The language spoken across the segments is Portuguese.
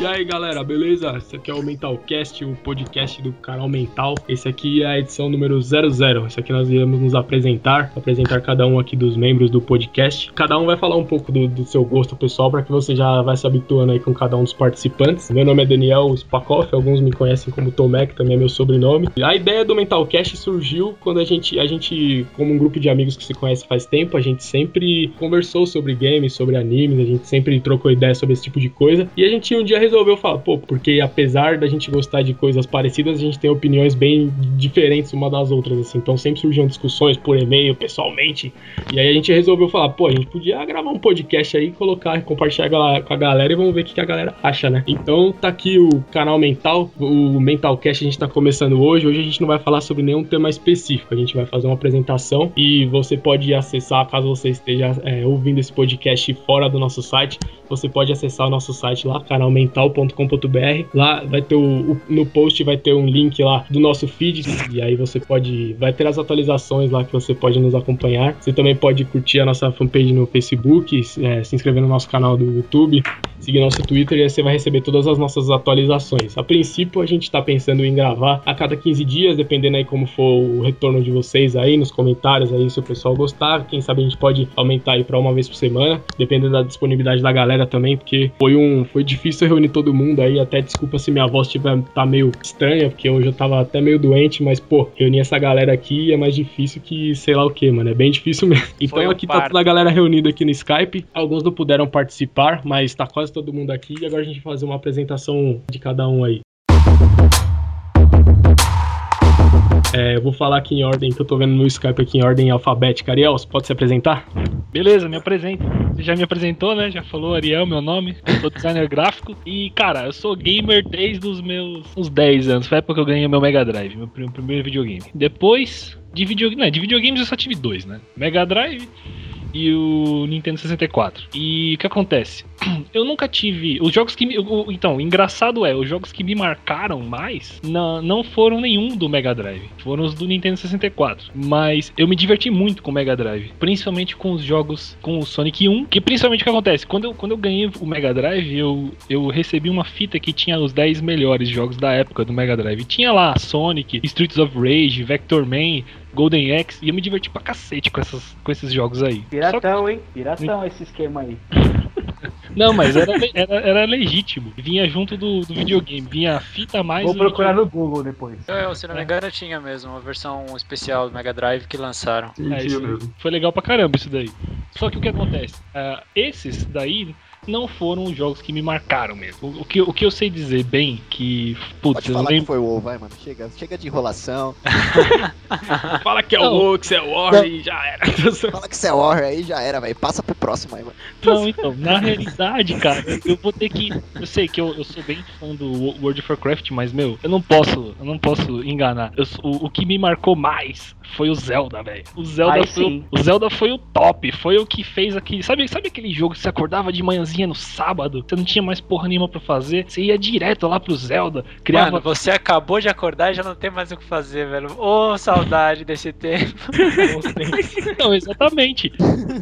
E aí galera, beleza? Esse aqui é o Mentalcast, o podcast do canal Mental. Esse aqui é a edição número 00. Esse aqui nós iremos nos apresentar, apresentar cada um aqui dos membros do podcast. Cada um vai falar um pouco do, do seu gosto pessoal para que você já vai se habituando aí com cada um dos participantes. Meu nome é Daniel Spakoff, alguns me conhecem como Tomé, que também é meu sobrenome. A ideia do Mentalcast surgiu quando a gente, a gente, como um grupo de amigos que se conhece faz tempo, a gente sempre conversou sobre games, sobre animes, a gente sempre trocou ideias sobre esse tipo de coisa. E a gente um dia resolveu falar, pô, porque apesar da gente gostar de coisas parecidas, a gente tem opiniões bem diferentes uma das outras, assim. Então sempre surgiam discussões por e-mail, pessoalmente. E aí a gente resolveu falar, pô, a gente podia gravar um podcast aí, colocar, compartilhar com a galera e vamos ver o que a galera acha, né? Então tá aqui o canal Mental, o Mentalcast a gente tá começando hoje. Hoje a gente não vai falar sobre nenhum tema específico, a gente vai fazer uma apresentação e você pode acessar, caso você esteja é, ouvindo esse podcast fora do nosso site, você pode acessar o nosso site lá, canalmental mental.com.br. Lá vai ter o, o, no post vai ter um link lá do nosso feed e aí você pode vai ter as atualizações lá que você pode nos acompanhar. Você também pode curtir a nossa fanpage no Facebook, é, se inscrever no nosso canal do YouTube, seguir nosso Twitter e aí você vai receber todas as nossas atualizações. A princípio a gente está pensando em gravar a cada 15 dias, dependendo aí como for o retorno de vocês aí nos comentários aí se o pessoal gostar. Quem sabe a gente pode aumentar aí para uma vez por semana, dependendo da disponibilidade da galera também, porque foi um foi difícil reunir todo mundo aí. Até desculpa se minha voz tiver, tá meio estranha, porque hoje eu tava até meio doente, mas, pô, reunir essa galera aqui é mais difícil que sei lá o que, mano. É bem difícil mesmo. Então aqui par. tá toda a galera reunida aqui no Skype. Alguns não puderam participar, mas tá quase todo mundo aqui. E agora a gente vai fazer uma apresentação de cada um aí. É, eu vou falar aqui em ordem, que eu tô vendo no Skype aqui em ordem alfabética. Ariel, você pode se apresentar? Beleza, me apresento. Você já me apresentou, né? Já falou Ariel, meu nome. Eu sou designer gráfico. E, cara, eu sou gamer desde os meus uns 10 anos. Foi a época que eu ganhei meu Mega Drive, meu primeiro videogame. Depois, de, video... Não, de videogames eu só tive dois, né? Mega Drive e o Nintendo 64. E o que acontece? Eu nunca tive. Os jogos que. Me, então, engraçado é, os jogos que me marcaram mais não, não foram nenhum do Mega Drive. Foram os do Nintendo 64. Mas eu me diverti muito com o Mega Drive. Principalmente com os jogos com o Sonic 1. Que principalmente o que acontece? Quando eu, quando eu ganhei o Mega Drive, eu, eu recebi uma fita que tinha os 10 melhores jogos da época do Mega Drive. tinha lá Sonic, Streets of Rage, Vector Man, Golden Axe, e eu me diverti pra cacete com, essas, com esses jogos aí. Piratão, que... hein? Piratão esse esquema aí. Não, mas era, era, era legítimo. Vinha junto do, do videogame, vinha a fita mais. Vou procurar no Google depois. Eu, se não me engano, tinha mesmo uma versão especial do Mega Drive que lançaram. Sim, é, isso, foi legal pra caramba isso daí. Só que o que acontece? Uh, esses daí não foram os jogos que me marcaram mesmo. O, que, o que eu sei dizer bem que. Putz, Pode falar lembro... que foi o WoW, vai, mano. Chega, chega de enrolação. Fala que é o WoW, que você é o War e já era. Fala que você é o War aí já era, velho. Passa pro próximo aí, mano. Não, então, na realidade, cara, eu vou ter que. Eu sei que eu, eu sou bem fã do World of Warcraft, mas, meu, eu não posso, eu não posso enganar. Eu, o, o que me marcou mais foi o Zelda, velho. O Zelda foi o, o, Zelda foi o top, foi o que fez aquele, sabe, sabe aquele jogo que você acordava de manhãzinha no sábado, você não tinha mais porra nenhuma para fazer, você ia direto lá pro Zelda, criava Mano, você acabou de acordar e já não tem mais o que fazer, velho. Ô, oh, saudade desse tempo. não, exatamente.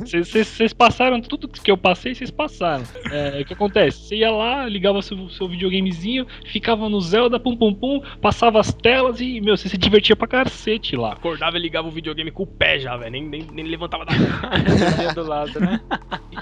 Vocês passaram tudo que eu passei, vocês passaram. É, o que acontece? Você ia lá, ligava seu, seu videogamezinho, ficava no Zelda, pum pum pum, passava as telas e, meu, você se divertia pra cacete lá. Acordava e ligava o videogame com o pé já, velho. Nem, nem, nem levantava da do lado, né?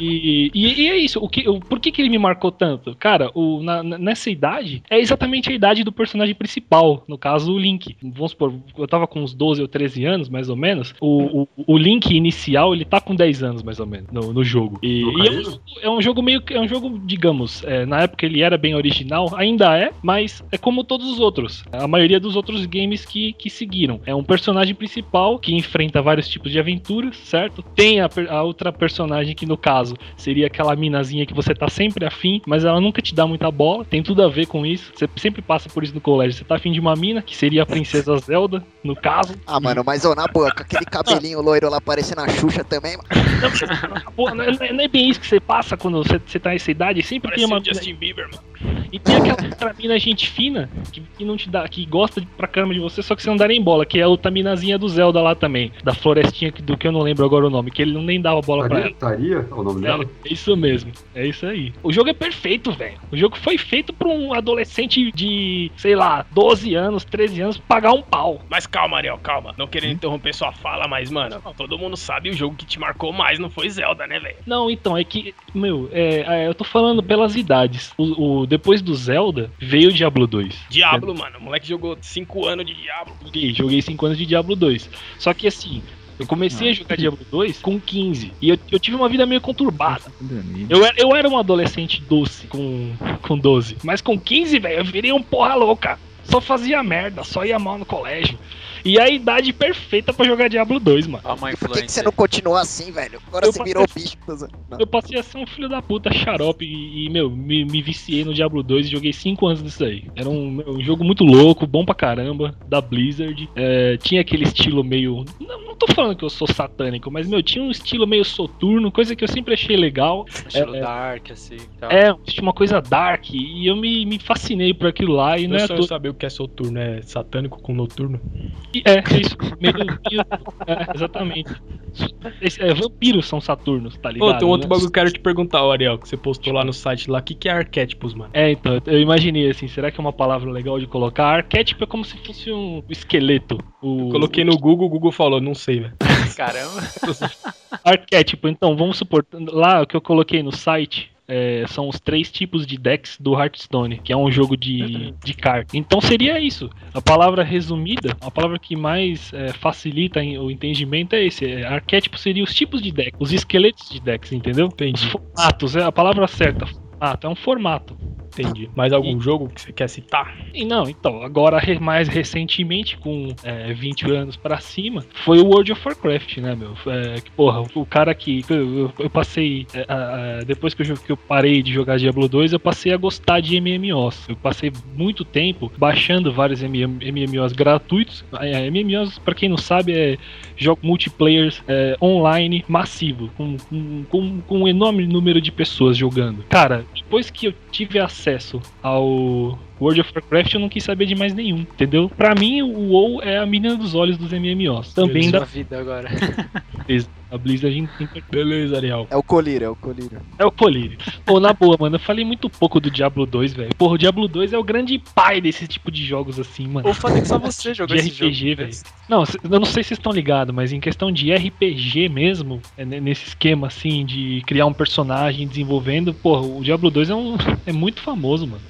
E, e, e, é isso. O que, o, por que, que ele me marcou tanto? Cara, o, na, nessa idade, é exatamente a idade do personagem principal. No caso, o Link. Vamos supor, eu tava com uns 12 ou 13 anos, mais ou menos. O, o, o Link inicial, ele tá com 10 anos, mais ou menos, no, no jogo. E, e é, um, é, um, jogo meio É um jogo, digamos, é, na época ele era bem original, ainda é, mas é como todos os outros. A maioria dos outros games que, que seguiram. É um personagem principal que enfrenta vários tipos de aventuras, certo? Tem a, a outra personagem que, no caso, seria aquela minazinha que você tá sempre afim, mas ela nunca te dá muita bola. Tem tudo a ver com isso. Você sempre passa por isso no colégio. Você tá afim de uma mina, que seria a princesa Zelda, no caso. Ah, mano, mas ó, na boca, aquele cabelinho loiro lá parecendo a Xuxa também, mano. Não, não, é, não, é, bem isso que você passa quando você, você tá nessa idade. Sempre Parece tem uma. Justin Bieber, mano. E tem aquela outra mina gente fina, que, que, não te dá, que gosta de, pra caramba de você, só que você não dá nem bola, que é a outra minazinha do Zelda lá também, da florestinha do que eu não lembro agora o nome, que ele não nem dava bola Taria, pra ela. Taria? É o nome jogo dela? É isso mesmo, é isso aí. O jogo é perfeito, velho. O jogo foi feito pra um adolescente de, sei lá, 12 anos, 13 anos pagar um pau. Mas calma, Ariel, calma. Não querendo interromper sua fala, mas, mano, todo mundo sabe o jogo que te marcou mais não foi Zelda, né, velho? Não, então, é que, meu, é, é, eu tô falando pelas idades. O, o- depois do Zelda, veio o Diablo 2. Diablo, mano. O moleque jogou 5 anos de Diablo. Joguei, joguei 5 anos de Diablo 2. Só que assim, eu comecei a jogar Diablo 2 com 15. E eu, eu tive uma vida meio conturbada. Eu era, eu era um adolescente doce com, com 12. Mas com 15, velho, eu virei um porra louca. Só fazia merda, só ia mal no colégio. E a idade perfeita pra jogar Diablo 2, mano. E por que, que você não continua assim, velho? Agora Eu você virou bicho. Não. Eu passei a ser um filho da puta xarope e, e, meu, me, me viciei no Diablo 2 e joguei 5 anos disso aí. Era um, meu, um jogo muito louco, bom pra caramba, da Blizzard. É, tinha aquele estilo meio. Não, não tô falando que eu sou satânico, mas, meu, tinha um estilo meio soturno, coisa que eu sempre achei legal. Estilo é- Dark, assim. Tal. É, tinha uma coisa dark e eu me, me fascinei por aquilo lá e não Meu é sonho toa- saber o que é soturno, é satânico com noturno. É, é isso. Meio, meio- é, exatamente. Esse- é, vampiros são Saturnos, tá ligado? Pô, tem um outro né? bagulho que eu quero te perguntar, Ariel, que você postou lá no site lá. O que, que é arquétipos, mano? É, então, eu imaginei assim, será que é uma palavra legal de colocar? Arquétipo é como se fosse um esqueleto. O... Coloquei no Google, o Google falou, não sei, velho. Caramba. Arquétipo, então, vamos supor, lá o que eu coloquei no site é, são os três tipos de decks do Hearthstone, que é um jogo de, de cartas. Então seria isso. A palavra resumida, a palavra que mais é, facilita o entendimento é esse. É, arquétipo seria os tipos de decks, os esqueletos de decks, entendeu? Entendi. Os formatos, é a palavra certa. Formato, é um formato. Entendi. Mais algum jogo que você quer citar? E não, então, agora mais recentemente, com é, 20 anos pra cima, foi o World of Warcraft, né, meu? É, que, porra, o cara que. Eu, eu- eu passei. é, depois que eu, que eu parei de jogar Diablo 2, eu passei a gostar de MMOs. Eu passei muito tempo baixando vários MM MMOs gratuitos. MMOs, pra quem não sabe, é jogo multiplayer é, online massivo, com, com, com, com um enorme número de pessoas jogando. Cara, depois que eu tive acesso ao World of Warcraft, eu não quis saber de mais nenhum, entendeu? Pra mim, o WoW é a menina dos olhos dos MMOs. Também da vida agora. Blizzard. A Blizzard inter- Beleza, Ariel. É o colírio, é o colírio. é o colírio. Pô, na boa, mano, eu falei muito pouco do Diablo 2, velho. Porra, o Diablo 2 é o grande pai desse tipo de jogos assim, mano. O foda é que só você jogou De esse RPG, jogo. velho. Não, cê- eu não sei se vocês estão ligados, mas em questão de RPG mesmo, é ne- nesse esquema assim de criar um personagem desenvolvendo, porra, o Diablo 2 é, um, é muito famoso, mano.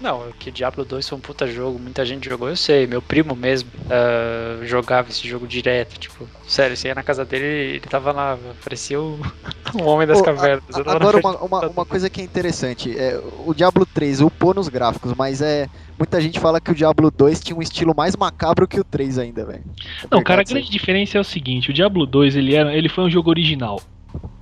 Não, que Diablo 2 foi um puta jogo, muita gente jogou, eu sei, meu primo mesmo ah, jogava esse jogo direto, tipo, sério, você ia na casa dele ele tava lá, parecia o, o homem das Pô, cavernas. a- na Agora, uma, uma, uma coisa que é interessante: é, o Diablo 3 upou nos gráficos, mas é. Muita gente fala que o Diablo 2 tinha um estilo mais macabro que o 3 ainda, velho. Não, cara, a grande diferença é o seguinte, o Diablo 2, ele, era, ele foi um jogo original.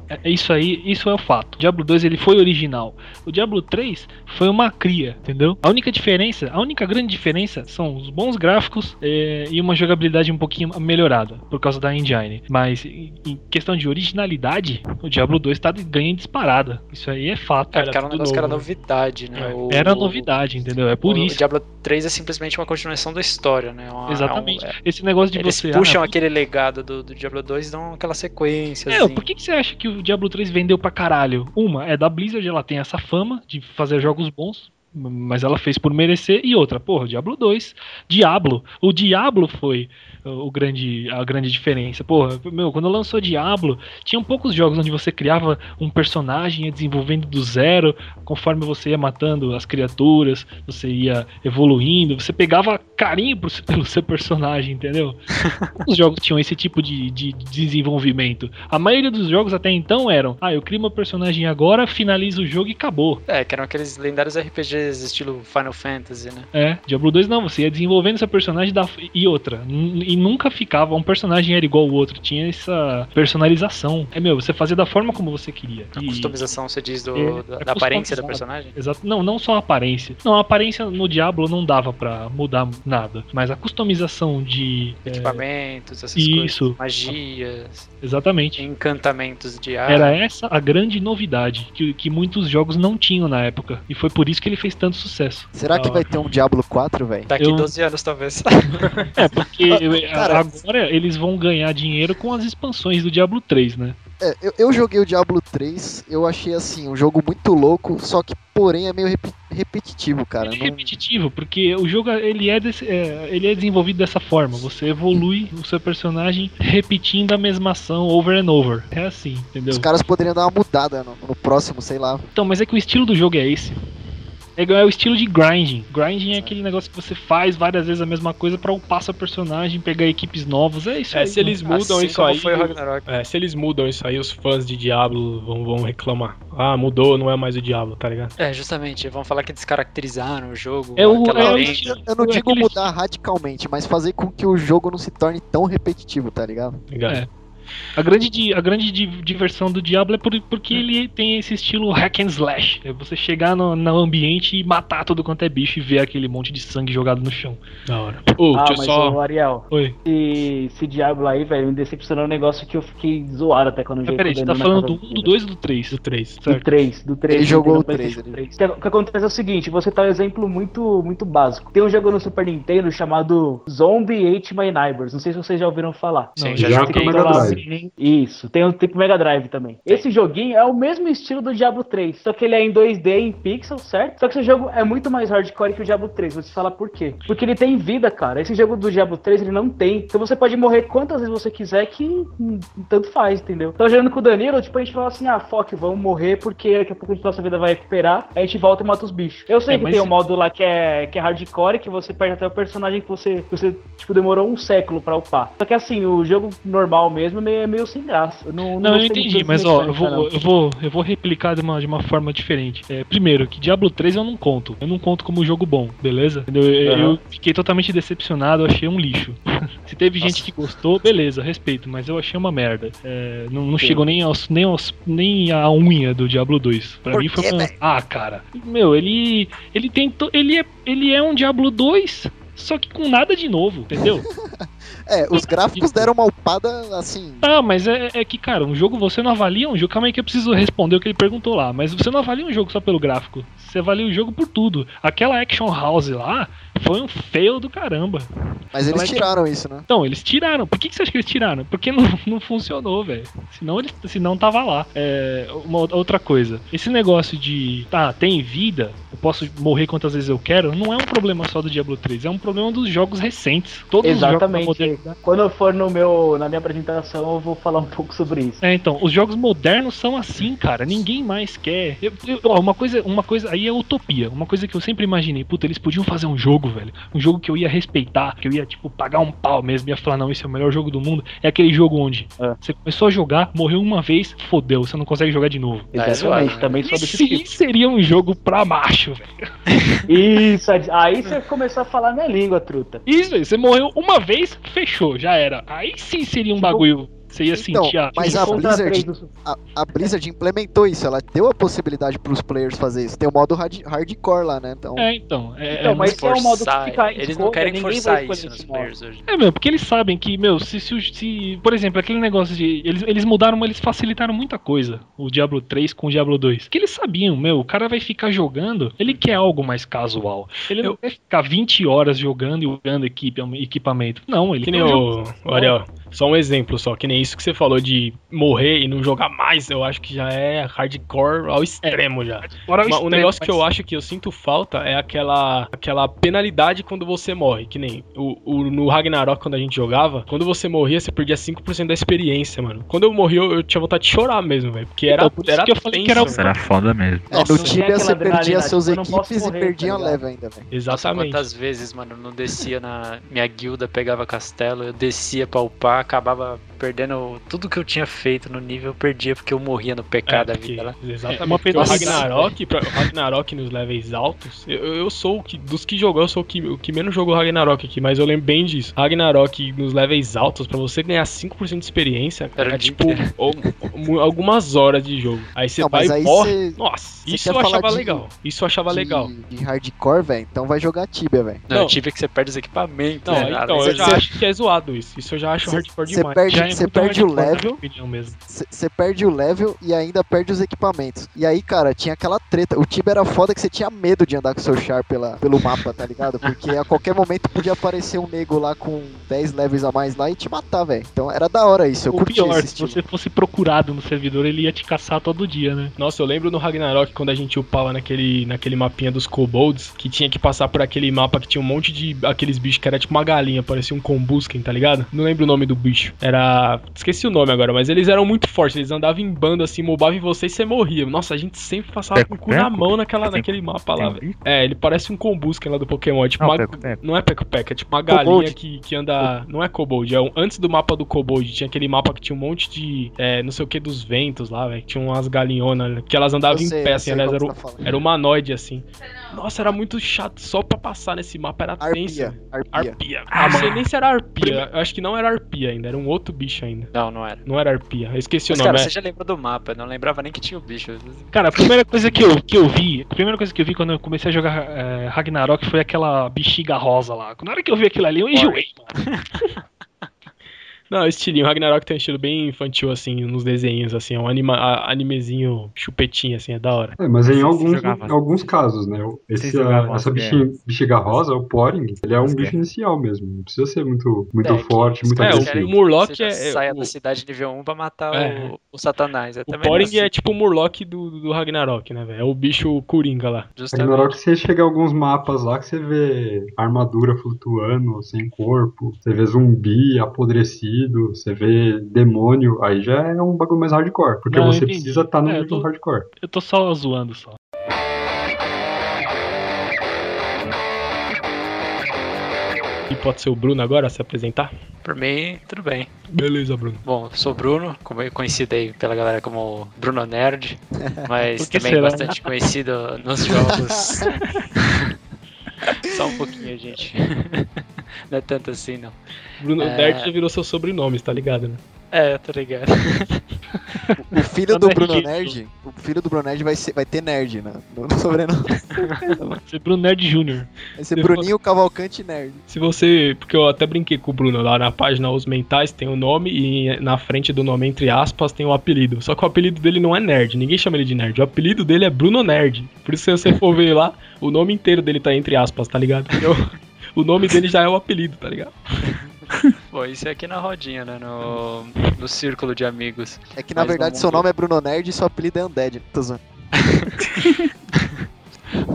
É- é Isso aí, isso é o fato. O Diablo 2 ele foi original. O Diablo 3 foi uma cria, entendeu? A única diferença, a única grande diferença são os bons gráficos é, e uma jogabilidade um pouquinho melhorada por causa da engine. Mas em questão de originalidade, o Diablo 2 tá ganha disparada. Isso aí é fato. É, era um negócio que era novidade, né? É, O- Era novidade, entendeu? É por o isso. Diablo 3 é simplesmente uma continuação da história, né? Uma- Exatamente. é um- é- Esse negócio de eles você. puxam ah, aquele legado do, do Diablo 2 e dão aquela sequência. É, assim. por que, que você acha que o Diablo 3 vendeu pra caralho? Uma, é da Blizzard, ela tem essa fama de fazer jogos bons, mas ela fez por merecer. E outra, porra, o Diablo 2. Diablo. O Diablo foi uh, o grande, a grande diferença. Porra, meu, quando lançou Diablo, tinham poucos jogos onde você criava um personagem, ia desenvolvendo do zero, conforme você ia matando as criaturas, você ia evoluindo, você pegava carinho pro- pelo seu personagem, entendeu? Os jogos tinham esse tipo de, de desenvolvimento. A maioria dos jogos até então eram: ah, eu crio meu personagem agora, finalizo o jogo e acabou. É, que eram aqueles lendários RPGs estilo Final Fantasy, né? É, Diablo 2 não, você ia desenvolvendo seu personagem da... e outra. E nunca ficava, um personagem era igual ao outro, tinha essa personalização. É meu, você fazia da forma como você queria. A E- customização, você diz, do, É, da, é da aparência da personagem? Exato. Não, não só a aparência. Não, a aparência no Diablo não dava pra mudar nada. Mas a customização de. é, Equipamentos, essas Isso. coisas. Magias, exatamente. encantamentos de ar. Era essa a grande novidade que, que muitos jogos não tinham na época. E foi por isso que ele fez tanto sucesso. Será que vai ter um Diablo 4, velho? Daqui Eu- 12 anos, talvez. É, porque cara. agora eles vão ganhar dinheiro com as expansões do Diablo 3, né? É, eu, eu joguei o Diablo 3, eu achei assim, um jogo muito louco, só que porém é meio rep- repetitivo, cara. Ele é Não- repetitivo, porque o jogo ele é, desse- é, ele é desenvolvido dessa forma. Você evolui o seu personagem repetindo a mesma ação over and over. É assim, entendeu? Os caras poderiam dar uma mudada no, no próximo, sei lá. Então, mas é que o estilo do jogo é esse. É o estilo de grinding. Grinding é aquele negócio que você faz várias vezes a mesma coisa pra upar seu personagem, pegar equipes novas. É isso É, aí. se eles mudam Assim isso aí. foi o Ragnarok. É, se eles mudam isso aí, os fãs de Diablo vão, vão reclamar. Ah, mudou, não é mais o Diablo, tá ligado? É, justamente. Vão falar que descaracterizaram o jogo. É o- é estilo- Eu não É digo aquele- mudar radicalmente, mas fazer com que o jogo não se torne tão repetitivo, tá ligado? Ligado? É. A grande, a grande di- diversão do Diablo é por- porque ele tem esse estilo hack and slash. É você chegar no, no ambiente e matar tudo quanto é bicho e ver aquele monte de sangue jogado no chão. Da hora. Ô, Ah, mas só. o Ariel, Oi. esse, esse Diablo aí, velho, me decepcionou um negócio que eu fiquei zoado até quando eu Mas joguei. peraí, você tá falando do casa 1, do dele. 2 ou do 3? Do 3. Do 3, do 3. Ele jogou o PlayStation 3, 3. O que- acontece é o seguinte, você tá um exemplo muito, muito básico. Tem um jogo no Super Nintendo chamado Zombie Ate My Neighbors. Não sei se vocês já ouviram falar. Sim, Não, já já joguei. Fica lá, Isso, tem um tipo Mega Drive também. Esse joguinho é o mesmo estilo do Diablo 3, só que ele é em 2D, em pixel, certo? Só que esse jogo é muito mais hardcore que o Diablo 3, vou te falar por quê. Porque ele tem vida, cara. Esse jogo do Diablo 3, ele não tem. Então você pode morrer quantas vezes você quiser que tanto faz, entendeu? Então jogando com o Danilo, tipo, a gente fala assim, ah, fuck, vamos morrer porque daqui a pouco a gente- nossa vida vai recuperar, aí a gente volta e mata os bichos. Eu sei É, que mas tem um modo lá que é, que é hardcore, que você perde até o personagem que você, que você tipo, demorou um século pra upar. Só que assim, o jogo normal mesmo meio, é meio sem graça. Eu não, Não, eu entendi, mas ó, eu vou, não. eu vou, eu vou replicar de uma, de uma forma diferente. É, primeiro, que Diablo 3 eu não conto. Eu não conto como jogo bom, beleza? Eu, Aham. eu fiquei totalmente decepcionado, eu achei um lixo. Se teve gente que gostou, beleza, respeito, mas eu achei uma merda. É, não não chegou nem, aos, nem, aos, nem a unha do Diablo 2. Pra Por mim foi velho? Ah, cara. Meu, ele. Ele tentou. Ele é, ele é um Diablo 2. Só que com nada de novo, entendeu? É, os gráficos deram uma upada assim. Tá, mas é, é que, cara, um jogo você não avalia um jogo. Calma aí que eu preciso responder o que ele perguntou lá. Mas você não avalia um jogo só pelo gráfico. Você avalia o jogo por tudo. Aquela Action House lá foi um fail do caramba. Mas eles tiraram isso, né? Então, eles tiraram. Por que, que você acha que eles tiraram? Porque não, não funcionou, velho. Senão, eles, senão tava lá. É, uma ou- outra coisa. Esse negócio de, tá, tem vida, eu posso morrer quantas vezes eu quero, não é um problema só do Diablo 3. É um problema dos jogos recentes. Todos os jogos Exatamente. modernidade. Quando eu for no meu, na minha apresentação, eu vou falar um pouco sobre isso. É, então, os jogos modernos são assim, cara. Ninguém mais quer. Eu- eu- ó, uma coisa, uma coisa aí é utopia. Uma coisa que eu sempre imaginei, puta, eles podiam fazer um jogo, velho. Um jogo que eu ia respeitar, que eu ia, tipo, pagar um pau mesmo, ia falar, não, esse é o melhor jogo do mundo. É aquele jogo onde É. você começou a jogar, morreu uma vez, fodeu, você não consegue jogar de novo. É Exatamente, também sou desse Esse tipo. seria um jogo pra macho, velho. Isso, aí você começou a falar minha língua, truta. Isso, velho, você morreu uma vez, fechou, já era. Aí sim seria um bagulho. Você ia Então, sentir a. mas a Blizzard- A, a Blizzard implementou isso, ela deu a possibilidade pros players fazer isso. Tem o modo hard- hardcore lá, né? Então, É, então. É, Então, é mas esse é um modo que Forçar, fica eles não querem forçar isso nos esse modo. players hoje. É, meu, porque eles sabem que, meu, se, se, se- por exemplo, aquele negócio de. Eles, eles mudaram, eles facilitaram muita coisa, o Diablo 3 com o Diablo 2. Que eles sabiam, meu, o cara vai ficar jogando, ele quer algo mais casual. Ele não Eu- quer ficar 20 horas jogando e equipe, equipamento. Não, ele Que quer nem um jogo o, o Ariel, só um exemplo só, que nem isso que você falou de morrer e não jogar mais, eu acho que já é hardcore ao extremo já. fora o Mas o extremo, negócio que mas- eu acho que eu sinto falta é aquela aquela penalidade quando você morre, que nem o, o- no Ragnarok quando a gente jogava, quando você morria você perdia 5% da experiência, mano. Quando eu morri eu, eu tinha vontade de chorar mesmo, velho, porque era Então, por isso era que eu falei que era o-. Era foda mesmo. é, Nossa, no Tibia você perdia seus tipo, equipes e morrer, perdia tá ligado? leve ainda, velho. Nossa, Exatamente. quantas vezes, mano, não descia na minha guilda, pegava castelo, eu descia pra upar, acabava perdendo tudo que eu tinha feito no nível, eu perdia porque eu morria no É, pecado da porque- vida lá. Exatamente. É uma o Ragnarok, pra- o Ragnarok nos levels altos, eu, eu sou o que, dos que jogou, eu sou o que, o que menos jogou Ragnarok aqui, mas eu lembro bem disso. Ragnarok nos levels altos, pra você ganhar 5% de experiência, Era é tipo ou- ou- algumas horas de jogo. Aí você Não, vai mas e aí morre. você- Nossa, você isso eu achava de- legal. Isso eu achava de, legal. de hardcore, velho, então vai jogar Tibia, velho. Não, Não. eu tive que você perde os equipamentos. Não, né? então, eu já acho que é zoado isso. Isso eu já acho Você hardcore Você demais. perde, Já é você muito perde o hardcore, na minha level, opinião mesmo. você perde o level e ainda perde os equipamentos. E aí, cara, tinha aquela treta. O Tibia era foda que você tinha medo de andar com seu char pela, pelo mapa, tá ligado? Porque a qualquer momento podia aparecer um nego lá com 10 levels a mais lá e te matar, velho. Então era da hora isso, eu O curti pior, esse se você fosse procurado no servidor, ele ia te caçar todo dia, né? Nossa, eu lembro no Ragnarok quando a gente upava naquele, naquele mapinha dos kobolds, que tinha que passar por aquele mapa que tinha um monte de aqueles bichos que era tipo uma galinha, parecia um combusken, tá ligado? Não lembro o nome do bicho. Era. Esqueci o nome agora, mas eles eram muito fortes, eles andavam em bando assim, mobavam em você e você morria. Nossa, a gente sempre passava com o cu na mão naquela, naquele mapa lá, velho. É, ele parece um combusken lá do Pokémon. É tipo Não, uma. peco-peco. Não é peco-peco, é tipo uma galinha que, que anda. Não é kobold, é um, antes do mapa do kobold. Tinha aquele mapa que tinha um monte de. é, não sei o que dos ventos lá, velho. que Tinha umas galinhonas que elas andavam Eu em sei, pé, assim, sei aliás, qual era, que um- você tá era humanoide assim. Nossa, era muito chato só pra passar nesse mapa, era tenso. Arpia, arpia. Arpia. Ah, não sei nem se era arpia. Eu acho que não era arpia ainda, era um outro bicho ainda. Não, não era. Não era arpia. Eu esqueci Mas, o nome. cara, é- você já lembrou do mapa, eu não lembrava nem que tinha o bicho. Cara, a primeira coisa que eu, que eu vi, a primeira coisa que eu vi quando eu comecei a jogar é, Ragnarok foi aquela bexiga rosa lá. Na hora que eu vi aquilo ali, eu enjoei, mano. Não, estilinho. Ragnarok tem um estilo bem infantil, assim, nos desenhos, assim. É um anima, a- animezinho chupetinho, assim, é da hora. É, mas em alguns, alguns casos, né? Esse, Vocês jogavam essa as bexiga, rosa, o Poring, ele é um bicho inicial mesmo. Não precisa ser muito, muito É, forte, muito É, o- agressivo. o Murloc é- é- saia o- da cidade nível 1 pra matar É. o, o Satanás. É O Poring assim, é tipo o Murloc do, do Ragnarok, né, velho? É o bicho Coringa lá. justamente. Ragnarok, você chega a alguns mapas lá que você vê armadura flutuando, sem corpo, você vê zumbi apodrecido, você vê demônio, aí já é um bagulho mais hardcore, porque Não, você entendi. precisa estar no É, nível tô- hardcore. Eu tô só zoando só. E pode ser o Bruno agora se apresentar? Por mim, tudo bem. Beleza, Bruno. Bom, sou Bruno, como eu conhecido aí pela galera como Bruno Nerd, mas também será? bastante conhecido nos jogos. Só um pouquinho, gente. Não é tanto assim, não. Bruno É. Nerd já virou seu sobrenome, tá ligado, né? É, eu tô ligado. O filho do é Bruno. Nerd, o filho do Bruno Nerd vai, ser, vai ter nerd né? no, no sobrenome. Vai ser Bruno Nerd Jr. Vai ser Se Bruninho Cavalcante Nerd. Se você. Porque eu até brinquei com o Bruno lá na página Os Mentais, tem o nome e na frente do nome, entre aspas, tem o apelido. Só que o apelido dele não é nerd, ninguém chama ele de nerd. O apelido dele é Bruno Nerd. Por isso, se você for ver lá, o nome inteiro dele tá entre aspas, tá ligado? Então, o nome dele já é o apelido, tá ligado? Bom, isso é aqui na rodinha, né? No, no círculo de amigos. É que na Mas no verdade seu mundo- nome é Bruno Nerd e seu apelido é Undead. Tô zoando.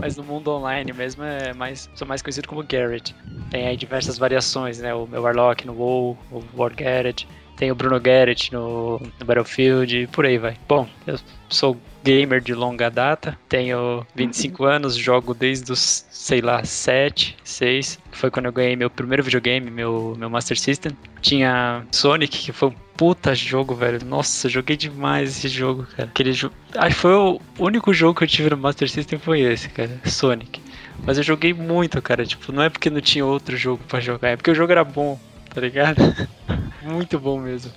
Mas no mundo online mesmo é mais, sou mais conhecido como Garrett. Tem aí diversas variações, né? O meu Warlock no WoW, o War Garrett. Tem o Bruno Garrett no, no Battlefield e por aí vai. Bom, eu sou gamer de longa data, tenho 25 anos, jogo desde os, sei lá, 7, 6. que Foi quando eu ganhei meu primeiro videogame, meu, meu Master System. Tinha Sonic, que foi um puta jogo, velho. Nossa, joguei demais esse jogo, cara. Aquele jogo. Acho que foi o único jogo que eu tive no Master System foi esse, cara. Sonic. Mas eu joguei muito, cara. Tipo, não é porque não tinha outro jogo pra jogar, é porque o jogo era bom, tá ligado? muito bom mesmo.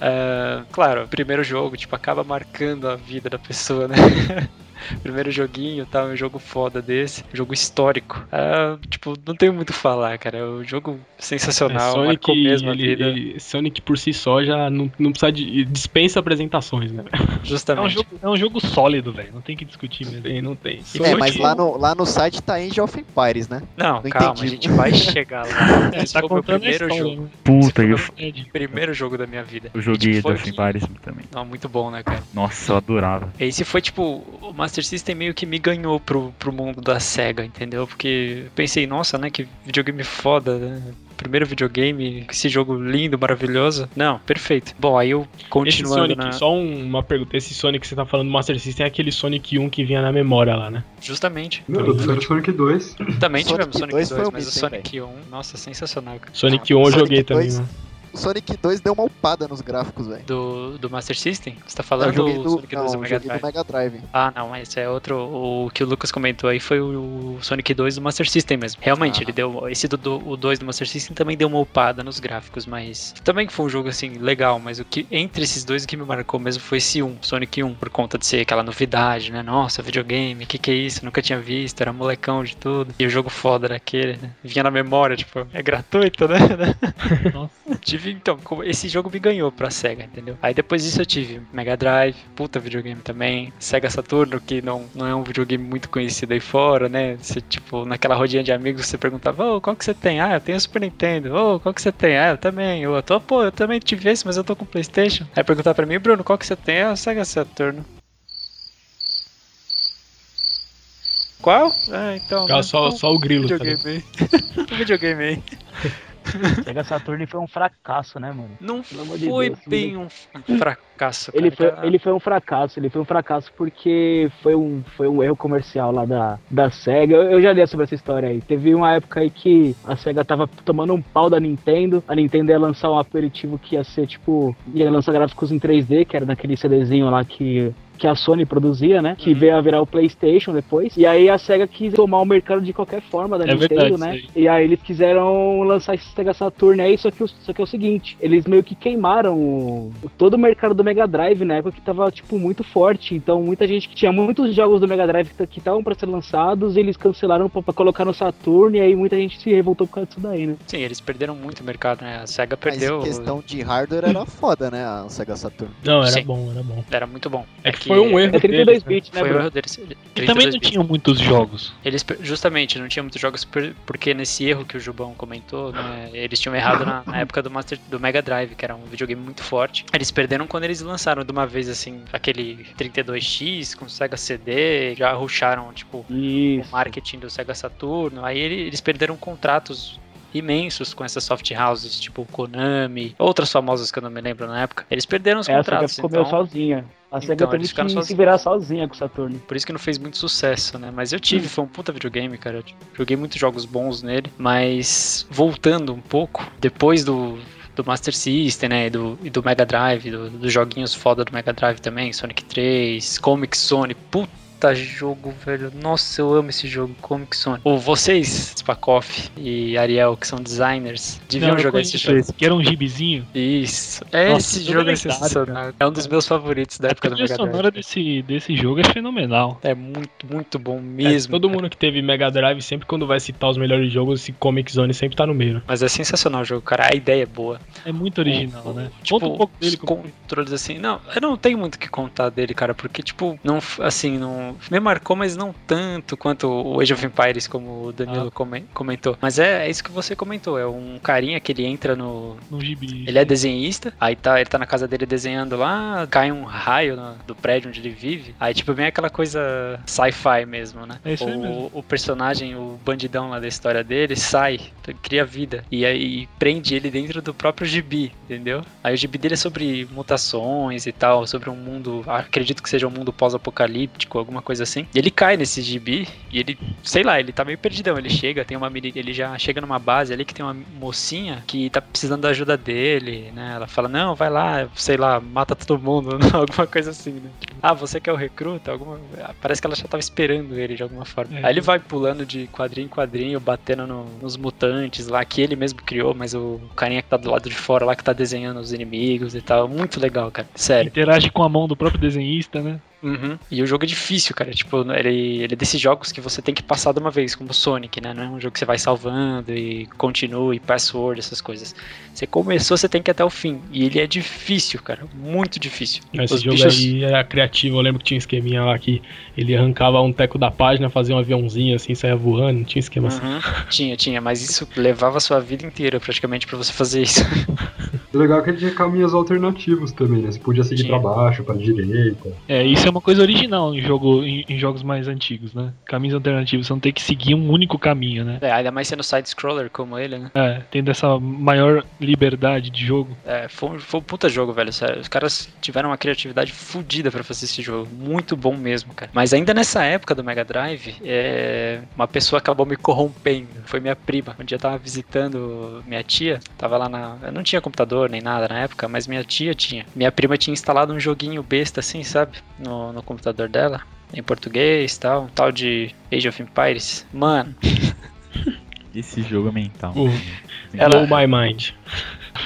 É, claro, primeiro jogo, tipo, acaba marcando a vida da pessoa, né? primeiro joguinho, tá? Um jogo foda desse, jogo histórico. É, tipo, não tenho muito o que falar, cara. É um jogo sensacional, É, Sonic, marcou mesmo a ele- vida. ele- Sonic por si só já não, não precisa de. dispensa apresentações, né? É Justamente. um, jogo, é um jogo sólido, velho. Não tem que discutir mesmo. Tem, não tem. É, Sonic- mas lá no, lá no site tá Age of Empires, né? Não, Não calma, entendi. a gente vai chegar lá. É, Esse tá foi o meu primeiro história, jogo. né? Puta, eu, Nerd. Primeiro jogo da minha vida. eu joguei tipo, foi Death que- Empires também. Não, muito bom, né, cara? Nossa, eu adorava. Esse foi tipo, o Master System meio que me ganhou pro, pro mundo da SEGA, entendeu? Porque eu pensei, nossa, né, que videogame foda, né? Primeiro videogame, esse jogo lindo, maravilhoso. Não, perfeito. Bom, aí eu Esse continuando Sonic, na. só um- uma pergunta. Esse Sonic que você tá falando do Master System é aquele Sonic 1 que vinha na memória lá, né? Justamente. Não, eu tô Sonic 2. Também Sonic tivemos Sonic 2 2, foi um mas o Sonic 1, nossa, sensacional. cara. Sonic Não, 1 eu Sonic joguei também, 2. mano. O Sonic 2 deu uma upada nos gráficos, velho. Do, do Master System? Você tá falando do do, Sonic 2 do não, Mega do Mega Drive. Ah, não, mas é outro. O que o Lucas comentou aí foi o Sonic 2 do Master System mesmo. Realmente, Ah. ele deu. Esse do, do, o 2 do Master System também deu uma upada nos gráficos, mas. Também foi um jogo assim, legal, mas o que. Entre esses dois o que me marcou mesmo foi esse 1, Sonic 1, por conta de ser aquela novidade, né? Nossa, videogame, que que é isso? Nunca tinha visto, era molecão de tudo. E o jogo foda daquele, né? Vinha na memória, tipo, é gratuito, né? Nossa. Tive, então, esse jogo me ganhou pra SEGA, entendeu? Aí depois disso eu tive Mega Drive, puta videogame também, Sega Saturno, que não, não é um videogame muito conhecido aí fora, né? Você, tipo, naquela rodinha de amigos, você perguntava, ô, qual que você tem? Ah, eu tenho Super Nintendo. Ô, qual que você tem? Ah, eu também. Eu tô, pô, eu também tive esse, mas eu tô com Playstation. Aí perguntar pra mim, Bruno, qual que você tem? Ah, Sega Saturno. Qual? Ah, então. Né? só, só o grilo, tá videogame aí. Videogame aí. Sega Saturn foi um fracasso, né, mano? Não de foi Deus, bem um um fracasso. Ele foi, cara. ele foi um fracasso, ele foi um fracasso porque foi um, foi um erro comercial lá da, da SEGA. Eu, eu já li sobre essa história aí. Teve uma época aí que a SEGA tava tomando um pau da Nintendo. A Nintendo ia lançar um aperitivo que ia ser tipo. ia lançar gráficos em 3D, que era naquele CDzinho lá que. Que a Sony produzia, né? Que Uhum. veio a virar o PlayStation depois. E aí a SEGA quis tomar o mercado de qualquer forma da É Nintendo, verdade, né? E aí eles quiseram lançar esse Sega Saturn aí, só que, o- só que é o seguinte, eles meio que queimaram o- todo o mercado do Mega Drive na época que tava, tipo, muito forte. Então muita gente que tinha muitos jogos do Mega Drive que estavam pra ser lançados, eles cancelaram pra, pra colocar no Saturn, e aí muita gente se revoltou por causa disso daí, né? Sim, eles perderam muito mercado, né? A SEGA Mas perdeu. em questão de hardware era foda, né? A Sega Saturn. Não, era Sim. bom, era bom. Era muito bom. É que foi um erro É 32 deles, né? bits, né, Foi o Bruno? erro deles. E também 32 não bits. tinham muitos jogos. Eles, justamente, não tinha muitos jogos porque nesse erro que o Jubão comentou, né, eles tinham errado na, na época do, Master, do Mega Drive, que era um videogame muito forte. Eles perderam quando eles lançaram de uma vez, assim, aquele 32X com Sega CD, já rusharam, tipo, o marketing do Sega Saturno. Aí ele- eles perderam contratos imensos com essas soft houses, tipo Konami, outras famosas que eu não me lembro na época. Eles perderam os a SEGA contratos, ficou meio então... sozinha. A SEGA Então, eles que se virar sozinha com o Saturn. Por isso que não fez muito sucesso, né? Mas eu tive, foi um puta videogame, cara. Eu joguei muitos jogos bons nele. Mas voltando um pouco, depois do, do Master System, né? E do, e do Mega Drive, do- dos joguinhos foda do Mega Drive também, Sonic 3, Comic Zone, puta jogo, velho. Nossa, eu amo esse jogo, Comic Zone. Ou vocês, Spakoff e Ariel, que são designers, deviam Não, jogar esse jogo. esse, que era um gibizinho. Isso. Nossa, Esse jogo é sensacional. É um dos meus favoritos da A época do Mega sonora Drive. desse, desse jogo é fenomenal. É muito, muito bom É, mesmo. todo mundo que teve Mega Drive, sempre quando vai citar os melhores jogos, esse Comic Zone sempre tá no meio. Mas é sensacional o jogo, cara. A ideia é boa. É muito original, né? Tipo, Conta um pouco dele. os controles assim. Não, eu não tenho muito o que contar dele, cara, porque, tipo, não, assim, não. Me marcou, mas não tanto quanto o Age of Empires, como o Danilo Ah. come- comentou. Mas é, é isso que você comentou. É um carinha que ele entra no. no gibi. Ele é desenhista, aí tá, ele tá na casa dele desenhando lá, cai um raio no- do prédio onde ele vive. Aí, tipo, bem aquela coisa sci-fi mesmo, né? É isso aí o, mesmo. o personagem, o bandidão lá da história dele, sai, cria vida. E aí prende ele dentro do próprio gibi, entendeu? Aí o gibi dele é sobre mutações e tal, sobre um mundo, acredito que seja um mundo pós-apocalíptico, alguma coisa assim. E ele cai nesse gibi e ele, sei lá, ele tá meio perdidão. Ele chega, tem uma ele já chega numa base ali que tem uma mocinha que tá precisando da ajuda dele, né? Ela fala: "Não, vai lá, sei lá, mata todo mundo", alguma coisa assim, né? Ah, você que é o recruta, alguma parece que ela já tava esperando ele de alguma forma. É. Aí ele vai pulando de quadrinho em quadrinho, batendo no- nos mutantes lá que ele mesmo criou, mas o carinha que tá do lado de fora lá que tá desenhando os inimigos e tal, muito legal, cara. Sério. Interage com a mão do próprio desenhista, né? Uhum. E o jogo é difícil, cara. Tipo, ele, ele é desses jogos que você tem que passar de uma vez, como o Sonic, né? Não é um jogo que você vai salvando e continua e password, essas coisas. Você começou, você tem que ir até o fim. E ele é difícil, cara. Muito difícil. Esse Os jogo bichos- aí era criativo, eu lembro que tinha um esqueminha lá que ele arrancava um teco da página, fazia um aviãozinho assim, saia voando, não tinha esquema assim. Uhum. Tinha, tinha, mas isso levava a sua vida inteira praticamente pra você fazer isso. O legal é que ele tinha caminhos alternativos também, né? Você podia seguir Tinha. pra baixo, pra direita. É, isso é uma coisa original em, jogo, em, em jogos mais antigos, né? Caminhos alternativos, você não tem que seguir um único caminho, né? É, ainda mais sendo side-scroller como ele, né? É, tendo essa maior liberdade de jogo. É, foi, um- foi um puta jogo, velho. Sério. Os caras tiveram uma criatividade fodida pra fazer esse jogo. Muito bom mesmo, cara. Mas ainda nessa época do Mega Drive, é, uma pessoa acabou me corrompendo. Foi minha prima. Um dia eu tava visitando minha tia. Tava lá na. Eu não tinha computador nem nada na época, mas minha tia tinha. Minha prima tinha instalado um joguinho besta assim, sabe? No, no computador dela. Em português e tal. Um tal de Age of Empires. Mano, Esse jogo é mental. Uh. Ela- Blow my mind.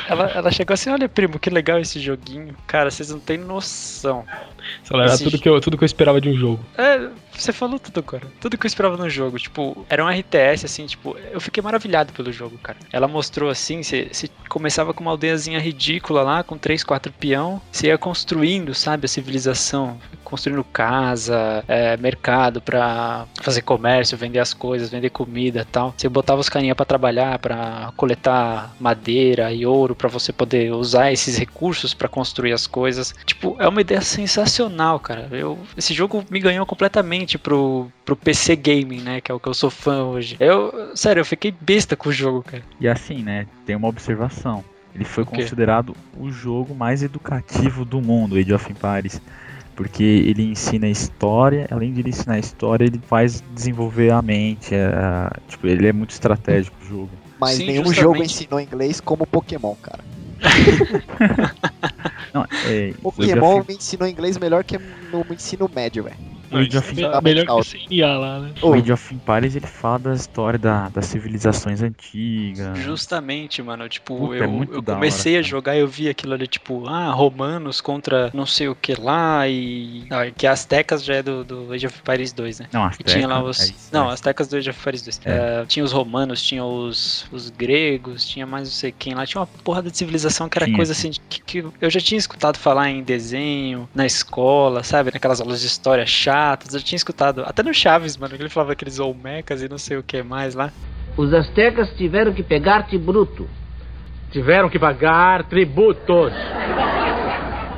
ela, ela chegou assim: olha, primo, que legal esse joguinho. Cara, vocês não têm noção. Sei lá, era tudo que, eu, tudo que eu esperava de um jogo. É, você falou tudo agora. Tudo que eu esperava no jogo. Tipo, era um RTS, assim, tipo, eu fiquei maravilhado pelo jogo, cara. Ela mostrou assim, você, começava com uma aldeiazinha ridícula lá, com três, quatro peão. Você ia construindo, sabe, a civilização. Construindo casa, é, mercado pra fazer comércio, vender as coisas, vender comida e tal. Você botava os carinha pra trabalhar, pra coletar madeira e ouro, pra você poder usar esses recursos pra construir as coisas. Tipo, é uma ideia sensacional, cara. Eu, esse jogo me ganhou completamente pro, pro PC Gaming, né? Que é o que eu sou fã hoje. Eu, sério, eu fiquei besta com o jogo, cara. E assim, né, tem uma observação. Ele foi quê? considerado o jogo mais educativo do mundo, Age of Empires. Porque ele ensina história, além de ele ensinar história, ele faz desenvolver a mente. é, tipo, ele é muito estratégico o jogo. Mas Sim, nenhum justamente. jogo ensinou inglês como Pokémon, cara. Não, é, Pokémon me ensinou inglês melhor que no ensino médio, velho. O Age of, Tá melhor que CIA lá, né? o Age of Empires ele fala da história da, das civilizações antigas. Justamente, mano. Tipo, Puta, eu, é muito eu comecei hora, a jogar e eu vi aquilo ali, tipo, ah, romanos contra não sei o que lá e. Ah, que Aztecas já é do, do Age of Empires 2, né? Não, E Azteca, tinha lá os. é isso, não, é. Aztecas do Age of Empires 2. É. Eh, tinha os romanos, tinha os, os gregos, tinha mais não sei quem lá. Tinha uma porra de civilização que era Tinha, coisa assim de- que, que eu já tinha escutado falar em desenho, na escola, sabe? Naquelas aulas de história chatas. Eu tinha escutado. Até no Chaves, mano, que ele falava aqueles Olmecas e não sei o que mais lá. Os astecas tiveram que pegar-te bruto. Tiveram que pagar tributos.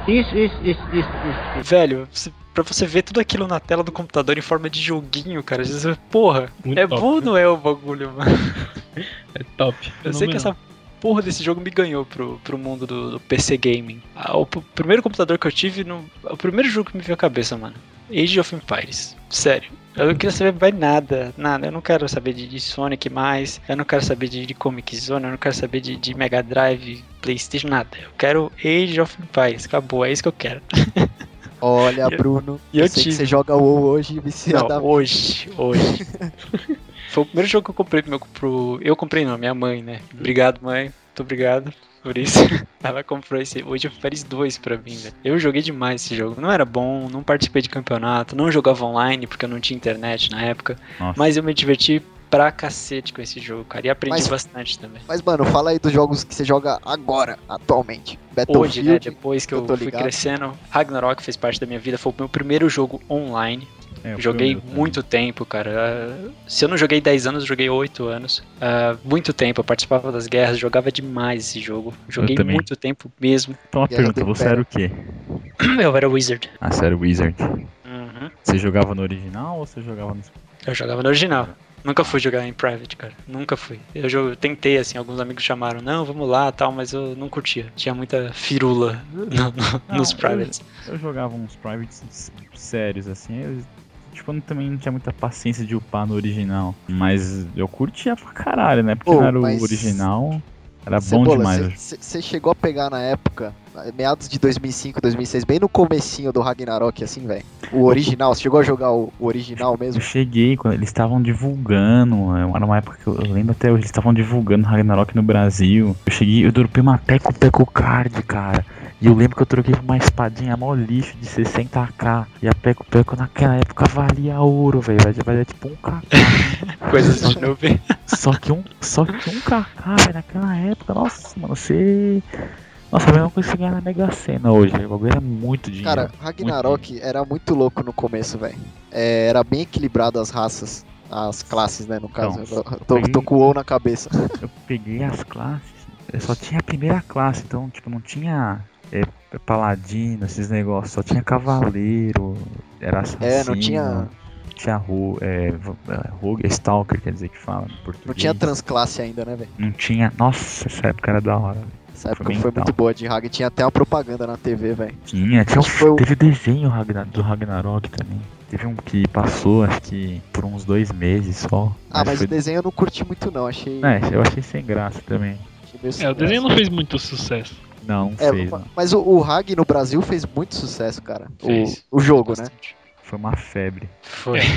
Isso, isso, isso, isso, isso. Velho, pra você ver tudo aquilo na tela do computador em forma de joguinho, cara, às vezes você, porra, Muito é top, bom ou né? não é o bagulho, mano? É top. Eu sei que essa porra desse jogo me ganhou pro, pro mundo do, do PC Gaming. Ah, o primeiro computador que eu tive, no, o primeiro jogo que me veio à cabeça, mano. Age of Empires. Sério. Eu não queria saber mais nada, nada. Eu não quero saber de, de Sonic mais. Eu não quero saber de, de Comic Zone. Eu não quero saber de, de Mega Drive, PlayStation, nada. Eu quero Age of Empires. Acabou, é isso que eu quero. Olha, E Bruno, e eu eu sei que tive. você joga WoW hoje viciadamente. Não, hoje, hoje. Foi o primeiro jogo que eu comprei pro meu. Pro... Eu comprei não, minha mãe, né? Obrigado, mãe. Muito obrigado por isso. Ela comprou esse Age of Empires 2 pra mim, velho. Eu joguei demais esse jogo. Não era bom, não participei de campeonato, não jogava online porque eu não tinha internet na época. Nossa. Mas eu me diverti pra cacete com esse jogo, cara. E aprendi Mas- bastante também. Mas, mano, fala aí dos jogos que você joga agora, atualmente. Hoje, né, depois que eu eu, tô fui ligado. crescendo, Ragnarok fez parte da minha vida. Foi o meu primeiro jogo online. É, Joguei o meu também. muito tempo, cara. Ah, Se eu não joguei 10 anos, eu joguei 8 anos. Ah, muito tempo, eu participava das guerras, jogava demais esse jogo. Joguei muito tempo mesmo. Então uma Guerra pergunta, você era o quê? Eu era Wizard. Ah, você era Wizard. Uhum. Você jogava no original ou você jogava no... Eu jogava no original. Nunca fui jogar em private, cara. Nunca fui. Eu jo- tentei, assim, alguns amigos chamaram, não, vamos lá tal, mas eu não curtia. Tinha muita firula no- no- nos eu- privates. Eu jogava uns privates sérios, assim. Eu, tipo, eu não- também não tinha muita paciência de upar no original. Mas eu curtia pra caralho, né? Porque Ô, não era mas- o original. Era bom demais. Você chegou a pegar na época, meados de 2005, 2006, bem no comecinho do Ragnarok, assim, velho. O original, você chegou a jogar o, o original Eu mesmo? cheguei quando eles estavam divulgando. Era uma época que eu, eu lembro até hoje, eles estavam divulgando Ragnarok no Brasil. Eu cheguei, eu dropei uma Teco Teco Card, cara. E eu lembro que eu troquei por uma espadinha mó lixo de 60k. E a Peco Peco naquela época valia ouro, velho. Valia, valia tipo um k Coisas de nuvem. Só que um, só que um kk, velho, naquela época. Nossa, mano, você. Nossa, a mesma coisa que você ganhar na Mega Sena hoje. velho. O bagulho era muito dinheiro. Cara, Ragnarok era muito louco no começo, velho. É, era bem equilibrado as raças, as classes, né, no caso. Então, Eu tô, tô com o WoW na cabeça. eu peguei as classes, eu só tinha a primeira classe, então, tipo, não tinha é, paladino, esses negócios, só tinha cavaleiro, era assassino. É, não tinha- Tinha ro, é, é, rogue, stalker, quer dizer que fala. Não tinha transclasse ainda, né, velho? Não tinha, nossa, essa época era da hora. velho. Essa época foi tal. muito boa de Rag. Tinha até uma propaganda na TV, velho. Tinha, tinha foi o- teve desenho Ragnar- do Ragnarok também. Teve um que passou, acho que por uns dois meses só. Ah, mas foi... o desenho eu não curti muito, não. Achei. É, eu achei sem graça também. achei meio sem É, o desenho não fez muito sucesso. Não, não É, fez. não. mas o, o Rag no Brasil fez muito sucesso, cara. O, Fez. o jogo, né? Foi uma febre. Foi.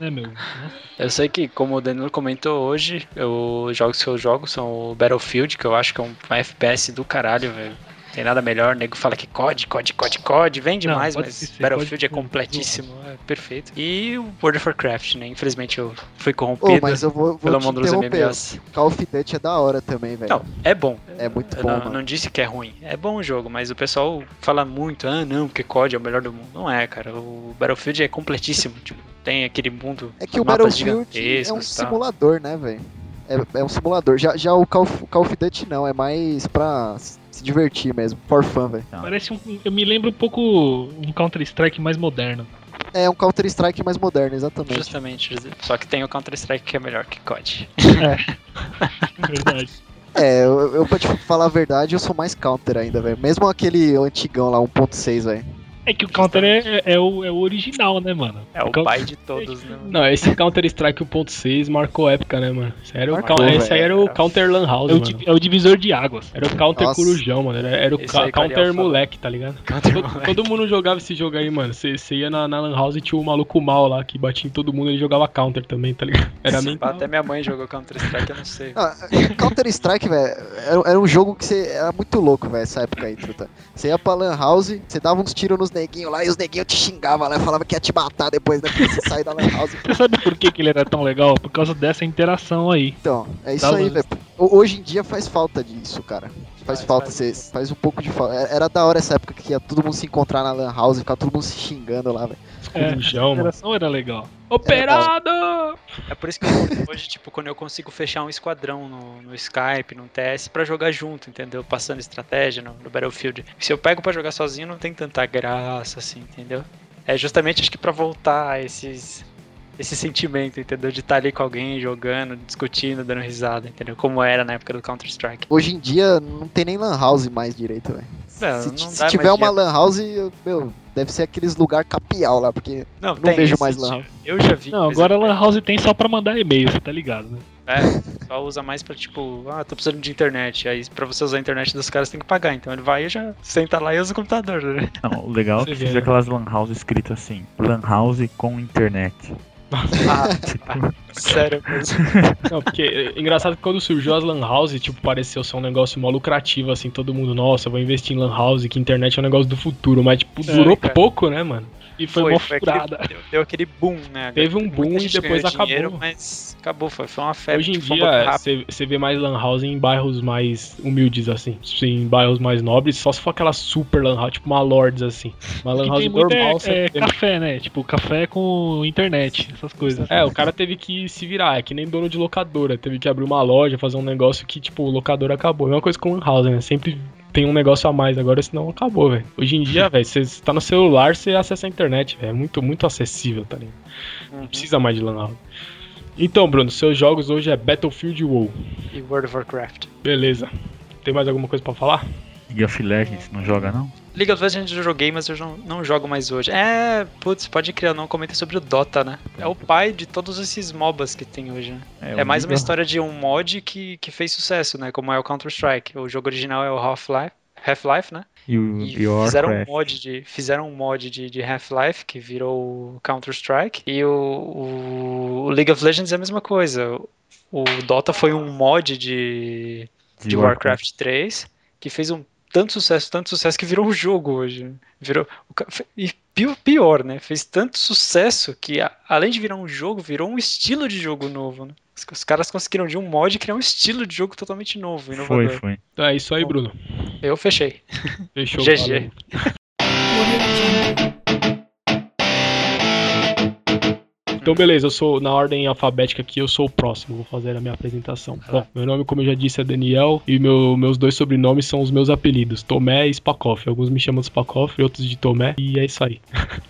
Né, meu? Nossa. Eu sei que, como o Danilo comentou hoje, eu- os jogos que eu jogo são o Battlefield, que eu acho que é um, um FPS do caralho, velho. Tem nada melhor, o nego fala que COD, COD, COD, COD, vem demais, mas ser, Battlefield é completíssimo, é perfeito. E o World of Warcraft, né? Infelizmente eu fui corrompido mas eu vou, vou pelo mundo dos. MMOs. Call of Duty é da hora também, velho. Não, é bom. É muito Eu bom, não, mano. não disse que é ruim. É bom o jogo, mas o pessoal fala muito, ah não, porque COD é o melhor do mundo. Não é, cara. O Battlefield é completíssimo. tipo, tem aquele mundo. É que o Battlefield é um simulador, né, velho? É, é um simulador. Já, já o Call of, Call of Duty não, é mais pra se divertir mesmo, for fun, velho. Parece um. Eu me lembro um pouco um Counter-Strike mais moderno. É um Counter-Strike mais moderno, exatamente. Justamente. Só que tem o Counter-Strike que é melhor que COD. Verdade. É, eu, eu pra te falar a verdade, eu sou mais Counter ainda, velho. Mesmo aquele antigão lá, 1.6, velho. É que o Counter é, é o, é o original, né, mano? É o Counter- pai de todos, né? Não, esse Counter-Strike 1.6 marcou época, né, mano? Esse, era o Marcou, cou- esse aí era o Counter Lan House, É o, mano. é o divisor de águas. Era o Counter Nossa. Corujão, mano. Era, era o ca- o Counter moleque, tá ligado? Counter Todo, moleque. todo mundo jogava esse jogo aí, mano. Você ia na, na Lan House e tinha o maluco mal lá que batia em todo mundo ele jogava Counter também, tá ligado? Era nem. Até minha mãe jogou Counter-Strike, eu não sei. Ah, Counter-Strike, velho, era, era um jogo que você. Era muito louco, velho, essa época aí, truta. Você ia pra Lan House, você dava uns tiros nos neguinhos lá e os neguinhos te xingavam lá, falava que ia te matar depois, né? Porque você sair da Lan House. Você sabe por que, que ele era tão legal? Por causa dessa interação aí. Então, é isso Dá aí, uma- velho. Ho- Hoje em dia faz falta disso, cara. Faz Faz, falta, faz um faz um pouco de falta. É- Era da hora essa época que ia todo mundo se encontrar na Lan House, ficar todo mundo se xingando lá, velho. É, Corujão, mano. interação era legal. Operado! É por isso que hoje, tipo, quando eu consigo fechar um esquadrão no, no Skype, no TS, pra jogar junto, entendeu? Passando estratégia no, no Battlefield. Se eu pego pra jogar sozinho, não tem tanta graça, assim, entendeu? É justamente, acho que pra voltar a esses, esse sentimento, entendeu? De estar ali com alguém, jogando, discutindo, dando risada, entendeu? Como era na época do Counter-Strike. Hoje em dia não tem nem Lan House mais direito, velho. Não, Se, não se dá tiver uma. Lan House, eu- meu, deve ser aqueles lugar capial lá, porque Não, não vejo mais Lan House. Eu já vi. Não, agora é- a Lan House tem só pra mandar e-mail, você tá ligado, né? É, só usa mais pra tipo, ah, tô precisando de internet. Aí pra você usar a internet dos caras tem que pagar. Então ele vai e já senta lá e usa o computador, né? Não, o legal é que fiz né? aquelas lan house escrito assim, lan house com internet. Ah, sério mesmo. Não, porque é engraçado que quando surgiu as Lan House, tipo, pareceu ser um negócio mó lucrativo, assim, todo mundo, nossa, vou investir em Lan House, que internet é um negócio do futuro, mas, tipo, É, durou cara. pouco, né, mano? E foi, foi furada. aquele, deu, deu aquele boom, né? Teve um Muita boom e depois acabou. dinheiro, mas acabou, foi, foi uma febre. Hoje em foi dia, você vê mais Lan House em bairros mais humildes, assim. Em bairros mais nobres, só se for aquela super Lan House, tipo uma Lords, assim. Uma Lan que House muito normal, é, você é café, né? Tipo, café com internet, essas coisas. É, o cara teve que se virar, é que nem dono de locadora, teve que abrir uma loja, fazer um negócio que, tipo, o locador acabou. É uma coisa com Lan House, né? Sempre tem um negócio a mais agora, senão acabou, velho. Hoje em dia, velho, você tá no celular, você acessa a internet, velho. É muito, muito acessível, tá ligado? Não Uhum. precisa mais de Lan House. Então, Bruno, seus jogos hoje é Battlefield e WoW. E World of Warcraft. Beleza. Tem mais alguma coisa pra falar? League of Legends, não joga não? League of Legends eu joguei, mas eu não, não jogo mais hoje. É, putz, pode criar, não comentei sobre o Dota, né? É o pai de todos esses MOBAs que tem hoje, né? É, o mais uma história de um mod que, que fez sucesso, né? Como é o Counter-Strike. O jogo original é o Half-Life, Half-Life, né? E o E fizeram um mod de, fizeram um mod de, de Half-Life que virou o Counter-Strike. E o, o, o League of Legends é a mesma coisa. O Dota foi um mod de, de Warcraft 3 que fez um tanto sucesso, tanto sucesso que virou um jogo hoje. Virou e pi- pior, né? Fez tanto sucesso que além de virar um jogo, virou um estilo de jogo novo, né? Os, os caras conseguiram de um mod criar um estilo de jogo totalmente novo, inovador. Foi, foi. Então é isso aí, Bruno. Eu fechei. Fechou. GG. Então, beleza, eu sou na ordem alfabética aqui, eu sou o próximo, vou fazer a minha apresentação. Bom, meu nome, como eu já disse, é Daniel e meu- meus dois sobrenomes são os meus apelidos, Tomé e Spakoff. Alguns me chamam de Spakoff, outros de Tomé, e é isso aí.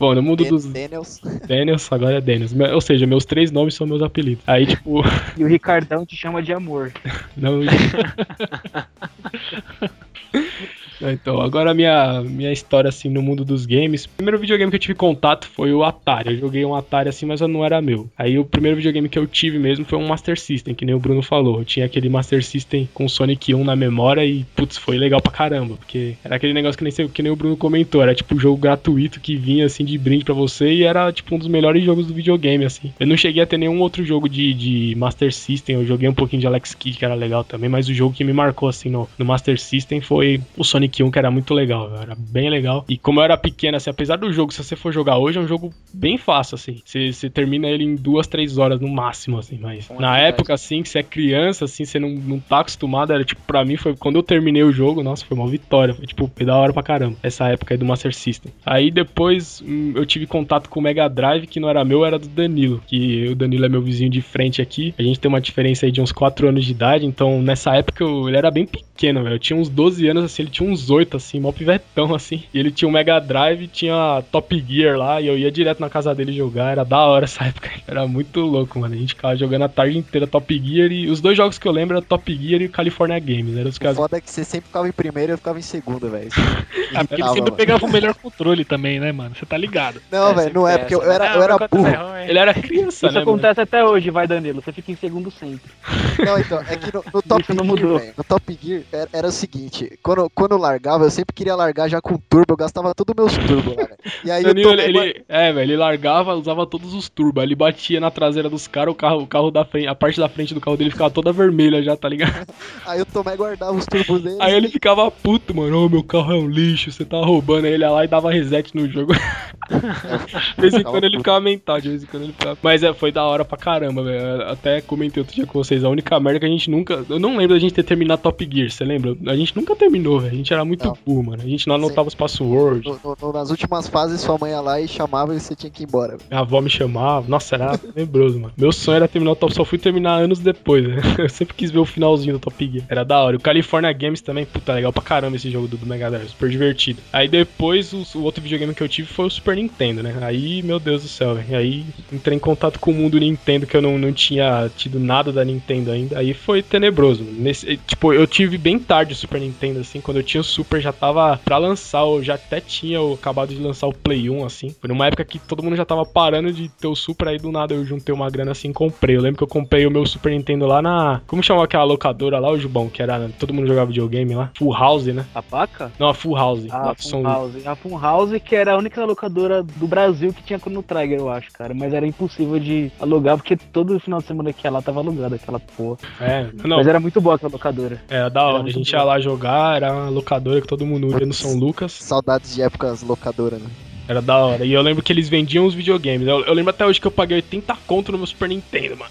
Bom, no mundo dos Daniels. Daniels, agora é Daniels. Ou seja, meus três nomes são meus apelidos. Aí, tipo, E o Ricardão te chama de amor. não. É, Então, agora minha, minha história assim no mundo dos games. O primeiro videogame que eu tive contato foi o Atari. Eu joguei um Atari assim, mas não era meu. Aí o primeiro videogame que eu tive mesmo foi um Master System, que nem o Bruno falou. Eu tinha aquele Master System com Sonic 1 na memória e, putz, foi legal pra caramba. Porque era aquele negócio que nem, que nem o Bruno comentou. Era tipo um jogo gratuito que vinha assim de brinde pra você e era tipo um dos melhores jogos do videogame, assim. Eu não cheguei a ter nenhum outro jogo de, de Master System. Eu joguei um pouquinho de Alex Kidd, que era legal também, mas o jogo que me marcou assim no, no Master System foi o Sonic 1, que era muito legal, velho, era bem legal. E como eu era pequeno, assim, apesar do jogo, se você for jogar hoje, é um jogo bem fácil, assim. Você, você termina ele em duas, três horas no máximo, assim, mas Uma na época, assim, que você é criança, assim, você não, não tá acostumado, era tipo, pra mim, foi quando eu terminei o jogo, nossa, foi uma vitória, foi tipo, foi da hora pra caramba, essa época aí do Master System. Aí depois hum, eu tive contato com o Mega Drive, que não era meu, era do Danilo, que o Danilo é meu vizinho de frente aqui, a gente tem uma diferença aí de uns 4 anos de idade, então nessa época eu- ele era bem pequeno, velho, eu tinha uns 12 anos, assim, ele tinha uns 8, assim, mó pivetão, assim, e ele tinha um Mega Drive, tinha Top Gear lá, e eu ia direto na casa dele jogar, era da hora essa época, era muito louco, mano, a gente ficava jogando a tarde inteira Top Gear, e os dois jogos que eu lembro eram Top Gear e o California Games, eram os O caras... foda é que você sempre ficava em primeiro e eu ficava em segundo, velho. Ah, porque ele sempre mano. pegava o melhor controle também, né, mano? Você tá ligado. Não, É, velho, não é, porque eu era, eu era burro. é. Ele era criança, Isso né, mano? acontece até hoje, vai, Danilo. Você fica em segundo sempre. Não, então, é que no, no Top Isso não Gear, mudou. velho, no Top Gear era, era o seguinte, quando, quando eu largava, eu sempre queria largar já com turbo, eu gastava todos os meus turbos lá, velho. E aí tomei ele, é, velho, ele largava, usava todos os turbos, ele batia na traseira dos caras, o carro, o carro da frente, a parte da frente do carro dele ficava toda vermelha já, tá ligado? aí tomei e guardava os turbos dele. Aí ele ficava puto, mano, ô, meu carro é um lixo, você tá roubando, aí ele ia lá e dava reset no jogo. de vez em quando ele ficava mental, de vez em quando ele ficava... Mas é, foi da hora pra caramba, velho, até comentei outro dia com vocês, a única merda que a gente nunca, eu não lembro da gente ter terminado Top Gear, você lembra? A gente nunca terminou, velho, a gente era muito Não. burro, mano, a gente não anotava os passwords, No- no- nas últimas fases, sua mãe ia lá e chamava e você tinha que ir embora. velho. Minha avó me chamava. Nossa, era tenebroso, mano. Meu sonho era terminar o Top, só fui terminar anos depois, né? Eu sempre quis ver o finalzinho do Top Gear. Era da hora. E o California Games também, puta, legal pra caramba esse jogo do, do Mega Drive, super divertido. Aí depois, o, o outro videogame que eu tive foi o Super Nintendo, né? Aí, meu Deus do céu, velho. Aí entrei em contato com o mundo Nintendo, que eu não, não tinha tido nada da Nintendo ainda. Aí foi tenebroso. Nesse, tipo, eu tive bem tarde o Super Nintendo, assim, quando eu tinha o Super, já tava pra lançar, eu já até tinha acabado de lançar o Play 1, assim. Foi numa época que todo mundo já tava parando de ter o Super, aí do nada eu juntei uma grana assim e comprei. Eu lembro que eu comprei o meu Super Nintendo lá na. Como chamava aquela locadora lá, o Jubão? Que era. Todo mundo jogava videogame lá. Full House, né? A paca? Não, a Full House. A São Luís. Funhouse. A Funhouse, que era a única locadora do Brasil que tinha Chrono Trigger, eu acho, cara. Mas era impossível de alugar, porque todo final de semana que ia lá tava alugada aquela porra. É, não, Mas era muito boa aquela locadora. era da hora. A gente bom. ia lá jogar, era uma locadora que todo mundo ia no São Lucas. Saudades de épocas locadoras, né? Era da hora. E eu lembro que eles vendiam os videogames. Eu, eu lembro até hoje que eu paguei 80 conto no meu Super Nintendo, mano.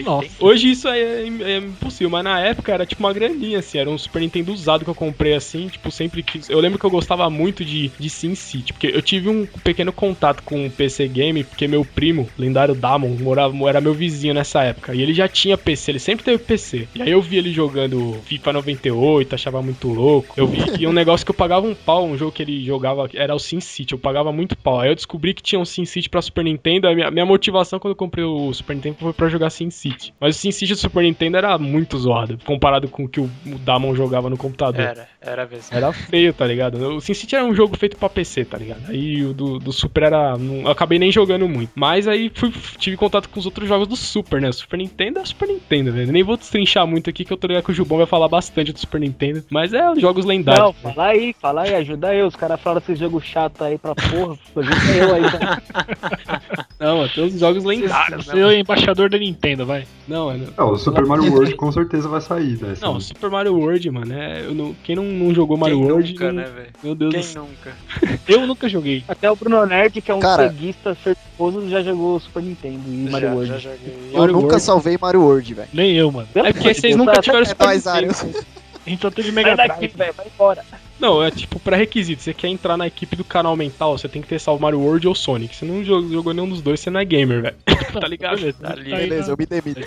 Nossa. Hoje isso é, é impossível, mas na época era tipo uma graninha, assim. Era um Super Nintendo usado que eu comprei assim, tipo, sempre quis. Eu lembro que eu gostava muito de, de Sin City, porque eu tive um pequeno contato com o PC Game, porque meu primo, lendário Damon, morava, era meu vizinho nessa época. E ele já tinha PC, ele sempre teve PC. E aí eu vi ele jogando FIFA 98, achava muito louco. Eu vi que um negócio que eu pagava um pau, um jogo que ele jogava, era o Sin City. Eu pagava muito pau. Aí eu descobri que tinha um Sin City pra Super Nintendo. A minha, minha motivação quando eu comprei o Super Nintendo foi pra jogar Sin City. Mas o Sin City do Super Nintendo era muito zoado, comparado com o que o, Damon jogava no computador. Era, era mesmo. Era feio, tá ligado? O Sin City era um jogo feito pra PC, tá ligado? Aí o do, do Super era. não- eu acabei nem jogando muito. Mas aí fui- tive contato com os outros jogos do Super, né? O Super Nintendo é o Super Nintendo, velho. Nem vou destrinchar muito aqui que eu tô ligado que o Jubão vai falar bastante do Super Nintendo. Mas é os jogos lendários. Não, fala aí, fala aí, ajuda eu. Os caras falaram esse jogo chato aí pra porra. Ajuda eu aí. Tá? Não, tem os jogos lendários, Você é o embaixador da Nintendo, vai. Não, é. não. O Super Mario World com certeza vai sair, né? Não, Assim, Super Mario World, mano, é, eu não- quem não, não jogou Mario Quem World. nunca, não- né, velho? Meu Deus Quem nunca? Eu nunca joguei. Até o Bruno Nerd, que é um Cara. ceguista certoso, já jogou Super Nintendo e Mario já, World. já joguei. Eu Mario nunca World. salvei Mario World, velho. Nem eu, mano. É porque vocês nunca tá- tiveram É Super Nintendo. A gente só teve Sai Mega daqui, Drive. velho, vai embora. Não, é tipo pré-requisito. Você quer entrar na equipe do canal mental, você tem que ter salvo Mario World ou Sonic. Você não jogou, nenhum dos dois, você não é gamer, velho. tá ligado? Tá aí, Beleza, eu me demito.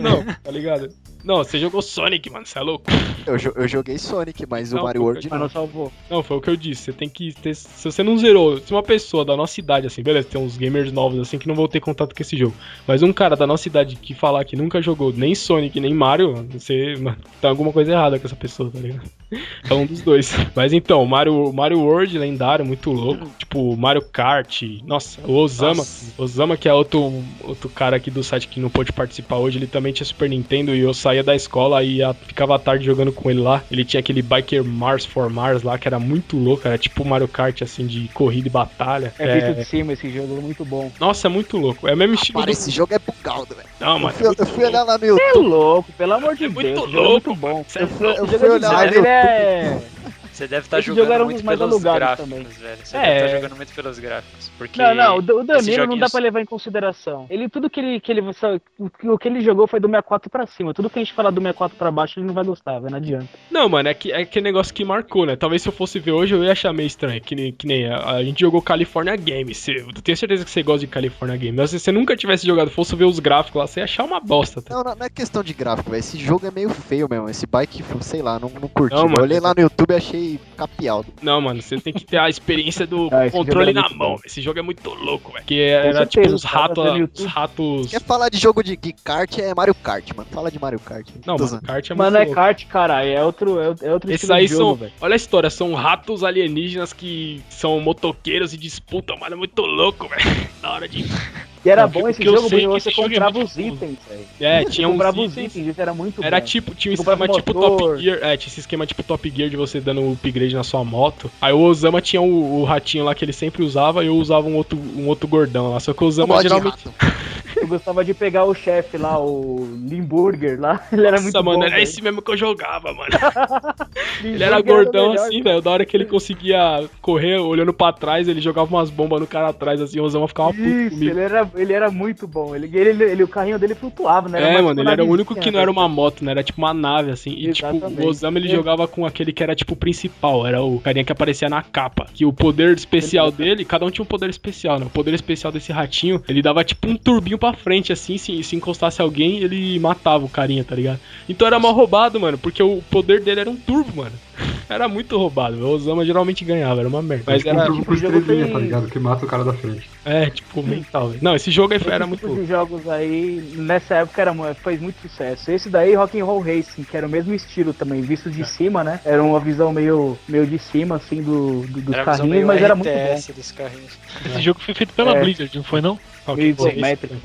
Não, tá ligado? Não, você jogou Sonic, mano, você é louco. Eu, jo- eu joguei Sonic, mas Não, o Mario World não. não salvou. Não, foi o que eu disse. Você tem que ter. Se você não zerou, se uma pessoa da nossa idade, assim, beleza, tem uns gamers novos assim que não vão ter contato com esse jogo. Mas um cara da nossa idade que falar que nunca jogou nem Sonic nem Mario, você. Mano, tem alguma coisa errada com essa pessoa, tá ligado? É um dos dois. Mas então, Mario, Mario World, lendário, muito louco. Tipo, Mario Kart. Nossa, o Osama. Nossa. Osama, que é outro, outro cara aqui do site que não pôde participar hoje, ele também tinha Super Nintendo e eu saía da escola e ia- ficava à tarde jogando com ele lá. Ele tinha aquele Biker Mars for Mars lá, que era muito louco, era tipo Mario Kart, assim, de corrida e batalha. É visto de cima esse jogo, muito bom. Nossa, é muito louco. É o mesmo estilo Para, do... esse jogo é bugaldo, velho. Não, Eu mano. fui, eu fui olhar lá no É YouTube. louco, pelo amor de É muito Deus. esse jogo louco, é muito bom. É Eu fui, louco. eu O fui é olhar lá no ele é... Você deve estar jogo era jogando muito pelos gráficos, também. velho. Você É. deve estar jogando muito pelos gráficos. Porque Não, não, o, Danilo não dá pra levar em consideração. Ele, tudo que ele, que ele, só- o, que- ele jogou foi do 64 pra cima. Tudo que a gente falar do 64 pra baixo, ele não vai gostar, velho, não adianta. Não, mano, é, que, é aquele negócio que marcou, né? Talvez se eu fosse ver hoje eu ia achar meio estranho. Que nem, que nem a, a gente jogou California Games. Você, eu tenho certeza que você gosta de California Games. Mas se você nunca tivesse jogado, fosse ver os gráficos lá, você ia achar uma bosta. Tá? Não, não, é questão de gráfico, velho. Esse jogo é meio feio mesmo. Esse bike, sei lá, não, não curti. Não, Eu mano. olhei lá no YouTube e achei capial. Não, mano, você tem que ter a experiência do Ah, controle é na mão. bom. Esse jogo é muito louco, velho. Que era certeza, tipo uns ratos. Os ratos. Quer falar de jogo de, de kart é Mario Kart, mano. Fala de Mario Kart. Não, Tô mano, zoando. kart é Mano, é louco. kart, caralho, é outro, é, é outro Esses aí de jogo, são. velho. Olha a história, são ratos alienígenas que são motoqueiros e disputam, mano. É muito louco, velho. Na hora de. E era Não, bom esse jogo sei porque que você jogo é comprava muito os itens, velho. É, tinha uns comprava os itens. itens, isso era muito Era bom. tipo, tinha um esquema tipo. Top Gear. É, tinha esse esquema tipo Top Gear de você dando o upgrade na sua moto. Aí o Osama tinha o, o ratinho lá que ele sempre usava e eu usava um outro, um outro gordão lá. Só que o Osama geralmente. Eu gostava de pegar o chefe lá, o Limburger lá. Ele era muito Nossa, mano, bom. era velho. esse mesmo que eu jogava, mano. Ele era gordão melhor, assim, velho. Da hora que ele conseguia correr olhando pra trás, ele jogava umas bombas no cara atrás, assim, o Osama ficava puto comigo. ele era, ele era muito bom. Ele, ele, ele- o carrinho dele flutuava, né? É, uma mano, ele era o único que não era velho. uma moto, né? Era tipo uma nave, assim. E tipo, Exatamente. o Osama ele É. jogava com aquele que era tipo o principal, era o carinha que aparecia na capa. Que o poder especial dele, cada um tinha um poder especial, né? O poder especial desse ratinho, ele dava tipo um turbinho pra frente, assim, se, se encostasse alguém, ele matava o carinha, tá ligado? Então era mal roubado, mano, porque o poder dele era um turbo, mano. Era muito roubado. O Osama geralmente ganhava, era uma merda. Mas Mas um era, turbo com o jogo estrelinha, tem- tá ligado? Que mata o cara da frente. é, tipo, mental, velho. Não, esse jogo aí foi- era Esse muito tipo louco. de jogos aí, nessa época era, fez muito sucesso. Esse daí, Rock'n'Roll Racing, que era o mesmo estilo também, visto É. de cima, né? Era uma visão meio, meio de cima, assim, do, do- dos Era carrinhos, mas era muito bom. RTS dos carrinhos. Esse jogo foi feito pela É. Blizzard, não foi não? Rock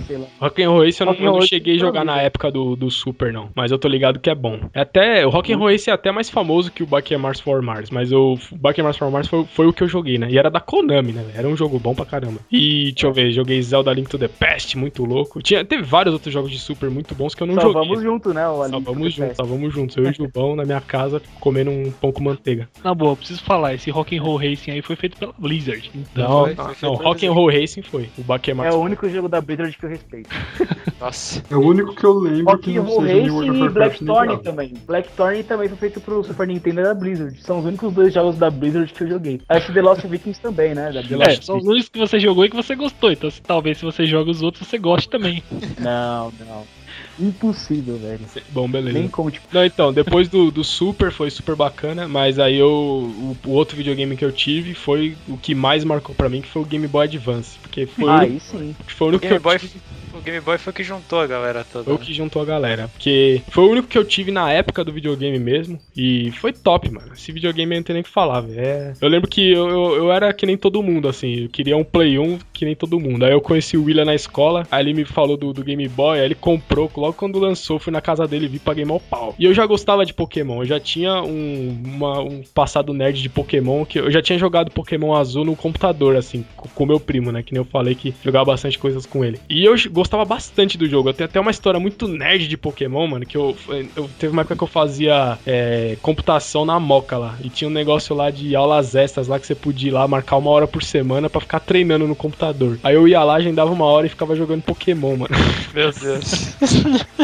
sei lá. Rock'n'Roll Race eu não, eu não cheguei a jogar na época do, do Super, não. Mas eu tô ligado que é bom. É até, o Rock'n'Roll Race é até mais famoso que o Bucky Mars for Mars. Mas o Bucky Mars for Mars foi, foi o que eu joguei, né? E era da Konami, né? Era um jogo bom pra caramba. E, deixa eu ver, joguei Zelda Link to the Past, muito louco. Tinha, teve vários outros jogos de Super muito bons que eu não Só joguei. vamos junto, né? O Só vamos Fest. só vamos juntos. Eu e o Jubão na minha casa comendo um pão com manteiga. Na boa, eu preciso falar, esse Rock'n'Roll Racing aí foi feito pela Blizzard. Então, Não, não, não Rock'n'Roll Racing foi. O Bucky Mars É único jogo da Blizzard que eu respeito. Nossa. É o único que eu lembro que não Rock'n'Roll seja of e Blackthorn também. Blackthorn também foi feito pro Super Nintendo da Blizzard. São os únicos dois jogos da Blizzard que eu joguei. Acho que The Lost Vikings também, né? Da The Blizzard. Lost é, são os únicos que você jogou e que você gostou. Então, se- talvez se você joga os outros, você goste também. Não, não. Impossível, velho. Bom, beleza. Nem como, tipo, Não, então, depois do, do Super foi super bacana, mas aí eu, o, o outro videogame que eu tive foi o que mais marcou pra mim, que foi o Game Boy Advance. Porque foi, o, único, aí sim. foi o Game eu Boy, tive, o Game Boy foi o que juntou a galera toda. foi o né? que juntou a galera. Porque foi o único que eu tive na época do videogame mesmo. E foi top, mano. Esse videogame eu não tem nem o que falar, velho. É... Eu lembro que eu, eu, eu era que nem todo mundo, assim. Eu queria um Play 1 que nem todo mundo. Aí eu conheci o William na escola, aí ele me falou do, do Game Boy, aí ele comprou. Logo quando lançou, fui na casa dele e vi, paguei mal pau. E eu já gostava de Pokémon. Eu já tinha um, uma- um passado nerd de Pokémon, que eu já tinha jogado Pokémon azul no computador, assim, com com meu primo, né? Que nem eu falei que jogava bastante coisas com ele. E eu gostava bastante do jogo. Eu tenho até uma história muito nerd de Pokémon, mano, que eu, eu teve uma época que eu fazia é, computação na Moca lá. E tinha um negócio lá de aulas extras lá que você podia ir lá marcar uma hora por semana pra ficar treinando no computador. Aí eu ia lá, agendava uma hora e ficava jogando Pokémon, mano. Meu Deus.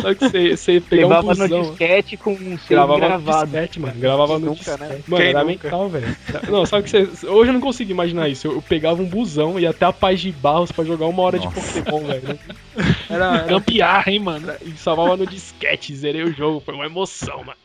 Só que você, você pegava um Levava no busão. disquete com um Gravava no gravado. disquete, mano. Gravava no Nunca, né? disquete. Mano, Quem era nunca? mental, velho. Não, sabe que você. Hoje eu não consigo imaginar isso. Eu, eu pegava um busão e até a Paz de Barros pra jogar uma hora Nossa. de Pokémon, velho. Era, era Gambiarra, hein, mano? e salvava no disquete, zerei o jogo, foi uma emoção, mano.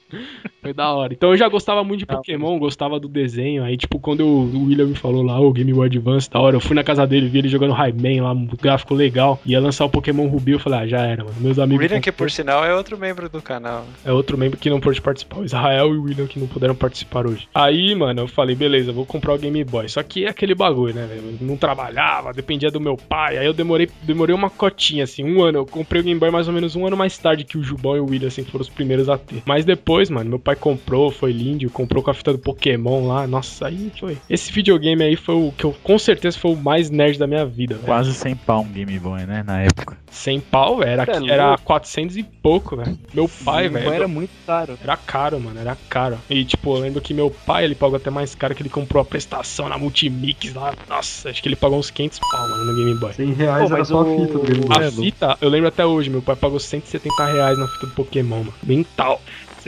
Foi da hora. Então eu já gostava muito de Pokémon, gostava do desenho. Aí, tipo, quando o o William me falou lá, o Game Boy Advance, da hora, eu fui na casa dele, vi ele jogando Rayman lá, um gráfico legal. Ia lançar o Pokémon Ruby, eu falei, ah, já era, mano. Meus O amigos. William, que por sinal é outro membro do canal. É outro membro que não pôde participar. O Israel e o William que não puderam participar hoje. Aí, mano, eu falei, beleza, vou comprar o Game Boy. Só que é aquele bagulho, né, velho? Não trabalhava, dependia do meu pai. Aí eu demorei, demorei uma cotinha, assim, um ano. Eu comprei o Game Boy mais ou menos um ano mais tarde que o Jubão e o William, assim, foram os primeiros a ter. Mas depois, mano, meu pai comprou, foi lindo, comprou com a fita do Pokémon lá. Nossa, aí foi. Esse videogame aí foi o que eu, com certeza, foi o mais nerd da minha vida, velho. Quase 100 pau um Game Boy, né? Na época. Sem pau. Era, é era louco. 400 e pouco, velho. Meu pai, O velho. Game Boy era muito caro. Era caro, mano, era caro. E, tipo, eu lembro que meu pai, ele pagou até mais caro que ele comprou a prestação na Multimix lá. Nossa, acho que ele pagou uns 500 pau, mano, no Game Boy. 100 reais Pô, era só a fita do Game Boy. A fita, eu lembro até hoje, meu pai pagou 170 reais na fita do Pokémon, mano. Mental.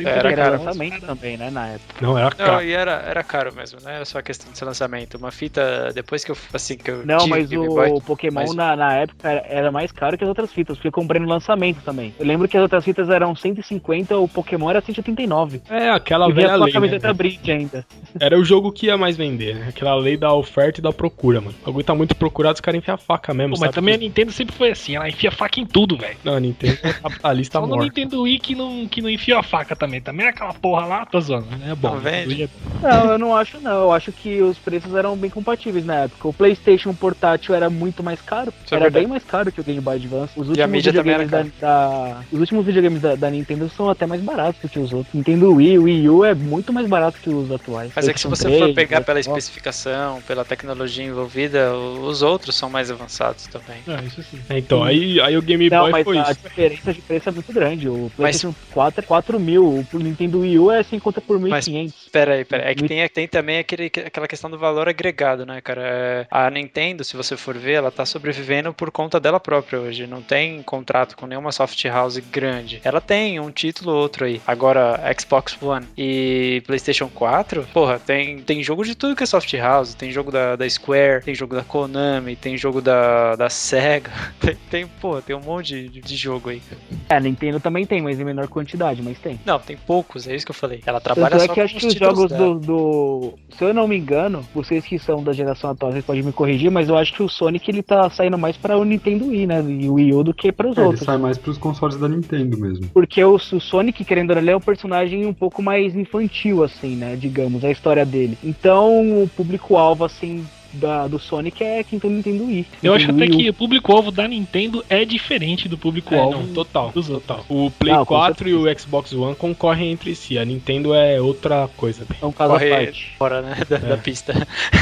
Era Era, caro. lançamento também, né, na época. Não, era Não, caro. e era, era caro mesmo, não era só questão de ser lançamento. Uma fita, depois que eu, assim, que eu Não, mas o Boy, Pokémon mas- na, na época era, era mais caro que as outras fitas, porque eu comprei no lançamento também. Eu lembro que as outras fitas eram 150, o Pokémon era 189. É, aquela E velha a lei, camiseta né? brinde ainda. Era o jogo que ia mais vender, né? Aquela lei da oferta e da procura, mano. O bagulho tá muito procurado, os caras enfiam a faca mesmo, Pô, mas sabe? também a Nintendo sempre foi assim, ela enfia faca em tudo, velho. Não, a Nintendo é capitalista Só no morta. Nintendo Wii que não, que não enfia a faca também. Também é aquela porra lá, tô zoando. É bom. Não vende? Não, eu não acho não. Eu acho que os preços eram bem compatíveis na época. O PlayStation portátil era muito mais caro. Isso é era verdade. bem mais caro que o Game Boy Advance. Os E a últimos mídia também videogames da, da- os últimos videogames da, da Nintendo são até mais baratos do que os outros. Nintendo Wii, Wii U é muito mais barato que os atuais. Mas é que se você PlayStation for 3, pegar pela especificação, pela tecnologia envolvida, os outros são mais avançados também. É, isso sim. É, Então, aí, aí o Game Não, Boy mas foi a isso. diferença de preço é muito grande. O PlayStation 4 é 4 mil, o Nintendo Wii U é 1.500 conta por 1.500. Pera aí, pera aí. É que tem, tem também aquele, aquela questão do valor agregado, né, cara? É, A Nintendo, se você for ver, ela tá sobrevivendo por conta dela própria hoje. Não tem contrato com nenhuma soft house grande. Ela tem um título ou outro aí. Agora, Xbox One e PlayStation 4, porra, tem, tem jogo de tudo que é soft house. Tem jogo da, da Square, tem jogo da Konami, tem jogo da, da Sega. Tem, tem, pô, tem um monte de, de jogo aí. É, a Nintendo também tem, mas em menor quantidade, mas tem. Não, tem poucos, é isso que eu falei. Ela trabalha Tanto é só que com acho os que os jogos do, do- Se eu não me engano, vocês que são da geração atual, vocês podem me corrigir, mas eu acho que o Sonic ele tá saindo mais para o Nintendo Wii, né? E o Wii U do que para os É, ele outros. sai mais pros consoles da Nintendo mesmo. Porque o, o Sonic, querendo ou não, ele é um personagem um pouco mais infantil, assim, né? Digamos, a história dele. Então, o público-alvo, assim, da, do Sonic é quem tem o Nintendo Wii. Eu acho até que o público-alvo da Nintendo é diferente do É, público-alvo. não, total, dos total. O Play Não, com 4 e o Xbox One concorrem entre si. A Nintendo é outra coisa. É um caso à Corre parte. fora, né, da, É. da pista.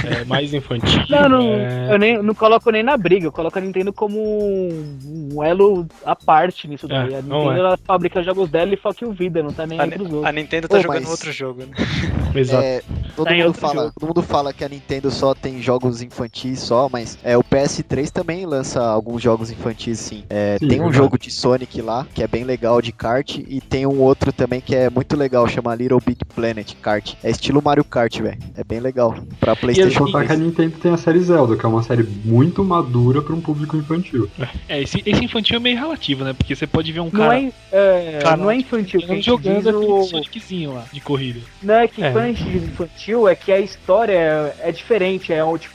É mais infantil. Não, não, é- eu nem, não coloco nem na briga, eu coloco a Nintendo como um, elo à parte nisso daí. É, a não Nintendo é. ela fabrica jogos dela e foca o vida, não tá nem A, pros a outros. Nintendo tá Ô, jogando mas- outro jogo, né? Exato. É, todo, Tá mundo outro fala, jogo. todo mundo fala que a Nintendo só tem jogos infantis só, mas é, o PS3 também lança alguns jogos infantis, sim. É, Sim, tem um verdade. jogo de Sonic lá, que é bem legal de kart, e tem um outro também que é muito legal, chama Little Big Planet Kart. É estilo Mario Kart, velho. É bem legal. Pra PlayStation contar que a 3. Nintendo tem a série Zelda, que é uma série muito madura pra um público infantil. É, esse, esse infantil é meio relativo, né? Porque você pode ver um Não cara é, é, cara, não é infantil, que jogando o... Soniczinho lá, de corrida. Não é que É. infantil, é que a história é, é diferente, é um, tipo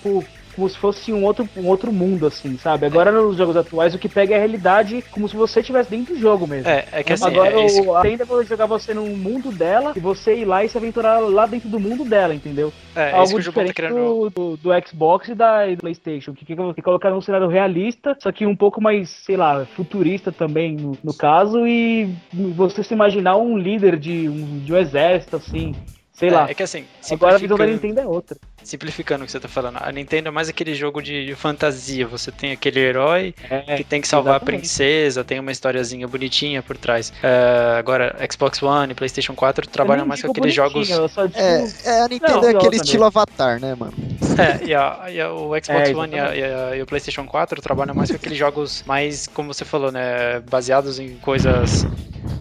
como se fosse um outro, um outro mundo, assim, sabe? Agora nos jogos atuais o que pega é a realidade como se você estivesse dentro do jogo mesmo. É, é que assim, Agora é isso, o, a Nintendo vai jogar você no mundo dela e você ir lá e se aventurar lá dentro do mundo dela, entendeu? é, é isso Algo que o tá diferente querendo. do, do, do Xbox e da e do Playstation, que, que, que colocaram um cenário realista, só que um pouco mais, sei lá, futurista também no, no caso, e você se imaginar um líder de um, de um exército, assim, sei lá. É, é que assim, Agora a visão da Nintendo é outra. Simplificando o que você tá falando, a Nintendo é mais aquele jogo de, de fantasia. Você tem aquele herói É, que tem que salvar a exatamente. princesa, tem uma historiazinha bonitinha por trás. É, agora, Xbox One e PlayStation 4 trabalham mais com aqueles jogos. só digo- É, é, a Nintendo Não, é aquele estilo Avatar, né, mano? É, e, a- e a- o Xbox É, One e, a- e a- e o PlayStation 4 trabalham mais com aqueles jogos mais, como você falou, né? Baseados em coisas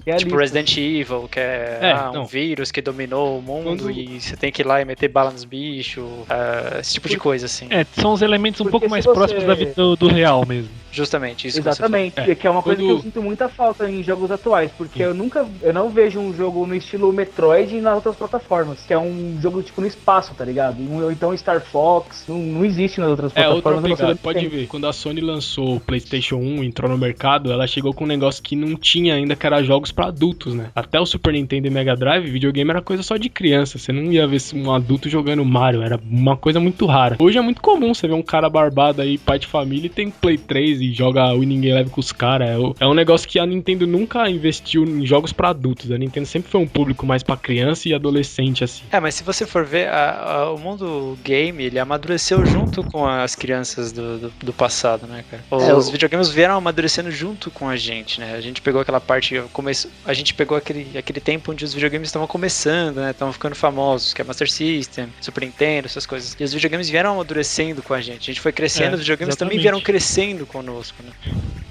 realista. tipo Resident Evil, que é, É, ah, um não. vírus que dominou o mundo Quando- e você tem que ir lá e meter bala nos bichos, ah, esse tipo de coisa, assim. É, são os elementos um Porque pouco mais você- próximos da vida do, do real mesmo. Justamente, isso que você Exatamente, É, que é uma coisa quando- que eu sinto muita falta em jogos atuais, porque eu nunca, eu não vejo um jogo no estilo Metroid nas outras plataformas, que é um jogo tipo no espaço, tá ligado? Ou então Star Fox, não, não existe nas outras É, plataformas. pegada. Pode tem. ver, quando a Sony lançou o PlayStation 1, entrou no mercado, ela chegou com um negócio que não tinha ainda, que era jogos pra adultos, né? Até o Super Nintendo e Mega Drive, videogame era coisa só de criança. Você não ia ver um adulto jogando Mario, era uma coisa muito rara. Hoje é muito comum você ver um cara barbado aí, pai de família, e tem Play 3 e joga Winning Eleven com os caras. É, é um negócio que a Nintendo nunca investiu em jogos pra adultos. A Nintendo sempre foi um público mais pra criança e adolescente, assim. É, mas se você for ver, a- a- o mundo game, ele amadureceu junto com as crianças do, do, do passado, né, cara? É, Os videogames vieram amadurecendo junto com a gente, né? A gente pegou aquela parte, começo, a gente pegou aquele, aquele tempo onde os videogames estavam começando, né? Estavam ficando famosos, que é Master System, Super Nintendo, essas coisas. E os videogames vieram amadurecendo com a gente. A gente foi crescendo, É, os videogames também exatamente. vieram crescendo conosco, né?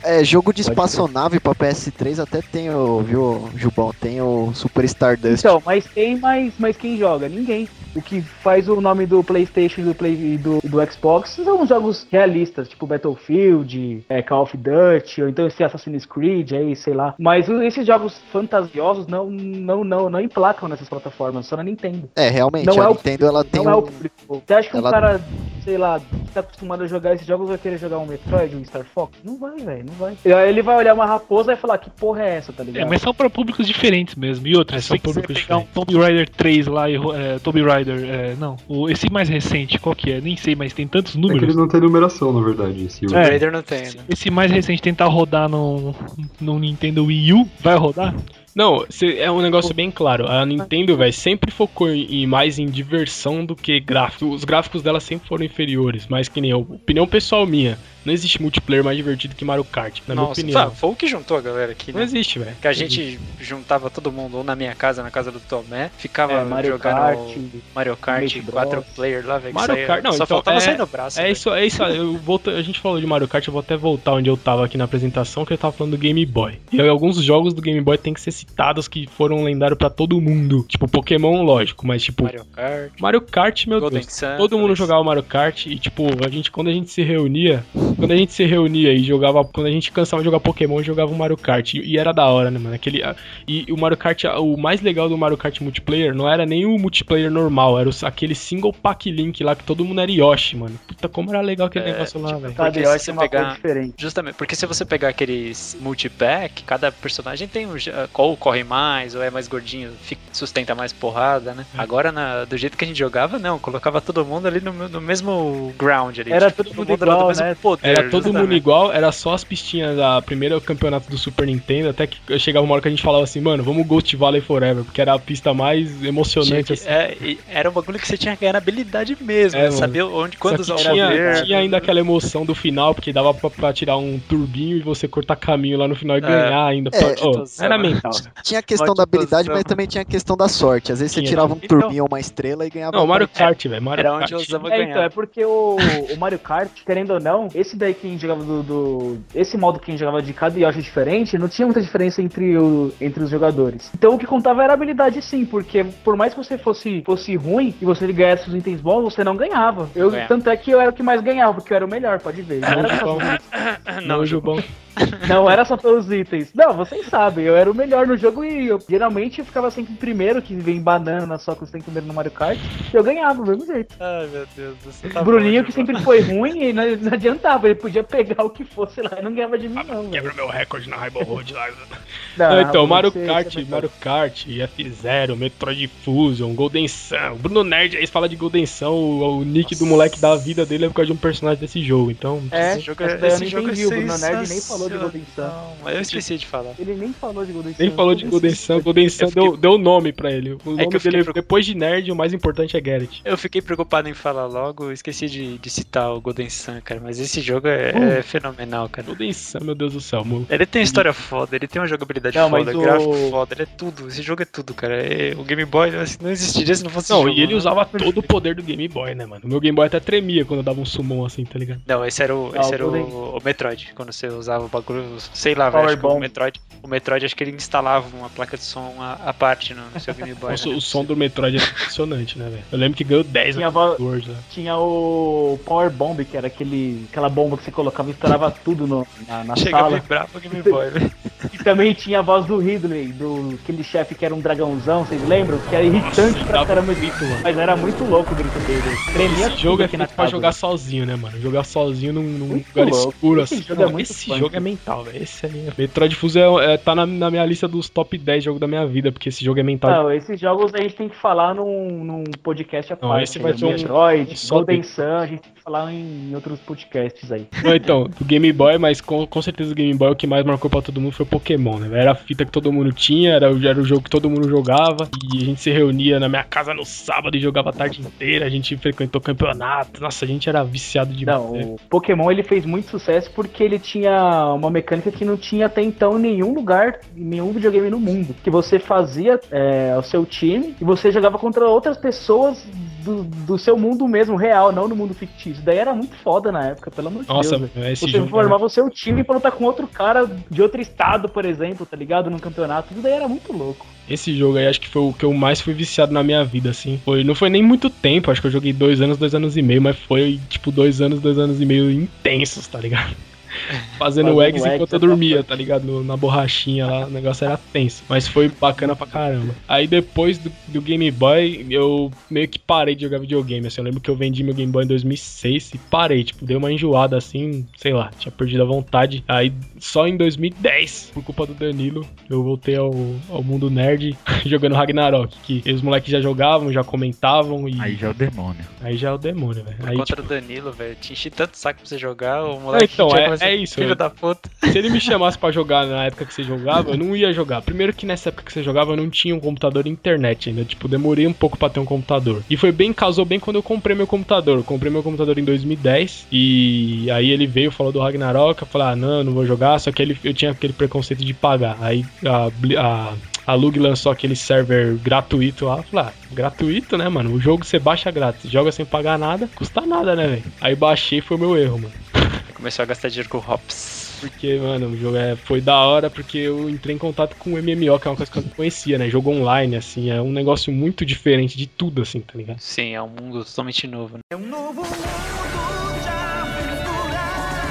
É, jogo de espaçonave pra PS3 até tem o, viu, Jubão? Tem o Super Stardust. Então, mas tem, mas, mas quem joga? Ninguém. O que faz o nome do PlayStation e do, Play, e do, do Xbox são jogos realistas, tipo Battlefield, é, Call of Duty, ou então esse Assassin's Creed, aí, sei lá. Mas o- esses jogos fantasiosos não, não, não, não emplacam nessas plataformas, só na Nintendo. É, realmente, Não a é o Nintendo ela tem não é o público. Você acha que ela- um cara, sei lá, que tá acostumado a jogar esses jogos vai querer jogar um Metroid, um Star Fox? Não vai, velho, não vai. E aí Ele vai olhar uma raposa e falar, que porra é essa, tá ligado? É, mas são pra públicos diferentes mesmo. E outras, É, são públicos pegar um Tomb Raider 3 lá e é, Tomb Raider, é, não, o, esse mais recente, qual que é? Nem sei, mas tem tantos É que ele números. não tem numeração, na verdade. Esse O É. Raider não tem, né? Esse mais recente tentar rodar no, no Nintendo Wii U, vai rodar? Não, é um negócio bem claro. A Nintendo, velho, sempre focou em, mais em diversão do que gráfico. Os gráficos dela sempre foram inferiores, mas que nem eu. Opinião pessoal minha. Não existe multiplayer mais divertido que Mario Kart, na minha Nossa, opinião. fa- foi o que juntou a galera aqui, Não né? existe, velho. Que a gente juntava todo mundo, ou na minha casa, na casa do Tomé, ficava É, Mario jogando Kart, Mario Kart Smash 4 Bros. player lá, velho. Mario Kart, não, só então, faltava é- sair no braço. É velho. isso, é isso. Eu volto, a gente falou de Mario Kart, eu vou até voltar onde eu tava aqui na apresentação, que eu tava falando do Game Boy. E alguns jogos do Game Boy tem que ser citados que foram lendários pra todo mundo. Tipo, Pokémon, lógico, mas tipo. Mario Kart, Mario Kart, meu Golden Deus. Sun. Todo mundo jogava Mario Kart e, tipo, a gente, quando a gente se reunia, quando a gente se reunia e jogava, quando a gente cansava de jogar Pokémon, jogava o Mario Kart. E, e era da hora, né, mano? Aquele, a- e o Mario Kart, a- o mais legal do Mario Kart multiplayer não era nem o multiplayer normal, era os- aquele single pack link lá que todo mundo era Yoshi, mano. Puta, como era legal aquele É, negócio lá, tipo, velho. Cada Yoshi se cor pegar- diferente. Justamente, porque se você pegar aqueles multipack, cada personagem tem um. Qual corre mais, ou é mais gordinho, fica- sustenta mais porrada, né? É. Agora, na- do jeito que a gente jogava, não. Colocava todo mundo ali no, no mesmo ground ali. Era tipo, todo mundo era do igual, mesmo né? poder, Era todo mundo justamente. igual, era só as pistinhas da primeira campeonato do Super Nintendo, até que chegava uma hora que a gente falava assim, mano, vamos Ghost Valley Forever, porque era a pista mais emocionante, que- assim. é, era um bagulho que você tinha que ganhar na habilidade mesmo, É, né? saber onde, quando usar tinha, tinha ainda aquela emoção do final, porque dava pra, pra tirar um turbinho e você cortar caminho lá no final e É. ganhar ainda. É, tipo, era sabe? mental. Tinha a questão da habilidade, mas também tinha a questão da sorte. Às vezes você Tinha. tirava um Então- turbinho ou uma estrela e ganhava Não, Mario Kart, velho. Mario Era onde Kart. eu usava É, ganhar. então, é porque o, o Mario Kart, querendo ou não, esse daí quem jogava do, do- Esse modo quem jogava de cada Yoshi diferente, não tinha muita diferença entre, o, entre os jogadores. Então o que contava era a habilidade sim, porque por mais que você fosse, fosse ruim e você ganhasse os itens bons, você não ganhava. Eu, Ganhava. tanto é que eu era o que mais ganhava, porque eu era o melhor, pode ver. Não Não, Jubão. Não, Não, Ju, Jubão. não era só pelos itens. Não, vocês sabem, eu era o melhor no jogo e eu geralmente eu ficava sempre em primeiro, que vem banana só que você tem primeiro no Mario Kart, e eu ganhava do mesmo jeito. Ai, meu Deus do céu. O Tá Bruninho, bom, que sempre foi ruim, e não, não adiantava, ele podia pegar o que fosse lá e não ganhava de mim, não. velho. Quebra meu recorde na Rainbow Road lá. Não, Não, então, Mario você- Kart, você Mario Kart, F0, Metroid Fusion, Golden Sun. O Bruno Nerd aí fala de Golden Sun, o, o nick do moleque da vida dele é por causa de um personagem desse jogo. Então, É, Esse jogo é, eu esse não jogo é entendi, o Bruno Nerd nem falou de Golden Sun. Não, eu esqueci de falar. Ele nem falou de Golden Sun. nem falou de Golden Sun. Golden Sun fiquei- deu, deu nome pra ele. O que nome eu fiquei dele, preocup- depois de Nerd, o mais importante é Garrett. Eu fiquei preocupado em falar logo, esqueci de, de citar o Golden Sun, cara. Mas esse jogo é, Uh. é fenomenal, cara. Golden Sun, meu Deus do céu, mano. Ele tem história foda, ele tem uma jogabilidade Não, mas foda, o- gráfico foda, ele é tudo. Esse jogo é tudo, cara. É- o Game Boy assim, não existiria se não fosse Não, esse jogo, e ele né? usava todo o poder do Game Boy, né, mano? O meu Game Boy até tremia quando eu dava um summon assim, tá ligado? Não, esse era o, esse era Golden- o, o Metroid, quando você usava bagulho, sei lá, velho. Power acho que o Bomb. Metroid, o Metroid acho que ele instalava uma placa de som à, à parte no, no seu Game Boy. Nossa, né? o som do Metroid é impressionante, né, velho? Eu lembro que ganhou 10 Tinha Word, né? Tinha o Power Bomb, que era aquele, aquela bomba que você colocava e estourava tudo no- na, na Chega a sala. vibrar pro Game Boy, velho. E também tinha a voz do Ridley, do aquele chefe que era um dragãozão, vocês lembram? Que era irritante pra dava caramba. grito, mano. Mas era muito louco o grito dele. Tremia Esse jogo é aqui na pra casa. jogar sozinho, né, mano? Jogar sozinho num, num Muito lugar louco. escuro Esse assim. jogo é muito esse funk. jogo é mental, velho. Esse aí. é- Metroid Fuse é, é- tá na, na minha lista dos top 10 jogos da minha vida, porque esse jogo é mental. Não, esses jogos a gente tem que falar num, num podcast à Não, parte. esse vai né? ser um- Metroid, um só Golden. Sun, a gente tem que falar em, em outros podcasts aí. Não, então, do Game Boy, mas com, com certeza o Game Boy o que mais marcou pra todo mundo foi Pokémon, né? Era a fita que todo mundo tinha, era, o- era o jogo que todo mundo jogava, e a gente se reunia na minha casa no sábado e jogava a tarde inteira, a gente frequentou campeonato, nossa, a gente era viciado de Não, o Pokémon ele fez muito sucesso porque ele tinha uma mecânica que não tinha até então em nenhum lugar, em nenhum videogame no mundo. Que você fazia é, o seu time e você jogava contra outras pessoas do, do seu mundo mesmo, real, não no mundo fictício. Daí era muito foda na época, pelo amor de Nossa, Deus. esse Você jogo. formava o seu time pra lutar com outro cara de outro estado, por exemplo, tá ligado? Num campeonato. Isso daí era muito louco. Esse jogo aí acho que foi o que eu mais fui viciado na minha vida, assim. Foi, não foi nem muito tempo, acho que eu joguei dois anos, dois anos e meio, mas foi tipo dois anos, dois anos e meio intensos, tá ligado? Fazendo Fazendo eggs enquanto eu é dormia, tá ligado? No- na borrachinha lá, o negócio era tenso. Mas foi bacana pra caramba. Aí depois do, do Game Boy, eu meio que parei de jogar videogame. Assim, eu lembro que eu vendi meu Game Boy em 2006 e parei. Tipo, dei uma enjoada assim, sei lá, tinha perdido a vontade. Aí só em 2010, por culpa do Danilo, eu voltei ao, ao mundo nerd jogando Ragnarok. Que os moleques já jogavam, já comentavam e Aí já é o demônio. aí já é o demônio, velho. Aí, Contra tipo, o Danilo, velho. Te enchi tanto saco pra você jogar, o moleque então, tinha é- começado- é isso, Filho da puta. Se ele me chamasse pra jogar na época que você jogava, eu não ia jogar. Primeiro que nessa época que você jogava eu não tinha um computador e internet ainda. Tipo, demorei um pouco pra ter um computador. E foi bem, casou bem quando eu comprei meu computador. Eu comprei meu computador em 2010 e aí ele veio, falou do Ragnarok. Eu falei, ah, não, não vou jogar. Só que ele, eu tinha aquele preconceito de pagar. Aí a, a, a Lug lançou aquele server gratuito lá. Eu falei, ah, gratuito, né, mano? O jogo você baixa grátis, joga sem pagar nada, custa nada, né, velho? Aí baixei foi o meu erro, mano. Começou a gastar dinheiro com Hops. Porque, mano, o jogo é, foi da hora porque eu entrei em contato com o MMO, que é uma coisa que eu não conhecia, né? Jogo online, assim, é um negócio muito diferente de tudo, assim, tá ligado? Sim, é um mundo totalmente novo. Né? É,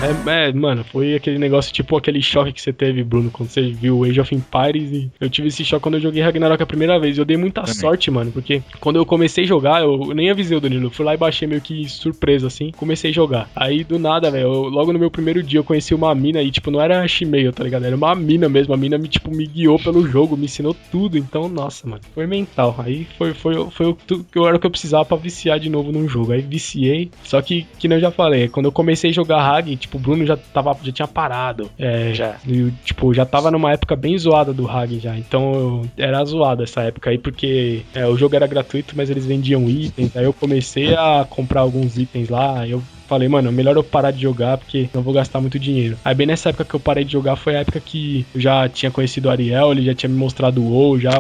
é, mano, foi aquele negócio, tipo aquele choque que você teve, Bruno, quando você viu o Age of Empires e eu tive esse choque quando eu joguei Ragnarok a primeira vez. Eu dei muita Também. sorte, mano, porque quando eu comecei a jogar, eu, nem avisei o Danilo, eu fui lá e baixei meio que surpresa, assim, comecei a jogar. Aí, do nada, velho, eu- logo no meu primeiro dia eu conheci uma mina e, tipo, não era Shimeio, tá ligado? Era uma mina mesmo, a mina me, tipo, me guiou pelo jogo, me ensinou tudo, então, nossa, mano, foi mental. Aí foi, foi, foi o que eu era o que eu precisava pra viciar de novo num jogo. Aí viciei, só que, que nem eu já falei, quando eu comecei a jogar Hag, tipo, o Bruno já tava, já tinha parado. É, Já. e, tipo, já tava numa época bem zoada do Hag já. Então eu, era zoada essa época aí, porque é, o jogo era gratuito, mas eles vendiam itens. Aí eu comecei a comprar alguns itens lá. Eu falei, mano, melhor eu parar de jogar porque não vou gastar muito dinheiro. Aí bem nessa época que eu parei de jogar foi a época que eu já tinha conhecido o Ariel, ele já tinha me mostrado o WoW, já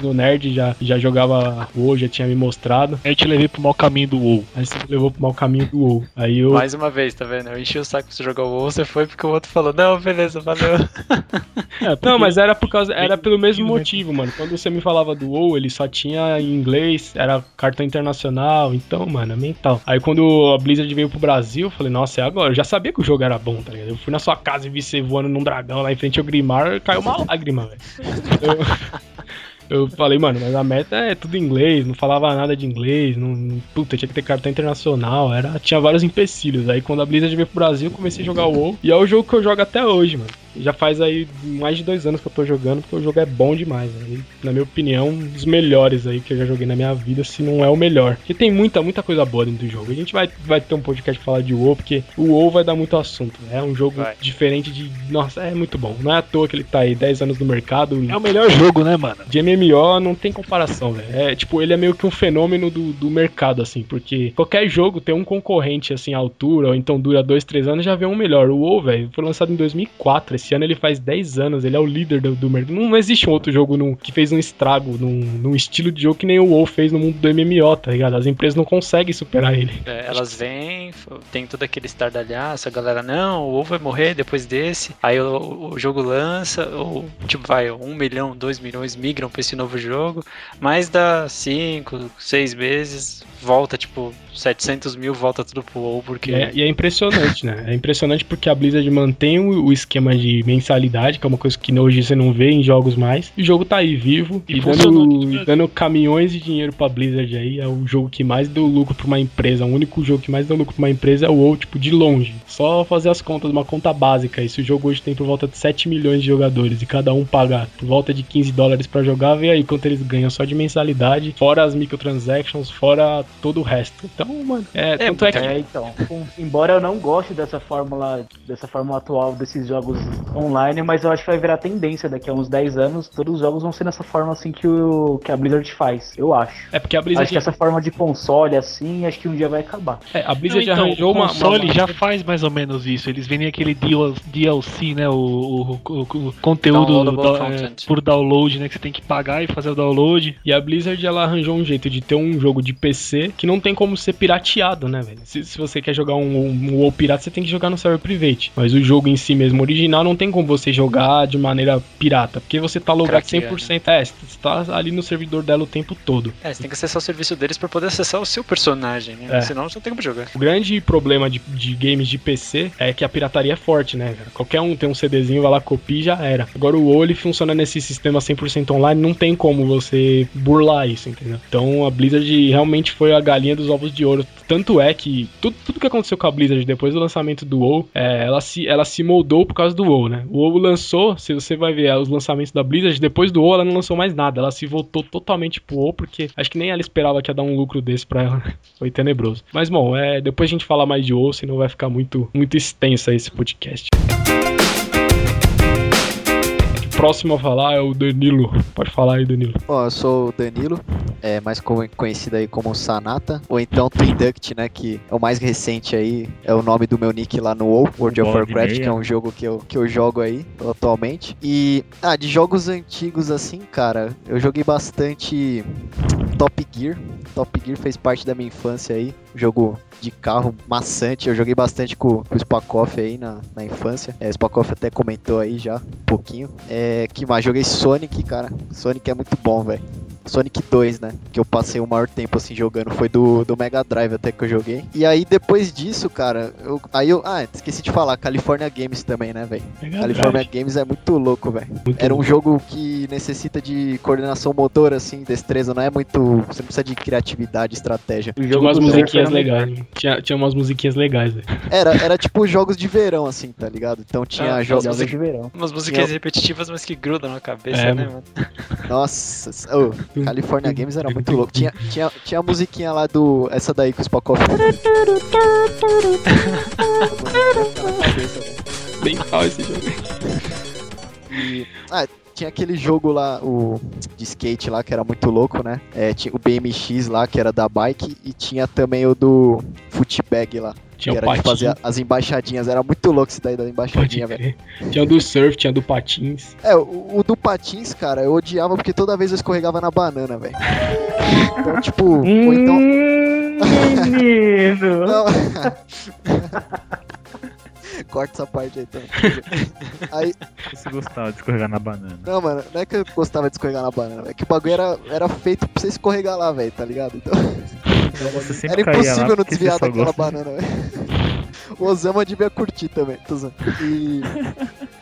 no Nerd já, já jogava o WoW, já tinha me mostrado. Aí eu te levei pro mau caminho do WoW. Aí você me levou pro mau caminho do WoW. Aí eu. Mais uma vez, tá vendo? Eu enchi o saco pra você jogar o WoW, você foi porque o outro falou, não, beleza, valeu. Não, mas era por causa, era pelo mesmo motivo, mano. Quando você me falava do WoW, ele só tinha em inglês, era cartão internacional, então, mano, é mental. Aí quando a Blizzard veio pro Brasil, falei, nossa, é agora. Eu já sabia que o jogo era bom, tá ligado? Eu fui na sua casa e vi você voando num dragão lá em frente ao Grimar, caiu uma lágrima, velho. Eu, eu falei, mano, mas a meta é tudo em inglês, não falava nada de inglês, não, puta, tinha que ter cartão internacional, era, tinha vários empecilhos. Aí quando a Blizzard veio pro Brasil, comecei a jogar o WoW, e é o jogo que eu jogo até hoje, mano. Já faz aí mais de dois anos que eu tô jogando, porque o jogo é bom demais, né? E, na minha opinião, um dos melhores aí que eu já joguei na minha vida, se não é o melhor. Porque tem muita, muita coisa boa dentro do jogo. A gente vai, vai ter um podcast pra falar de WoW, porque o WoW vai dar muito assunto. né? É um jogo Vai. diferente de. Nossa, é muito bom. Não é à toa que ele tá aí 10 anos no mercado. É o melhor jogo, né, mano? De MMO não tem comparação, velho. É tipo, ele é meio que um fenômeno do, do mercado, assim, porque qualquer jogo tem um concorrente, assim, à altura, ou então dura dois, três anos, já vê um melhor. O WoW, velho, foi lançado em 2004 esse Esse ano ele faz 10 anos, ele é o líder do, do mercado. Não, não existe um outro jogo num- que fez um estrago num, num estilo de jogo que nem o WoW fez no mundo do MMO, tá ligado? As empresas não conseguem superar ele. É, elas vêm, tem todo aquele estardalhaço, a galera, não, o WoW vai morrer depois desse. Aí o, o jogo lança, ou tipo, vai, um milhão, dois milhões migram pra esse novo jogo, mas dá cinco, seis meses, volta, tipo, 700 mil, volta tudo pro WoW, porque... E é, e é impressionante, né? É impressionante porque a Blizzard mantém o, o esquema de mensalidade, que é uma coisa que hoje você não vê em jogos mais. E o jogo tá aí vivo E e, dando, Brasil. dando caminhões de dinheiro pra Blizzard aí. É o jogo que mais deu lucro pra uma empresa. O único jogo que mais deu lucro pra uma empresa é o WoW, tipo, de longe. Só fazer as contas, uma conta básica. Esse jogo hoje tem por volta de 7 milhões de jogadores e cada um paga por volta de 15 dólares pra jogar. Vê aí quanto eles ganham só de mensalidade, fora as microtransactions, fora todo o resto. Então, mano, é, tanto é que É, então. embora eu não goste dessa fórmula, dessa fórmula atual desses jogos online, mas eu acho que vai virar tendência daqui a uns 10 anos. Todos os jogos vão ser nessa forma assim que, o, que a Blizzard faz. Eu acho. É porque a Blizzard, Acho que essa forma de console assim, acho que um dia vai acabar. é, a Não, Blizzard então, arranjou o uma, console uma- já faz mais ou menos isso. Eles vendem aquele DL DLC, né? O, o- o- o conteúdo content. é, por download, né? Que você tem que pagar e fazer o download. E a Blizzard ela arranjou um jeito de ter um jogo de PC que não tem como ser pirateado, né, velho? Se, se você quer jogar um, um WoW pirata, você tem que jogar no server private. Mas o jogo em si mesmo, original, não tem como você jogar de maneira pirata. Porque você tá logado Craquear, 100%. É, você tá ali no servidor dela o tempo todo. É, você tem que acessar o serviço deles pra poder acessar o seu personagem, né? É. Senão você não tem como jogar. O grande problema de, de games de PC é que a pirataria é forte, né? cara? Qualquer um tem um CDzinho, vai lá, copia e já era. Agora o WoW, ele funciona nesse sistema 100% online, não tem como você burlar isso, entendeu? Então a Blizzard realmente foi a galinha dos ovos de ouro. Tanto é que tudo, tudo que aconteceu com a Blizzard depois do lançamento do WoW, é, ela, se, ela se moldou por causa do WoW, né? O WoW lançou, se você vai ver é, os lançamentos da Blizzard, depois do WoW ela não lançou mais nada. Ela se voltou totalmente pro WoW, porque acho que nem ela esperava que ia dar um lucro desse pra ela. Foi tenebroso. Mas bom, é, depois a gente fala mais de WoW, senão vai ficar muito, muito extenso aí esse podcast. Próximo a falar é o Danilo. Pode falar aí, Danilo. Bom, eu sou o Danilo, é mais co- conhecido aí como Sanata, ou então Twin Duct, né, que é o mais recente aí, é o nome do meu nick lá no WoW, World of Warcraft, que é um jogo que eu, que eu jogo aí atualmente. E, ah, de jogos antigos assim, cara, eu joguei bastante Top Gear. Top Gear fez parte da minha infância aí, jogo de carro maçante, eu joguei bastante com, o Spakoff aí na, na infância. É, o Spakoff até comentou aí já, um pouquinho. É, que mais? Joguei Sonic, cara. Sonic é muito bom, velho. Sonic 2, né? Que eu passei o maior tempo assim jogando. Foi do, do Mega Drive até que eu joguei. E aí depois disso, cara, eu, aí eu. Ah, esqueci de falar, California Games também, né, velho? California Games é muito louco, velho. Era um bom. jogo que necessita de coordenação motora, assim, destreza. Não é muito. Você não precisa de criatividade, estratégia. O Tinha jogo umas do musiquinhas era legais. Tinha, tinha umas musiquinhas legais, velho. Era, era tipo jogos de verão, assim, tá ligado? Então tinha Ah, jogos. Música- de verão. Umas musiquinhas Eu- repetitivas, mas que grudam na cabeça, É, né, mano. mano? Nossa, ô, California Games era muito louco. Tinha, tinha, tinha a musiquinha lá do. Essa daí com o Spakoff. Bem tal esse jogo. E, ah, tinha aquele jogo lá, o de skate lá, que era muito louco, né? É, tinha o BMX lá, que era da bike, e tinha também o do footbag lá. Tinha que o era de patins. fazer as embaixadinhas. Era muito louco esse daí da embaixadinha, velho. Tinha do surf, tinha do patins. É, o, o do patins, cara, eu odiava porque toda vez eu escorregava na banana, velho. Então, tipo, ou então. Hum, menino! Não. Corta essa parte aí também. Aí, Você gostava de escorregar na banana. não, mano, não é que eu gostava de escorregar na banana, é que o bagulho era, era feito pra você escorregar lá, velho, tá ligado? Então, Você sempre era impossível não você desviar daquela gosta- banana, velho. O Osama devia curtir também, tô zoando. E,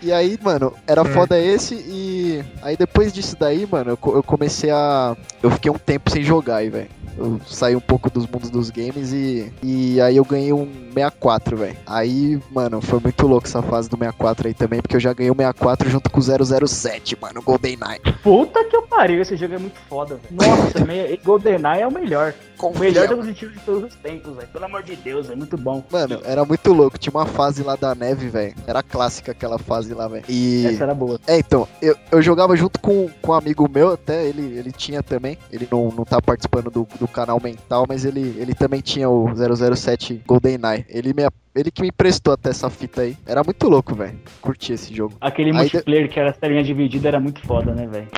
e aí, mano, era É. foda esse e aí depois disso daí, mano, eu, eu comecei a. Eu fiquei um tempo sem jogar aí, velho. Eu saí um pouco dos mundos dos games e, e aí eu ganhei um 64, velho. Aí, mano, foi muito louco essa fase do 64 aí também, porque eu já ganhei o 64 junto com o 007, mano, GoldenEye. Puta que eu pariu, esse jogo é muito foda, velho. Nossa, GoldenEye é o melhor. O melhor jogo de tiro de todos os tempos, velho. Pelo amor de Deus, é muito bom. Mano, era muito louco. Tinha uma fase lá da neve, velho. Era clássica aquela fase lá, velho. E. Essa era boa. É, então, eu, eu jogava junto com, com um amigo meu, até ele, ele tinha também. Ele não, não tá participando do, do canal mental, mas ele, ele também tinha o 007 GoldenEye. Ele, me, ele que me emprestou até essa fita aí. Era muito louco, velho. Curti esse jogo. Aquele Aí multiplayer que era telinha dividida era muito foda, né, velho?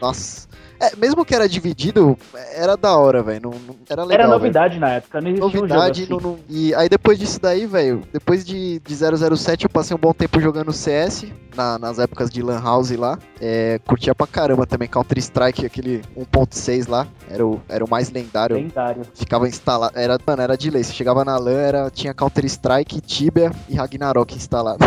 Nossa. É, mesmo que era dividido, era da hora, velho. Não, não- Era legal. Era novidade na época, não existia Novidade, um jogo não- assim. não- e aí depois disso daí, velho, depois de, de 007 eu passei um bom tempo jogando CS, na- nas épocas de Lan House lá, é, curtia pra caramba também, Counter Strike, aquele 1.6 lá, era o, era o mais lendário, Lendário. ficava instalado, era, mano, era de lei, você chegava na LAN, era, tinha Counter Strike, Tibia e Ragnarok instalado.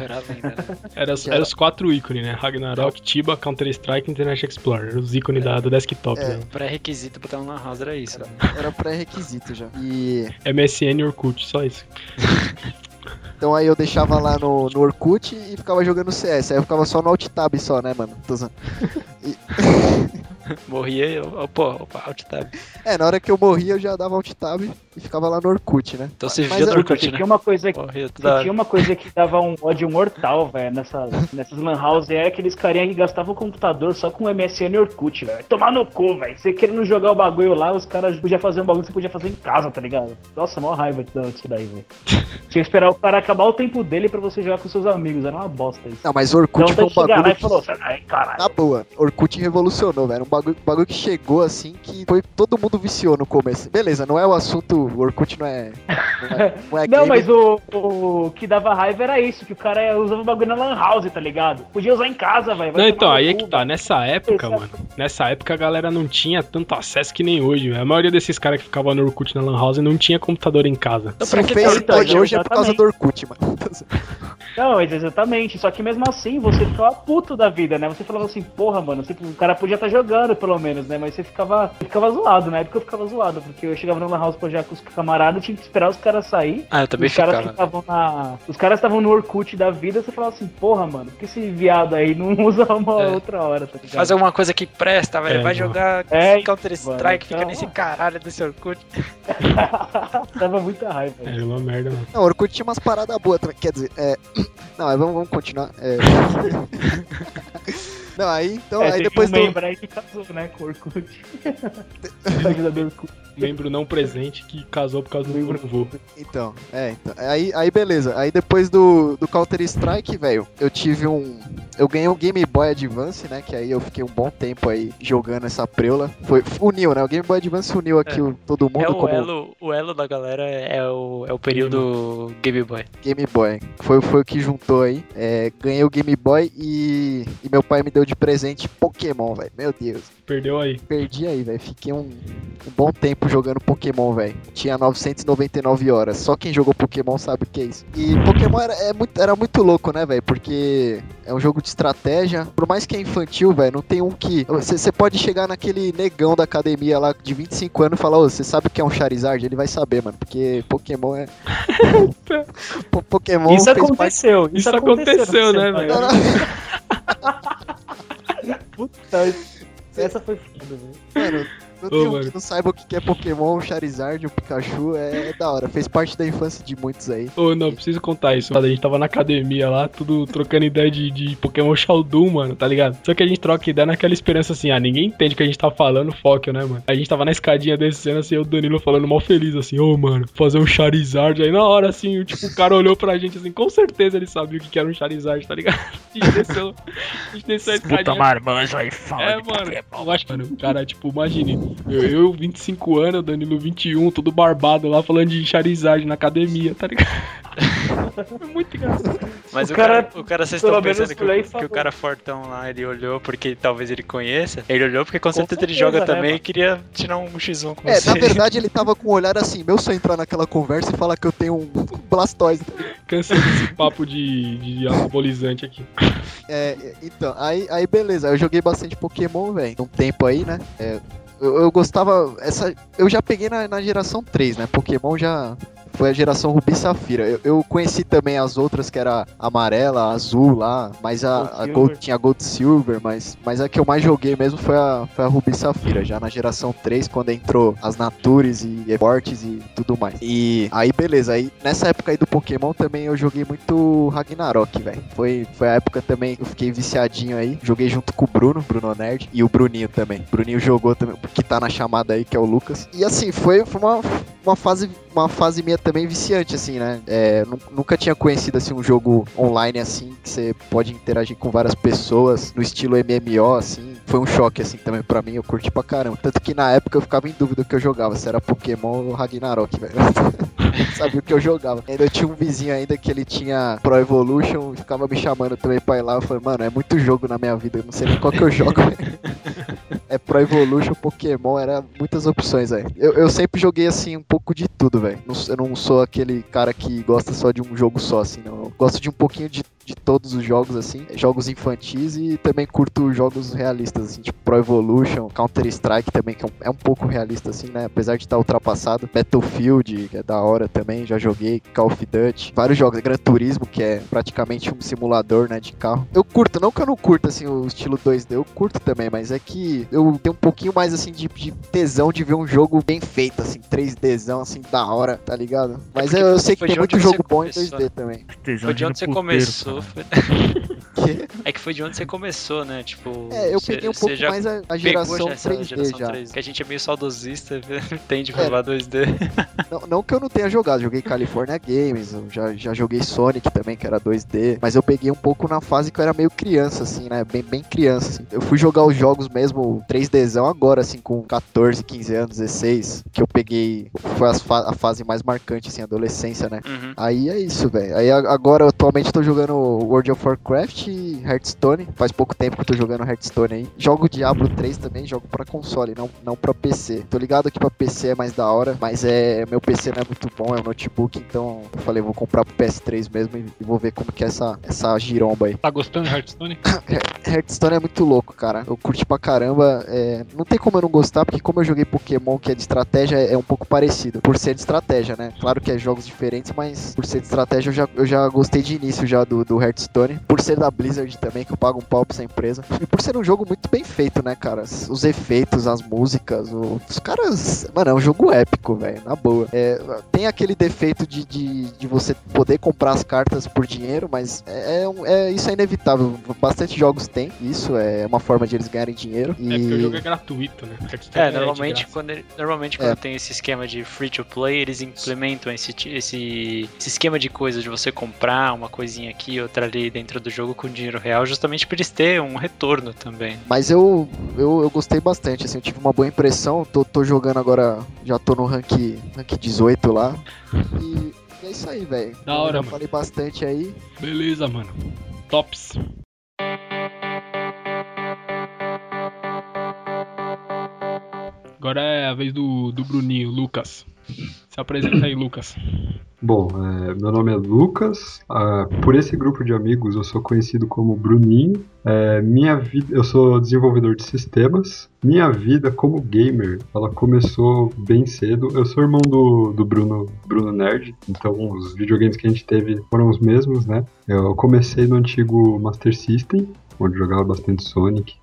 Era lenda, né? Era, era os quatro ícones, né? Ragnarok, Tiba, Counter-Strike e Internet Explorer. Os ícones da, do desktop, É. né? Pré-requisito pra ter um lan house era isso. né? Era pré-requisito já. E MSN e Orkut, só isso. então aí eu deixava lá no, no Orkut e ficava jogando CS, aí eu ficava só no Alt Tab só, né, mano? Tô zoando. Morria e eu, oh, pô, opa, alt tab. É, na hora que eu morria eu já dava Alt Tab e ficava lá no Orkut, né? Então você vivia é- do Orkut, né? tinha uma coisa que Morria tinha uma coisa que dava um ódio mortal, velho, nessas, nessas lan house, é aqueles carinha que gastavam o computador só com MSN e Orkut, velho. Tomar no cu, velho. Você querendo jogar o bagulho lá, os caras podiam fazer um bagulho que você podia fazer em casa, tá ligado? Nossa, mó raiva disso daí, velho. Tinha que esperar o cara acabar o tempo dele pra você jogar com seus amigos, era uma bosta isso. Não, mas Orkut Então foi um lá bagulho e falou. Na boa, Orkut revolucionou, velho. Um bagulho, bagulho que chegou assim que foi todo mundo viciou no começo. Beleza, não é o assunto. O Orkut não é. Não, é, não, é Não, mas o, o que dava raiva era isso, que o cara usava o bagulho na lan house, tá ligado? Podia usar em casa, velho. vai Não, então, aí é que tá. Nessa época, Esse é- mano. Nessa época a galera não tinha tanto acesso que nem hoje, velho. A maioria desses caras que ficavam no Orkut na Lan House não tinha computador em casa. Então, Se pra o que Face então, hoje é por causa exatamente. do Orkut, mano. Não, mas exatamente. Só que mesmo assim, você ficava puto da vida, né? Você falava assim, porra, mano, você- o cara podia estar jogando, pelo menos, né? Mas você ficava, ficava zoado, na época eu ficava zoado, porque eu chegava no Lan House pra jogar com os camaradas, tinha que esperar os caras sair. Ah, eu também os caras ficava. na. Os caras estavam no Orkut da vida, você falava assim, porra, mano, por que esse viado aí não usa uma É. outra hora, tá ligado? Faz alguma coisa que presta, velho. É, Vai mano. jogar É, Counter-Strike, mano, fica então- nesse caralho desse Orkut. Dava muita raiva. Era uma merda, mano. Não, Orkut tinha umas paradas boas. Quer dizer, é. Não, mas vamos, vamos continuar. É... Não, aí, então, é, aí depois um do. membro aí que casou, né, com o Orkut. Membro não presente que casou por causa do Membro- vô. Então, é, então. Aí, aí beleza. Aí depois do, do Counter Strike, velho, eu tive um. Eu ganhei um Game Boy Advance, né? Que aí eu fiquei um bom tempo aí jogando essa preula. Foi, uniu, né? O Game Boy Advance uniu aqui É. o- todo mundo É o como elo, o elo da galera é o, é o período Game Boy. Game Boy. Foi, foi o que juntou aí. É, ganhei o Game Boy e, e meu pai me deu de presente Pokémon, velho. Meu Deus. Perdeu aí. Perdi aí, velho. Fiquei um, um bom tempo jogando Pokémon, velho. Tinha 999 horas. Só quem jogou Pokémon sabe o que é isso. E Pokémon era, é muito, era muito louco, né, velho? Porque é um jogo de estratégia. Por mais que é infantil, velho, não tem um que. Você pode chegar naquele negão da academia lá de 25 anos e falar: Ô, você sabe o que é um Charizard? Ele vai saber, mano. Porque Pokémon é. Po- Pokémon Isso aconteceu. Isso aconteceu, né, não sei, velho? Puta, essa foi foda, velho. Mano, não tem um que não saiba o que é Pokémon, o Charizard, o Pikachu, é, é da hora. Fez parte da infância de muitos aí. Ô, não, preciso contar isso. A gente tava na academia lá, tudo trocando ideia de, de Pokémon Showdown, mano, tá ligado? Só que a gente troca ideia naquela esperança assim, ah, ninguém entende o que a gente tá falando, foco, né, mano? A gente tava na escadinha descendo assim, o Danilo falando mal feliz, assim, ô, mano, fazer um Charizard. Aí na hora, assim, tipo, o cara olhou pra gente assim, com certeza ele sabia o que era um Charizard, tá ligado? A gente desceu, a gente desceu a Puta escadinha. marmanjo aí, fala É, de mano, Pokémon. eu acho que, mano, o cara, tipo, imagine, eu, eu 25 anos, Danilo 21, todo barbado lá falando de Charizard na academia, tá ligado? Foi muito engraçado. Mas O o, cara, cara, o cara, vocês estão pensando que, o- que o cara fortão lá, ele olhou porque talvez ele conheça. Ele olhou porque com, Com certeza, ele joga né, também e queria tirar um X1 com É, você. na verdade ele tava com um olhar assim, meu só entrar naquela conversa e falar que eu tenho um Blastoise. Cansei desse papo de, de anabolizante aqui. É, é, então, aí, aí beleza, eu joguei bastante Pokémon, velho, um tempo aí, né? É, eu, eu gostava, essa, eu já peguei na, na geração 3, né? Pokémon já foi a geração Rubi Safira. Eu, eu conheci também as outras, que era amarela, azul lá, mas a, Gold a. Gold, tinha Gold Silver, mas, mas a que eu mais joguei mesmo foi a, foi a Rubi Safira, já na geração 3, quando entrou as Natures e Evortes e tudo mais. E aí, beleza, aí nessa época aí do Pokémon também eu joguei muito Ragnarok, velho. Foi, foi a época também que eu fiquei viciadinho aí. Joguei junto com o Bruno, Bruno Nerd, e o Bruninho também. O Bruninho jogou também, que tá na chamada aí, que é o Lucas. E assim, foi, foi uma, uma fase, uma fase minha também viciante, assim, né? É, nu- nunca tinha conhecido, assim, um jogo online, assim, que você pode interagir com várias pessoas, no estilo MMO, assim. Foi um choque, assim, também pra mim, eu curti pra caramba. Tanto que na época eu ficava em dúvida o que eu jogava, se era Pokémon ou Ragnarok, velho. Sabia o que eu jogava. Ainda eu tinha um vizinho ainda que ele tinha Pro Evolution e ficava me chamando também pra ir lá. Eu falei, mano, é muito jogo na minha vida, eu não sei nem qual que eu jogo. é Pro Evolution, Pokémon, era muitas opções, velho. Eu, eu sempre joguei assim um pouco de tudo, velho. Eu não sou aquele cara que gosta só de um jogo só, assim, não. Eu gosto de um pouquinho de, de todos os jogos, assim. Jogos infantis e também curto jogos realistas, assim, tipo Pro Evolution, Counter-Strike também, que é um, é pouco realista, assim, né? Apesar de estar ultrapassado. Battlefield, que é da hora também, já joguei. Call of Duty. Vários jogos. Gran Turismo, que é praticamente um simulador, né, de carro. Eu curto, não que eu não curto, assim, o estilo 2D, eu curto também, mas é que eu tenho um pouquinho mais, assim, de, de tesão de ver um jogo bem feito, assim, 3Dzão, assim, da hora, tá ligado? Mas porque eu, eu sei que tem muito jogo bom em começou, 2D né? também. Tesão Foi de onde você começou. Foi-? É que foi de onde você começou, né? Tipo. É, eu você- peguei um pouco já mais a, a geração já essa 3D geração já. 3D, Que a gente é meio saudosista, tende É. pra levar 2D. Não, não que eu não tenha jogado, joguei California Games, já, já joguei Sonic também, que era 2D, mas eu peguei um pouco na fase que eu era meio criança, assim, né? Bem, bem criança, assim. Eu fui jogar os jogos mesmo 3Dzão agora, assim, com 14, 15 anos, 16, que eu peguei, foi a fase mais marcante, assim, adolescência, né? Uhum. Aí é isso, velho. Aí a- agora, atualmente, tô jogando World of Warcraft e Hearthstone. Faz pouco tempo que eu tô jogando Hearthstone aí. Jogo Diablo 3 também, jogo pra console, não, não pra PC. Tô ligado que pra PC é mais da hora, mas é meu PC não é muito bom, é um notebook, então eu falei, vou comprar pro PS3 mesmo e, vou ver como que é essa, essa giromba aí. Tá gostando de Hearthstone? Hearthstone é muito louco, cara. Eu curti pra caramba. é, Não tem como eu não gostar, porque como eu joguei Pokémon, que é de estratégia, é um pouco parecido. Por ser de estratégia, né? Claro que é jogos diferentes, mas por ser de estratégia, eu já, eu já gostei de início já do, do Hearthstone. Por ser da Blizzard também, que eu pago um pau pra essa empresa. E por ser um jogo muito bem feito, né, cara? Os efeitos, as músicas, o- os caras... Mano, é um jogo épico, velho, na boa. É, tem aquele defeito de, de, de você poder comprar as cartas por dinheiro, mas é, é é- isso é inevitável. Bastante jogos têm isso, é uma forma de eles ganharem dinheiro. E... É porque o jogo é gratuito, né? É, de normalmente quando, ele- normalmente É. quando tem esse esquema de free to play, eles implementam esse, esse, esse esquema de coisa de você comprar uma coisinha aqui, outra ali dentro do jogo com dinheiro real, justamente para eles terem um retorno também. Mas eu, eu, eu gostei bastante, assim, eu tive uma boa impressão. Tô, tô jogando agora, já tô no rank, rank 18 lá. E, e é isso aí, velho. Da Eu hora, já mano. falei bastante aí. Beleza, mano. Tops. Agora é a vez do, do Bruninho, Lucas. Se apresenta aí, Lucas. Bom, é, meu nome é Lucas. ah, por esse grupo de amigos eu sou conhecido como Bruninho. É, minha vida, eu sou desenvolvedor de sistemas. Minha vida como gamer, ela começou bem cedo. Eu sou irmão do, do Bruno, Bruno Nerd, então os videogames que a gente teve foram os mesmos, né? Eu comecei no antigo Master System, onde jogava bastante Sonic,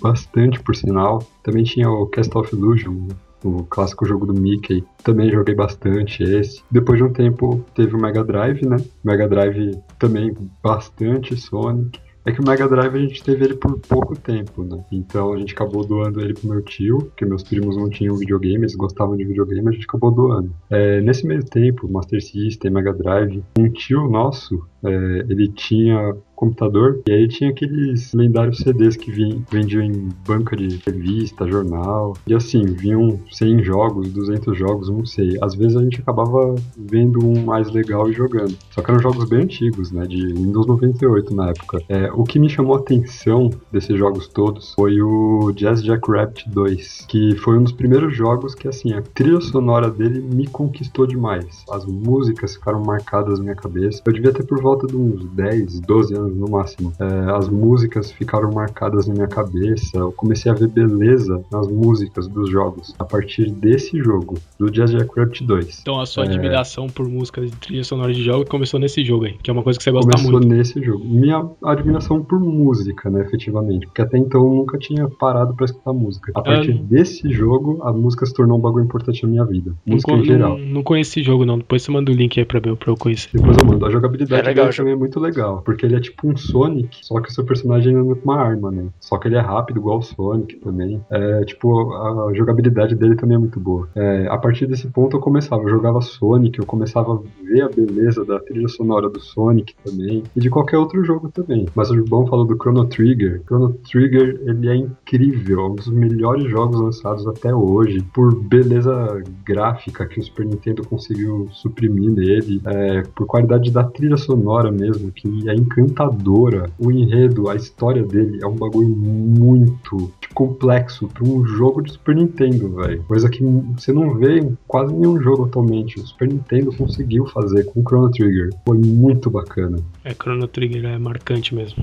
bastante por sinal. Também tinha o Castle of Illusion, o clássico jogo do Mickey. Também joguei bastante esse. Depois de um tempo teve o Mega Drive, né? Mega Drive também bastante Sonic. É que o Mega Drive a gente teve ele por pouco tempo, né? Então a gente acabou doando ele pro meu tio, porque meus primos não tinham videogame, eles gostavam de videogame, a gente acabou doando. É, nesse meio tempo, Master System, Mega Drive, um tio nosso, é, ele tinha computador e aí tinha aqueles lendários CDs que vendiam em banca de revista, jornal e assim, vinham 100 jogos, 200 jogos, não sei. Às vezes a gente acabava vendo um mais legal e jogando. Só que eram jogos bem antigos, né, de Windows 98 na época. É, o que me chamou a atenção desses jogos todos foi o Jazz Jackrabbit 2, que foi um dos primeiros jogos que assim, a trilha sonora dele me conquistou demais. As músicas ficaram marcadas na minha cabeça. Eu devia ter por volta de uns 10, 12 anos no máximo. É, as músicas ficaram marcadas na minha cabeça. Eu comecei a ver beleza nas músicas dos jogos a partir desse jogo, do Jazz Jackrabbit 2. Então a sua É. admiração por músicas de trilha sonora de jogo começou nesse jogo aí, que é uma coisa que você gosta Começou muito. nesse jogo. Minha admiração por música, né, efetivamente. Porque até então eu nunca tinha parado pra escutar música. A partir não- desse jogo, a música se tornou um bagulho importante na minha vida. Não, Música con- em geral. não, não conheci esse jogo, não. Depois você manda o link aí pra, eu- pra eu conhecer. Depois eu mando. A jogabilidade É legal dele também é muito legal, porque ele é tipo um Sonic, só que o seu personagem anda com uma arma, né? Só que ele é rápido, igual o Sonic também. É, tipo, a jogabilidade dele também é muito boa. É, a partir desse ponto eu começava, eu jogava Sonic, eu começava a ver a beleza da trilha sonora do Sonic também, e de qualquer outro jogo também. Mas o João falou do Chrono Trigger. Chrono Trigger, ele é incrível, é um dos melhores jogos lançados até hoje, por beleza gráfica que o Super Nintendo conseguiu suprimir nele, é, por qualidade da trilha sonora mesmo, que é encantadora. O enredo, a história dele é um bagulho muito complexo para um jogo de Super Nintendo, velho. Coisa que você não vê em quase nenhum jogo atualmente. O Super Nintendo conseguiu fazer com o Chrono Trigger. Foi muito bacana. É, Chrono Trigger é marcante mesmo.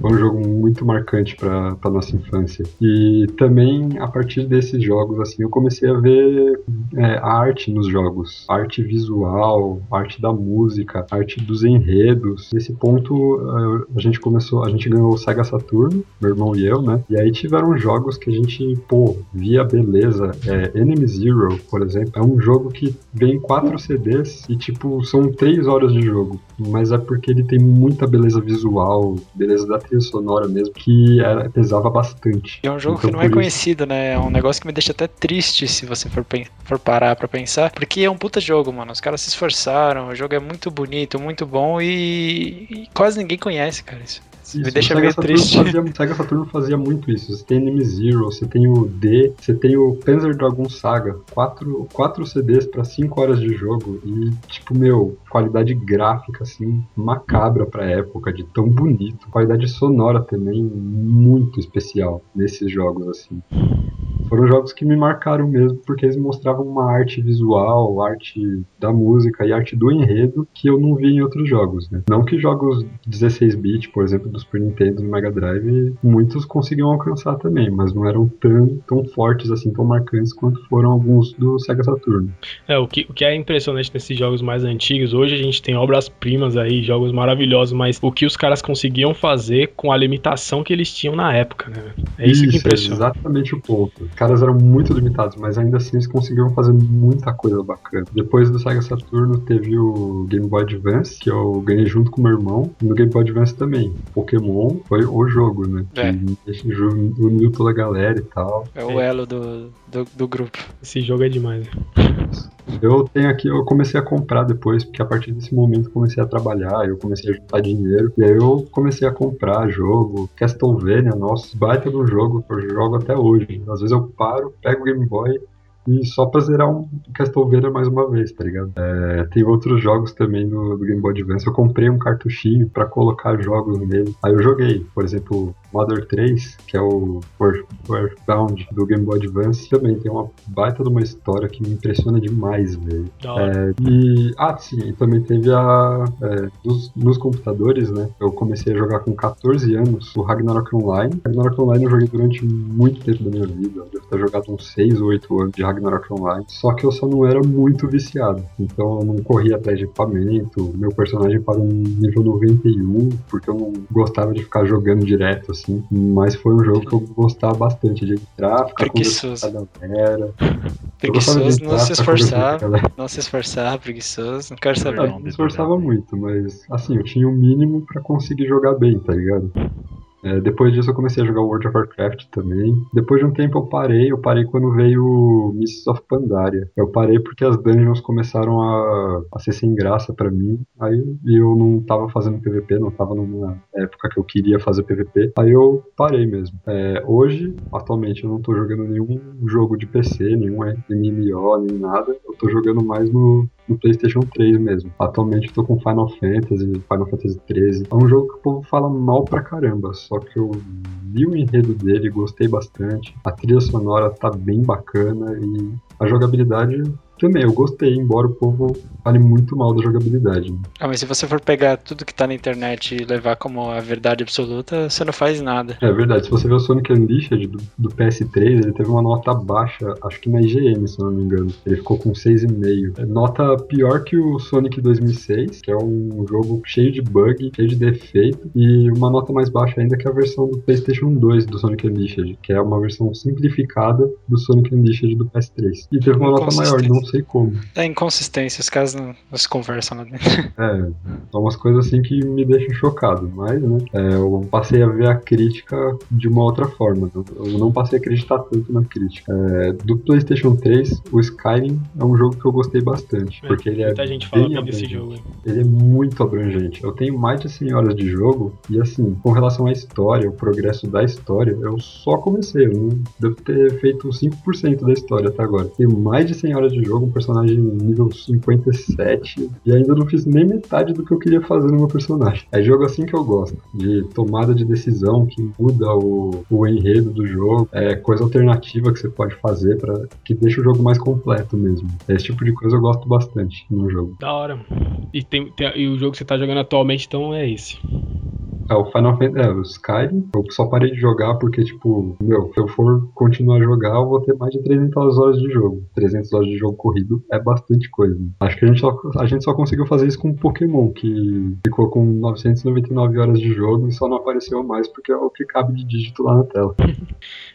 Foi um jogo muito marcante para nossa infância. E também, a partir desses jogos, assim, eu comecei a ver é, a arte nos jogos. Arte visual, arte da música, arte dos enredos. Nesse ponto, a gente começou, a gente ganhou o Sega Saturn, meu irmão e eu, né? E aí tiveram jogos que a gente, pô, via beleza. É, Enemy Zero, por exemplo, é um jogo que vem quatro CDs e, tipo, são três horas de jogo. Mas é porque ele tem muita beleza visual, beleza da trilha sonora mesmo, que era, pesava bastante. E é um jogo Então, que não é conhecido, né? É um negócio que me deixa até triste se você for, for parar pra pensar. Porque é um puta jogo, mano. Os caras se esforçaram, o jogo é muito bonito, muito bom e, e quase ninguém conhece, cara. Isso, isso me deixa meio triste. Fazia, Sega Saturn fazia muito isso. Você tem Enemy Zero, você tem o D, você tem o Panzer Dragon Saga. Quatro, quatro CDs pra 5 horas de jogo. E, tipo, meu, qualidade gráfica, assim, macabra pra época, de tão bonito. Qualidade sonora também muito especial nesses jogos, assim. Foram jogos que me marcaram mesmo, porque eles mostravam uma arte visual, arte da música e arte do enredo que eu não vi em outros jogos, né? Não que jogos 16-bit, por exemplo, do Super Nintendo e do Mega Drive, muitos conseguiam alcançar também, mas não eram tão, tão fortes assim, tão marcantes quanto foram alguns do Sega Saturn. É, o que, o que é impressionante nesses jogos mais antigos, hoje a gente tem obras-primas aí, jogos maravilhosos, mas o que os caras conseguiam fazer com a limitação que eles tinham na época, né? É isso, que impressiona. exatamente o ponto. Os caras eram muito limitados, mas ainda assim eles conseguiram fazer muita coisa bacana. Depois do Sega Saturno teve o Game Boy Advance, que eu ganhei junto com meu irmão. E no Game Boy Advance também. Pokémon foi o jogo, né? É. Que uniu toda a galera e tal. É o elo do, do, do grupo. Esse jogo é demais. Eu tenho aqui, eu comecei a comprar depois, porque a partir desse momento eu comecei a trabalhar, eu comecei a juntar dinheiro, e aí eu comecei a comprar jogo, Castlevania, nossa, baita do jogo eu jogo até hoje. Às vezes eu paro, pego o Game Boy e só pra zerar um Castlevania mais uma vez, tá ligado? É, tem outros jogos também no, do Game Boy Advance. Eu comprei um cartuchinho pra colocar jogos nele. Aí eu joguei, por exemplo, Mother 3, que é o Earth- Earthbound do Game Boy Advance, também tem uma baita de uma história que me impressiona demais, velho. É, e, ah, sim, também teve a. é, dos- nos computadores, né? Eu comecei a jogar com 14 anos o Ragnarok Online. Ragnarok Online eu joguei durante muito tempo da minha vida. Eu devo ter jogado uns 6 ou 8 anos de Ragnarok Online. Só que eu só não era muito viciado. Então eu não corria atrás de equipamento. Meu personagem parou um nível 91, porque eu não gostava de ficar jogando direto, assim. Mas foi um jogo que eu gostava bastante de entrar, ficar Preguiçoso. com a galera. Preguiçoso, não entrar, se ficar conversando esforçar. Não se esforçar, preguiçoso. Não quero saber. Ah, eu me esforçava muito, mas assim, eu tinha o mínimo pra conseguir jogar bem, tá ligado? É, depois disso eu comecei a jogar World of Warcraft também. Depois de um tempo eu parei, eu parei quando veio Mists of Pandaria. Eu parei porque as dungeons começaram a, a ser sem graça pra mim. Aí eu não tava fazendo PVP, não tava numa época que eu queria fazer PVP. Aí eu parei mesmo. É, hoje, atualmente, eu não tô jogando nenhum jogo de PC, nenhum MMO, nem nada. Eu tô jogando mais no, no PlayStation 3 mesmo. Atualmente eu tô com Final Fantasy, Final Fantasy 13. É um jogo que o povo fala mal pra caramba, só que eu vi o enredo dele, gostei bastante. A trilha sonora tá bem bacana e a jogabilidade também, eu gostei, embora o povo fale muito mal da jogabilidade. Ah, mas se você for pegar tudo que tá na internet e levar como a verdade absoluta, você não faz nada. É verdade, se você ver o Sonic Unleashed do, do PS3, ele teve uma nota baixa, acho que na IGN, se não me engano. Ele ficou com 6,5. É Nota pior que o Sonic 2006, que é um jogo cheio de bug, cheio de defeito, e uma nota mais baixa ainda que a versão do PlayStation 2 do Sonic Unleashed, que é uma versão simplificada do Sonic Unleashed do PS3. E teve uma nota maior, não sei como. É inconsistência, os caras não, não se conversam lá dentro. É, são umas coisas assim que me deixam chocado, mas, né, é, eu passei a ver a crítica de uma outra forma. Eu eu não passei a acreditar tanto na crítica. É, do PlayStation 3, o Skyrim é um jogo que eu gostei bastante, porque ele é Muita gente fala bem desse abrangente. jogo. hein? Ele é muito abrangente. Eu tenho mais de 100 horas de jogo e assim, com relação à história, o progresso da história, eu só comecei. Eu não devo ter feito 5% da história até agora. Tenho mais de 100 horas de jogo, um personagem nível 57 e ainda não fiz nem metade do que eu queria fazer no meu personagem. É jogo assim que eu gosto, de tomada de decisão que muda o, o enredo do jogo, é coisa alternativa que você pode fazer para que deixa o jogo mais completo mesmo. Esse tipo de coisa eu gosto bastante no jogo. Da hora. E, tem, tem- e o jogo que você tá jogando atualmente, então, é esse. É, o Final Fantasy, é, o Skyrim, eu só parei de jogar porque, tipo, meu, se eu for continuar a jogar, eu vou ter mais de 300 horas de jogo. 300 horas de jogo corrido é bastante coisa. Acho que a gente só, a gente só conseguiu fazer isso com o Pokémon, que ficou com 999 horas de jogo e só não apareceu mais porque é o que cabe de dígito lá na tela.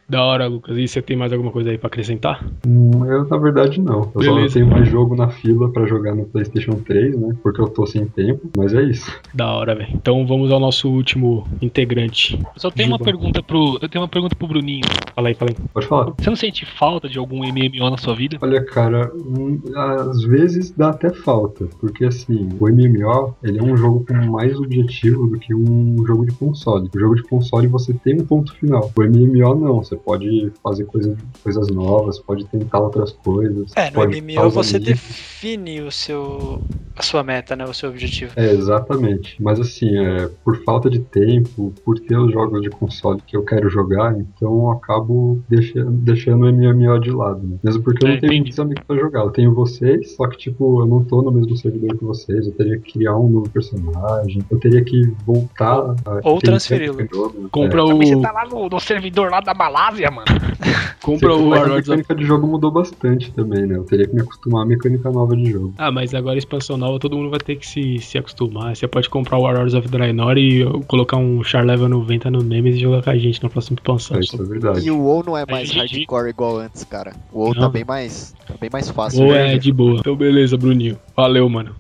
Da hora, Lucas. E você tem mais alguma coisa aí pra acrescentar? Hum, eu, na verdade, não. Eu só não Beleza. tenho mais jogo na fila pra jogar no PlayStation 3, né? Porque eu tô sem tempo, mas é isso. Da hora, velho. Então vamos ao nosso último integrante. Eu só tenho uma pergunta pro. Eu tenho uma pergunta pro Bruninho. Fala aí, fala aí. Pode falar. Você não sente falta de algum MMO na sua vida? Olha, cara, hum, às vezes dá até falta, porque assim, o MMO, ele é um jogo com mais objetivo do que um jogo de console. O jogo de console você tem um ponto final. O MMO não, você pode fazer coisa, coisas novas, pode tentar outras coisas. É, no MMO você define o seu, a sua meta, né? O seu objetivo. É, exatamente. Mas assim, é, por falta de tempo, por ter os jogos de console que eu quero jogar, então eu acabo deixando, deixando o MMO de lado. né? Mesmo porque eu É, não tenho entendi. muitos amigos pra jogar. Eu tenho vocês, só que tipo, eu não tô no mesmo servidor que vocês. Eu teria que criar um novo personagem. Eu teria que voltar a. Ou transferi-lo. jogo, né? Compra Também você o. tá lá no, no servidor lá da Malásia, mano. Compra Sim, o a mecânica de jogo mudou bastante também, né? Eu teria que me acostumar à mecânica nova de jogo. Ah, mas agora a expansão nova todo mundo vai ter que se, se acostumar. Você pode comprar o Warlords of Draenor e colocar um char level 90 no Nemesis e jogar com a gente na próxima expansão. É, isso é verdade. E o WoW não é mais GG. hardcore igual antes, cara. O WoW tá bem mais, tá bem mais fácil. Ou né? é de boa. Então beleza, Bruninho. Valeu, mano.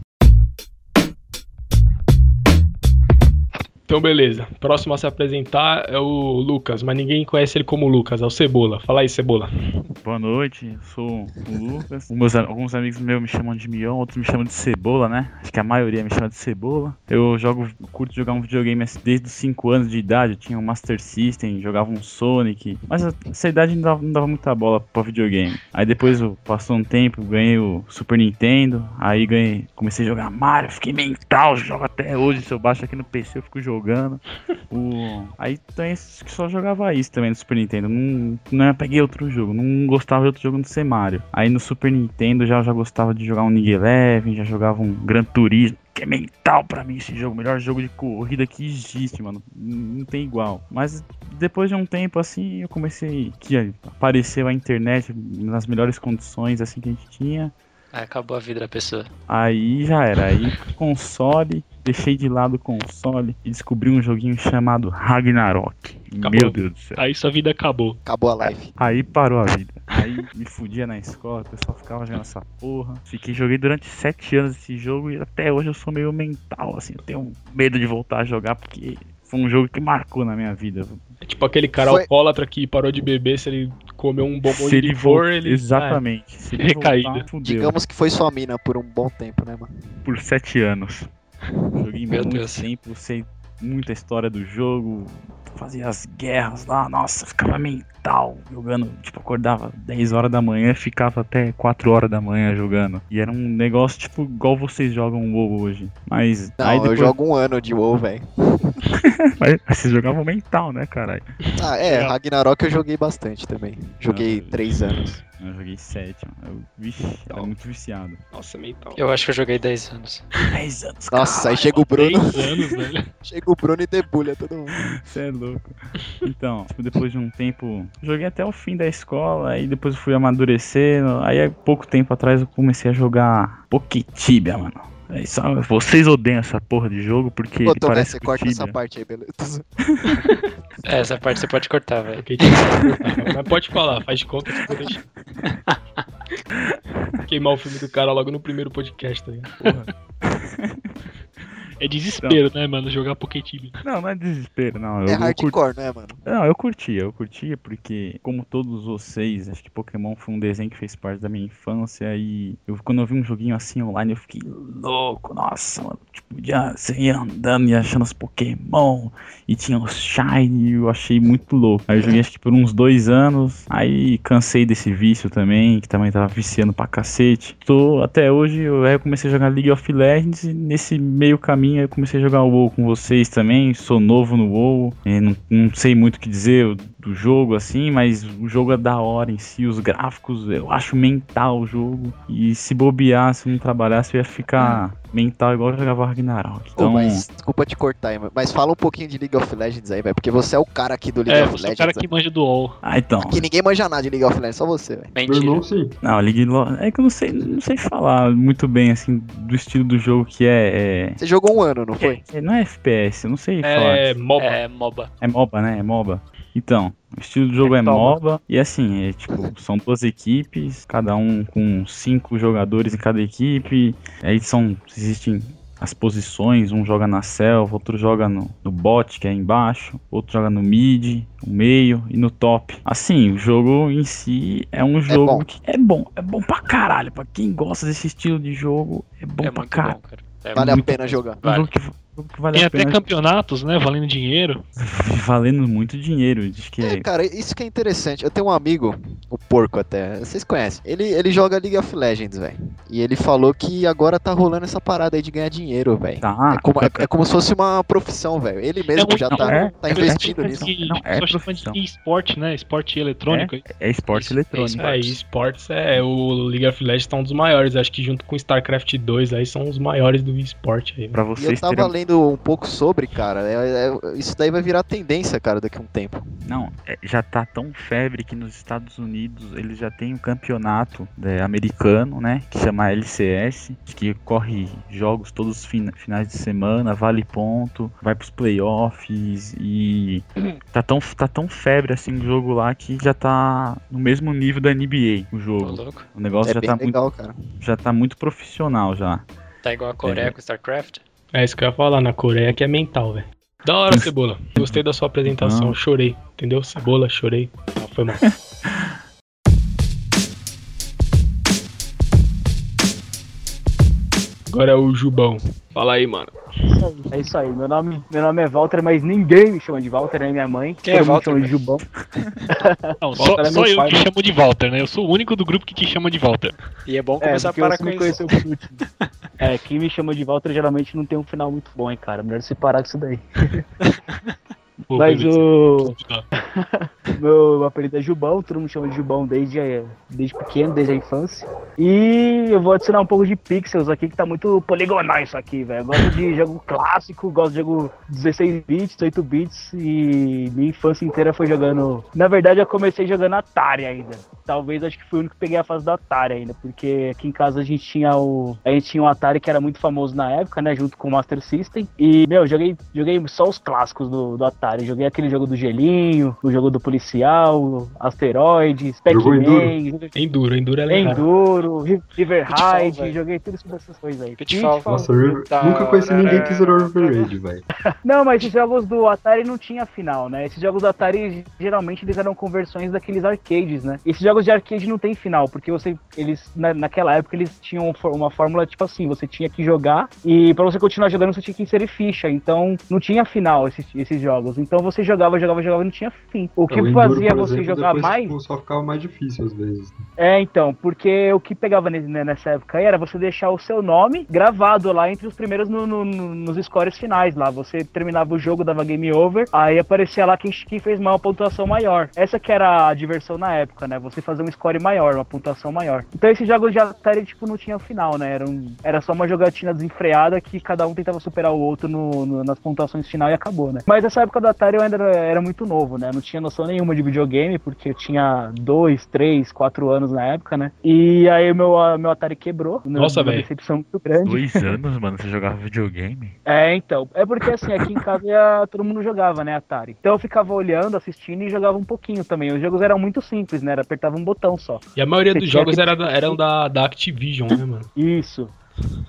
Então beleza. Próximo a se apresentar é o Lucas, mas ninguém conhece ele como Lucas, é o Cebola. Fala aí, Cebola. Boa noite, sou o Lucas. Meus- alguns amigos meus me chamam de Mion, outros me chamam de Cebola, né? Acho que a maioria me chama de Cebola. Eu jogo, curto jogar um videogame assim, desde os 5 anos de idade. Eu tinha um Master System, jogava um Sonic. Mas essa idade não dava, não dava muita bola pra videogame. Aí depois passou um tempo, ganhei o Super Nintendo. Aí ganhei, comecei a jogar Mario, fiquei mental, jogo até hoje. Se eu baixo aqui no PC, eu fico jogando. O... Aí tem esses que só jogava isso também no Super Nintendo. Não, não peguei outro jogo, não gostava de outro jogo no ser Mario. Aí no Super Nintendo já, já gostava de jogar um League Eleven, já jogava um Gran Turismo. Que é mental pra mim esse jogo, melhor jogo de corrida que existe, mano. Não tem igual. Mas depois de um tempo assim, eu comecei. que apareceu a internet nas melhores condições assim que a gente tinha. Aí acabou a vida da pessoa. Aí já era. Aí console, deixei de lado o console e descobri um joguinho chamado Ragnarok. Acabou. Meu Deus do céu. Aí sua vida acabou. Acabou a live. Aí parou a vida. Aí me fudia na escola, o pessoal ficava jogando essa porra. Fiquei, joguei durante sete anos esse jogo e até hoje eu sou meio mental, assim. Eu tenho medo de voltar a jogar porque foi um jogo que marcou na minha vida. É tipo aquele cara Foi- alcoólatra que parou de beber, se ele comeu um bombom Se de ele licor, vol- ele... Exatamente. Se ele Recaída. voltar, fudeu. Digamos que foi sua mina por um bom tempo, né, mano? por sete anos. Joguei muito Deus. tempo, sei muita história do jogo, fazia as guerras lá, nossa, ficava mental jogando, tipo, acordava 10 horas da manhã e ficava até 4 horas da manhã jogando. E era um negócio, tipo, igual vocês jogam WoW hoje. Mas Não, aí eu depois... jogo um ano de WoW, velho. Mas vocês jogavam mental, né, caralho? Ah, é, Ragnarok eu joguei bastante também. Joguei Ah, três anos. Eu joguei 7, mano. Eu, vixe, era muito viciado. Nossa, mental. Eu acho que eu joguei 10 anos. 10 anos, Nossa, aí chega o Bruno, 10 anos, velho. chega o Bruno e debulha todo mundo. Você é louco. Então, tipo, depois de um tempo, joguei até o fim da escola, aí depois eu fui amadurecendo. Aí, há pouco tempo atrás, eu comecei a jogar Poketibia, mano. Aí só, vocês odeiam essa porra de jogo porque Ô, ele Tomé, parece você corta essa parte aí, beleza? É, essa parte você pode cortar, velho. Mas pode falar, faz de conta que deixar. Queimar o filme do cara logo no primeiro podcast, tá ligado? Porra. É desespero, né, mano? Jogar Pokétib. Não, não é desespero, não. Eu, É eu curti- hardcore, né, mano? Não, eu curtia, eu curtia porque, como todos vocês, acho que Pokémon foi um desenho que fez parte da minha infância e eu, quando eu vi um joguinho assim online eu fiquei louco, nossa, mano, tipo, já ia andando e achando os Pokémon e tinha os Shine, eu achei muito louco. Aí eu joguei acho que por uns dois anos, aí cansei desse vício também, que também tava viciando pra cacete. Tô até hoje, eu, aí eu comecei a jogar League of Legends e nesse meio caminho eu comecei a jogar o WoW com vocês também, sou novo no WoW, eh, não, não sei muito o que dizer do jogo assim, mas o jogo é da hora em si, os gráficos, eu acho mental o jogo. E se bobear, se não trabalhasse, eu ia ficar mental igual eu jogava Ragnarok. Então, mas, desculpa te cortar aí, mas fala um pouquinho de League of Legends aí, velho. Porque você é o cara aqui do League É, of você é o Legends. cara que velho. manja do UOL. ah, então. Aqui ninguém manja nada de League of Legends, só você, velho. Mentira. irmão, sim. Não, League Lo- é que eu não sei, não sei falar muito bem assim do estilo do jogo que é, Você jogou um ano, não é, foi? é- não é FPS, eu não sei falar. É MOBA. É, MOBA. É MOBA, né? É MOBA. Então, o estilo do jogo é, É MOBA. E assim, é tipo, são duas equipes, cada um com cinco jogadores em cada equipe. Aí são. Existem as posições, um joga na selva, outro joga no, no bot, que é embaixo, outro joga no mid, no meio e no top. Assim, o jogo em si é um jogo bom. que é bom, é bom pra caralho. Pra quem gosta desse estilo de jogo, é bom é pra caralho. bom, cara. É Vale a pena bom. jogar. Um Vale. jogo que, vale Tem a até pena campeonatos, né? Valendo dinheiro. valendo muito dinheiro. Diz que É, cara, isso que é interessante. Eu tenho um amigo, o Porco até, vocês conhecem. Ele, ele joga League of Legends, velho. E ele falou que agora tá rolando essa parada aí de ganhar dinheiro, velho. tá. É como, é, é como se fosse uma profissão, velho. Ele mesmo muito já bom, tá, é. tá É investindo é nisso. Que, Não, é profissão. de esporte, né? Esporte eletrônico. É esporte eletrônico. é É, esportes é. O League of Legends tá um dos maiores. Acho que junto com StarCraft 2 aí são os maiores do esporte aí. Pra E eu vocês tava terem... lendo um pouco sobre, cara. é- é- isso daí vai virar tendência, cara, daqui a um tempo. Não, é, já tá tão febre que nos Estados Unidos eles já tem um campeonato é, americano, né? Que chama LCS, que corre jogos todos os fin- finais de semana, vale ponto, vai pros playoffs e tá tão, tá tão febre assim o jogo lá que já tá no mesmo nível da NBA o jogo. louco. O negócio é já bem tá, muito, legal, cara. já tá muito profissional já. Tá igual a Coreia com StarCraft? É isso que eu ia falar, na Coreia que é mental, velho. Da hora, Cebola. Gostei da sua apresentação. Não. Chorei. Entendeu? Cebola, chorei. Ah, foi mal. Agora é o Jubão. Fala aí, mano. É isso aí. Meu nome, meu nome é Walter, mas ninguém me chama de Walter, nem minha mãe. Quem é Todo Walter, chama de velho? Jubão. Não, só, é só eu pai, que né? chamo de Walter, né? Eu sou o único do grupo que te chama de Walter. E é bom É, começar a porque parar você com me isso. conheceu por último. É, quem me chama de Walter geralmente não tem um final muito bom, hein, cara. Melhor se parar com isso daí. Pô, Mas o meu apelido é Jubão, todo mundo chama de Jubão desde, eh, desde pequeno, desde a infância. E eu vou adicionar um pouco de pixels aqui, que tá muito poligonal isso aqui, velho. Eu gosto de jogo clássico, gosto de jogo 16 bits, 8 bits e minha infância inteira foi jogando. Na verdade, eu comecei jogando Atari ainda. Talvez acho que fui o único que peguei a fase do Atari ainda, porque aqui em casa a gente tinha o. A gente tinha um Atari que era muito famoso na época, né? Junto com o Master System. E, meu, joguei, joguei só os clássicos do, do Atari. Joguei aquele jogo do gelinho, o jogo do policial, asteroides, Pac-Man, joguei Enduro, Enduro é legal. Enduro, Ri- River Raid, joguei tudo isso dessas coisas aí. Pitfall. Nossa, River... Tá, nunca conheci ninguém que zerou River Raid, velho. Não, mas esses jogos do Atari não tinha final, né? Esses jogos do Atari, geralmente, eles eram conversões daqueles arcades, né? Esses jogos de arcade não tem final, porque você, eles, na, naquela época, eles tinham uma fórmula, tipo assim, você tinha que jogar, e pra você continuar jogando, você tinha que inserir ficha, então não tinha final esses, esses jogos. Então você jogava, jogava, jogava e não tinha fim. O que O Enduro, fazia por você exemplo, jogar mais... só ficava mais difícil às vezes. É, então, porque o que pegava nessa época aí era você deixar o seu nome gravado lá entre os primeiros no- no- no- nos scores finais lá. Você terminava o jogo, dava game over, aí aparecia lá quem, quem fez uma pontuação maior. Essa que era a diversão na época, né? Você fazer um score maior, uma pontuação maior. Então esses jogos de Atari, tipo, não tinha final, né? Era, um- era só uma jogatina desenfreada que cada um tentava superar o outro no- nas pontuações final e acabou, né? Mas essa época do Atari eu ainda era, era muito novo, né? Não tinha noção nenhuma de videogame, porque eu tinha dois, três, quatro anos na época, né? E aí o meu, meu Atari quebrou. Nossa, velho. decepção muito grande. Dois anos, mano, você jogava videogame? É, então. É porque assim, aqui em casa ia- todo mundo jogava, né, Atari. Então eu ficava olhando, assistindo e jogava um pouquinho também. Os jogos eram muito simples, né? Era apertava um botão só. E a maioria Você dos jogos que- era da- eram da, da Activision, né, mano? Isso.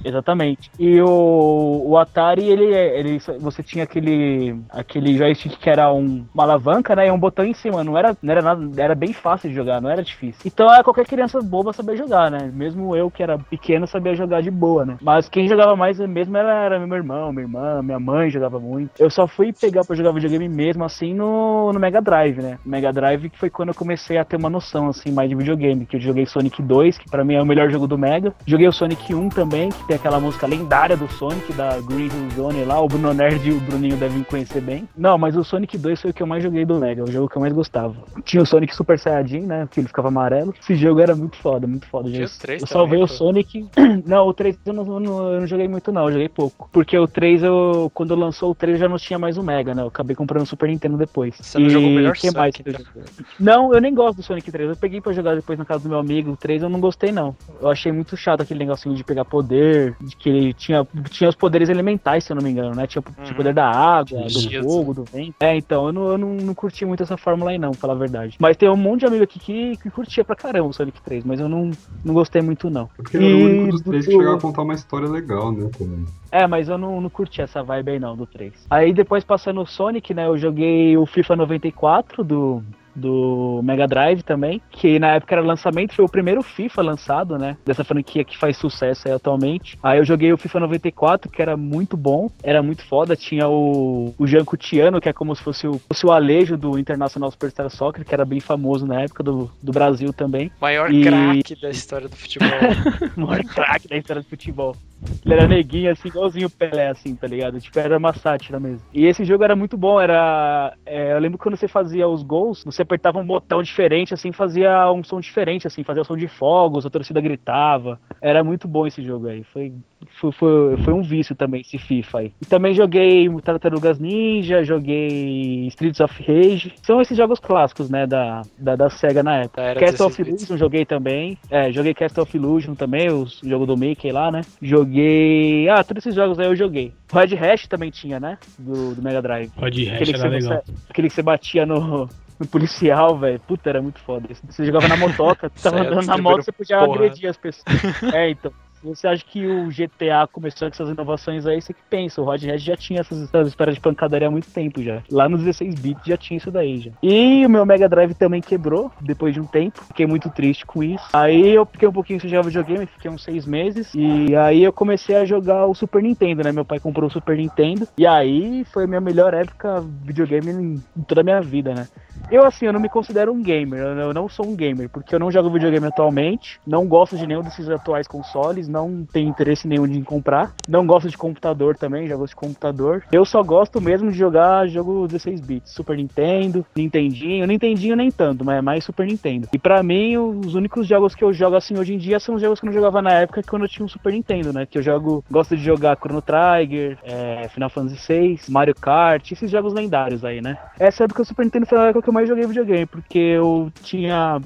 Exatamente. E o, o Atari, ele, ele você tinha aquele aquele joystick que era um, uma alavanca, né, e um botão em cima, não era não era nada, era bem fácil de jogar, não era difícil. Então é qualquer criança boba saber jogar, né? Mesmo eu que era pequeno sabia jogar de boa, né? Mas quem jogava mais mesmo era, era meu irmão, minha irmã, minha mãe jogava muito. Eu só fui pegar pra jogar videogame mesmo assim no, no Mega Drive, né? Mega Drive que foi quando eu comecei a ter uma noção assim mais de videogame, que eu joguei Sonic 2, que pra mim é o melhor jogo do Mega. Joguei o Sonic 1 também, que tem aquela música lendária do Sonic, da Green Hill Zone lá, o Bruno Nerd e o Bruninho devem conhecer bem. Não, mas o Sonic 2 foi o que eu mais joguei do Mega, o jogo que eu mais gostava. Tinha o Sonic Super Saiyajin, né, que ele ficava amarelo. Esse jogo era muito foda, muito foda. Tinha Eu, o 3 eu salvei também, o. Sonic... não, o 3 eu não, eu não- eu não joguei muito não, eu joguei pouco. Porque o 3, eu, quando lançou o 3 já não tinha mais o Mega, né, eu acabei comprando o Super Nintendo depois. Você não jogou o melhor que Sonic, mais eu então. Não, eu nem gosto do Sonic 3. Eu peguei pra jogar depois na casa do meu amigo. O 3 eu não gostei, não. Eu achei muito chato aquele negocinho de pegar poder, de que ele tinha, tinha os poderes elementais, se eu não me engano, né? Tinha, tinha Uhum. poder da água, do fogo, do vento. É, então, eu não, eu não, não curti muito essa fórmula aí, não, pra falar a verdade. Mas tem um monte de amigo aqui que, que curtia pra caramba o Sonic 3, mas eu não, não gostei muito, não. Porque ele era o único dos E três que chegava a contar uma história legal, né, também. É, mas eu não, não curti essa vibe aí não, do 3. Aí depois passando o Sonic, né, eu joguei o FIFA 94 do, do Mega Drive também, que na época era lançamento, foi o primeiro FIFA lançado, né, dessa franquia que faz sucesso aí atualmente. Aí eu joguei o FIFA 94, que era muito bom, era muito foda, tinha o, o Jean Cutiano, que é como se fosse o, fosse o Alejo do International Superstar Soccer, que era bem famoso na época do, do Brasil também. Maior E- craque da história do futebol. maior craque da história do futebol. Ele era neguinho, assim, igualzinho o Pelé, assim, tá ligado? Tipo, era uma sátira mesmo. E esse jogo era muito bom, era... é, eu lembro quando você fazia os gols, você apertava um botão diferente, assim, fazia um som diferente, assim, fazia som de fogos, a torcida gritava. Era muito bom esse jogo aí, foi... Foi, foi, foi um vício também esse FIFA aí. E também joguei Tartarugas Ninja, joguei Streets of Rage. São esses jogos clássicos, né, da, da, da SEGA na época. Era Castle of 16 bits. Illusion joguei também. É, joguei Castle of Illusion também, o jogo do Mickey lá, né? Joguei. Ah, todos esses jogos aí eu joguei. Red Hash também tinha, né? Do, do Mega Drive. Aquele que, era você, legal. aquele que você batia no, no policial, velho. Puta, era muito foda. Você jogava na motoca, você tava andando na moto, você podia porra. agredir as pessoas. É, então. Você acha que o GTA começou com essas inovações aí, você que pensa. O Rod Red já tinha essas, histórias de pancadaria há muito tempo já. Lá nos 16 bits já tinha isso daí já. E o meu Mega Drive também quebrou depois de um tempo. Fiquei muito triste com isso. Aí eu fiquei um pouquinho sem jogar videogame, fiquei uns seis meses. E aí eu comecei a jogar o Super Nintendo, né? Meu pai comprou o Super Nintendo. E aí foi a minha melhor época videogame em toda a minha vida, né? Eu, assim, eu não me considero um gamer, eu não sou um gamer, porque eu não jogo videogame atualmente, não gosto de nenhum desses atuais consoles, não tenho interesse nenhum em comprar, não gosto de computador também, já de computador. Eu só gosto mesmo de jogar jogo 16 bits, Super Nintendo, Nintendinho, Nintendinho nem tanto, mas é mais Super Nintendo. E pra mim, os únicos jogos que eu jogo assim hoje em dia são os jogos que eu não jogava na época quando eu tinha um Super Nintendo, né? Que eu jogo, gosto de jogar Chrono Trigger, é, Final Fantasy VI, Mario Kart, esses jogos lendários aí, né? Essa época o Super Nintendo foi a época que eu mais joguei videogame, porque eu tinha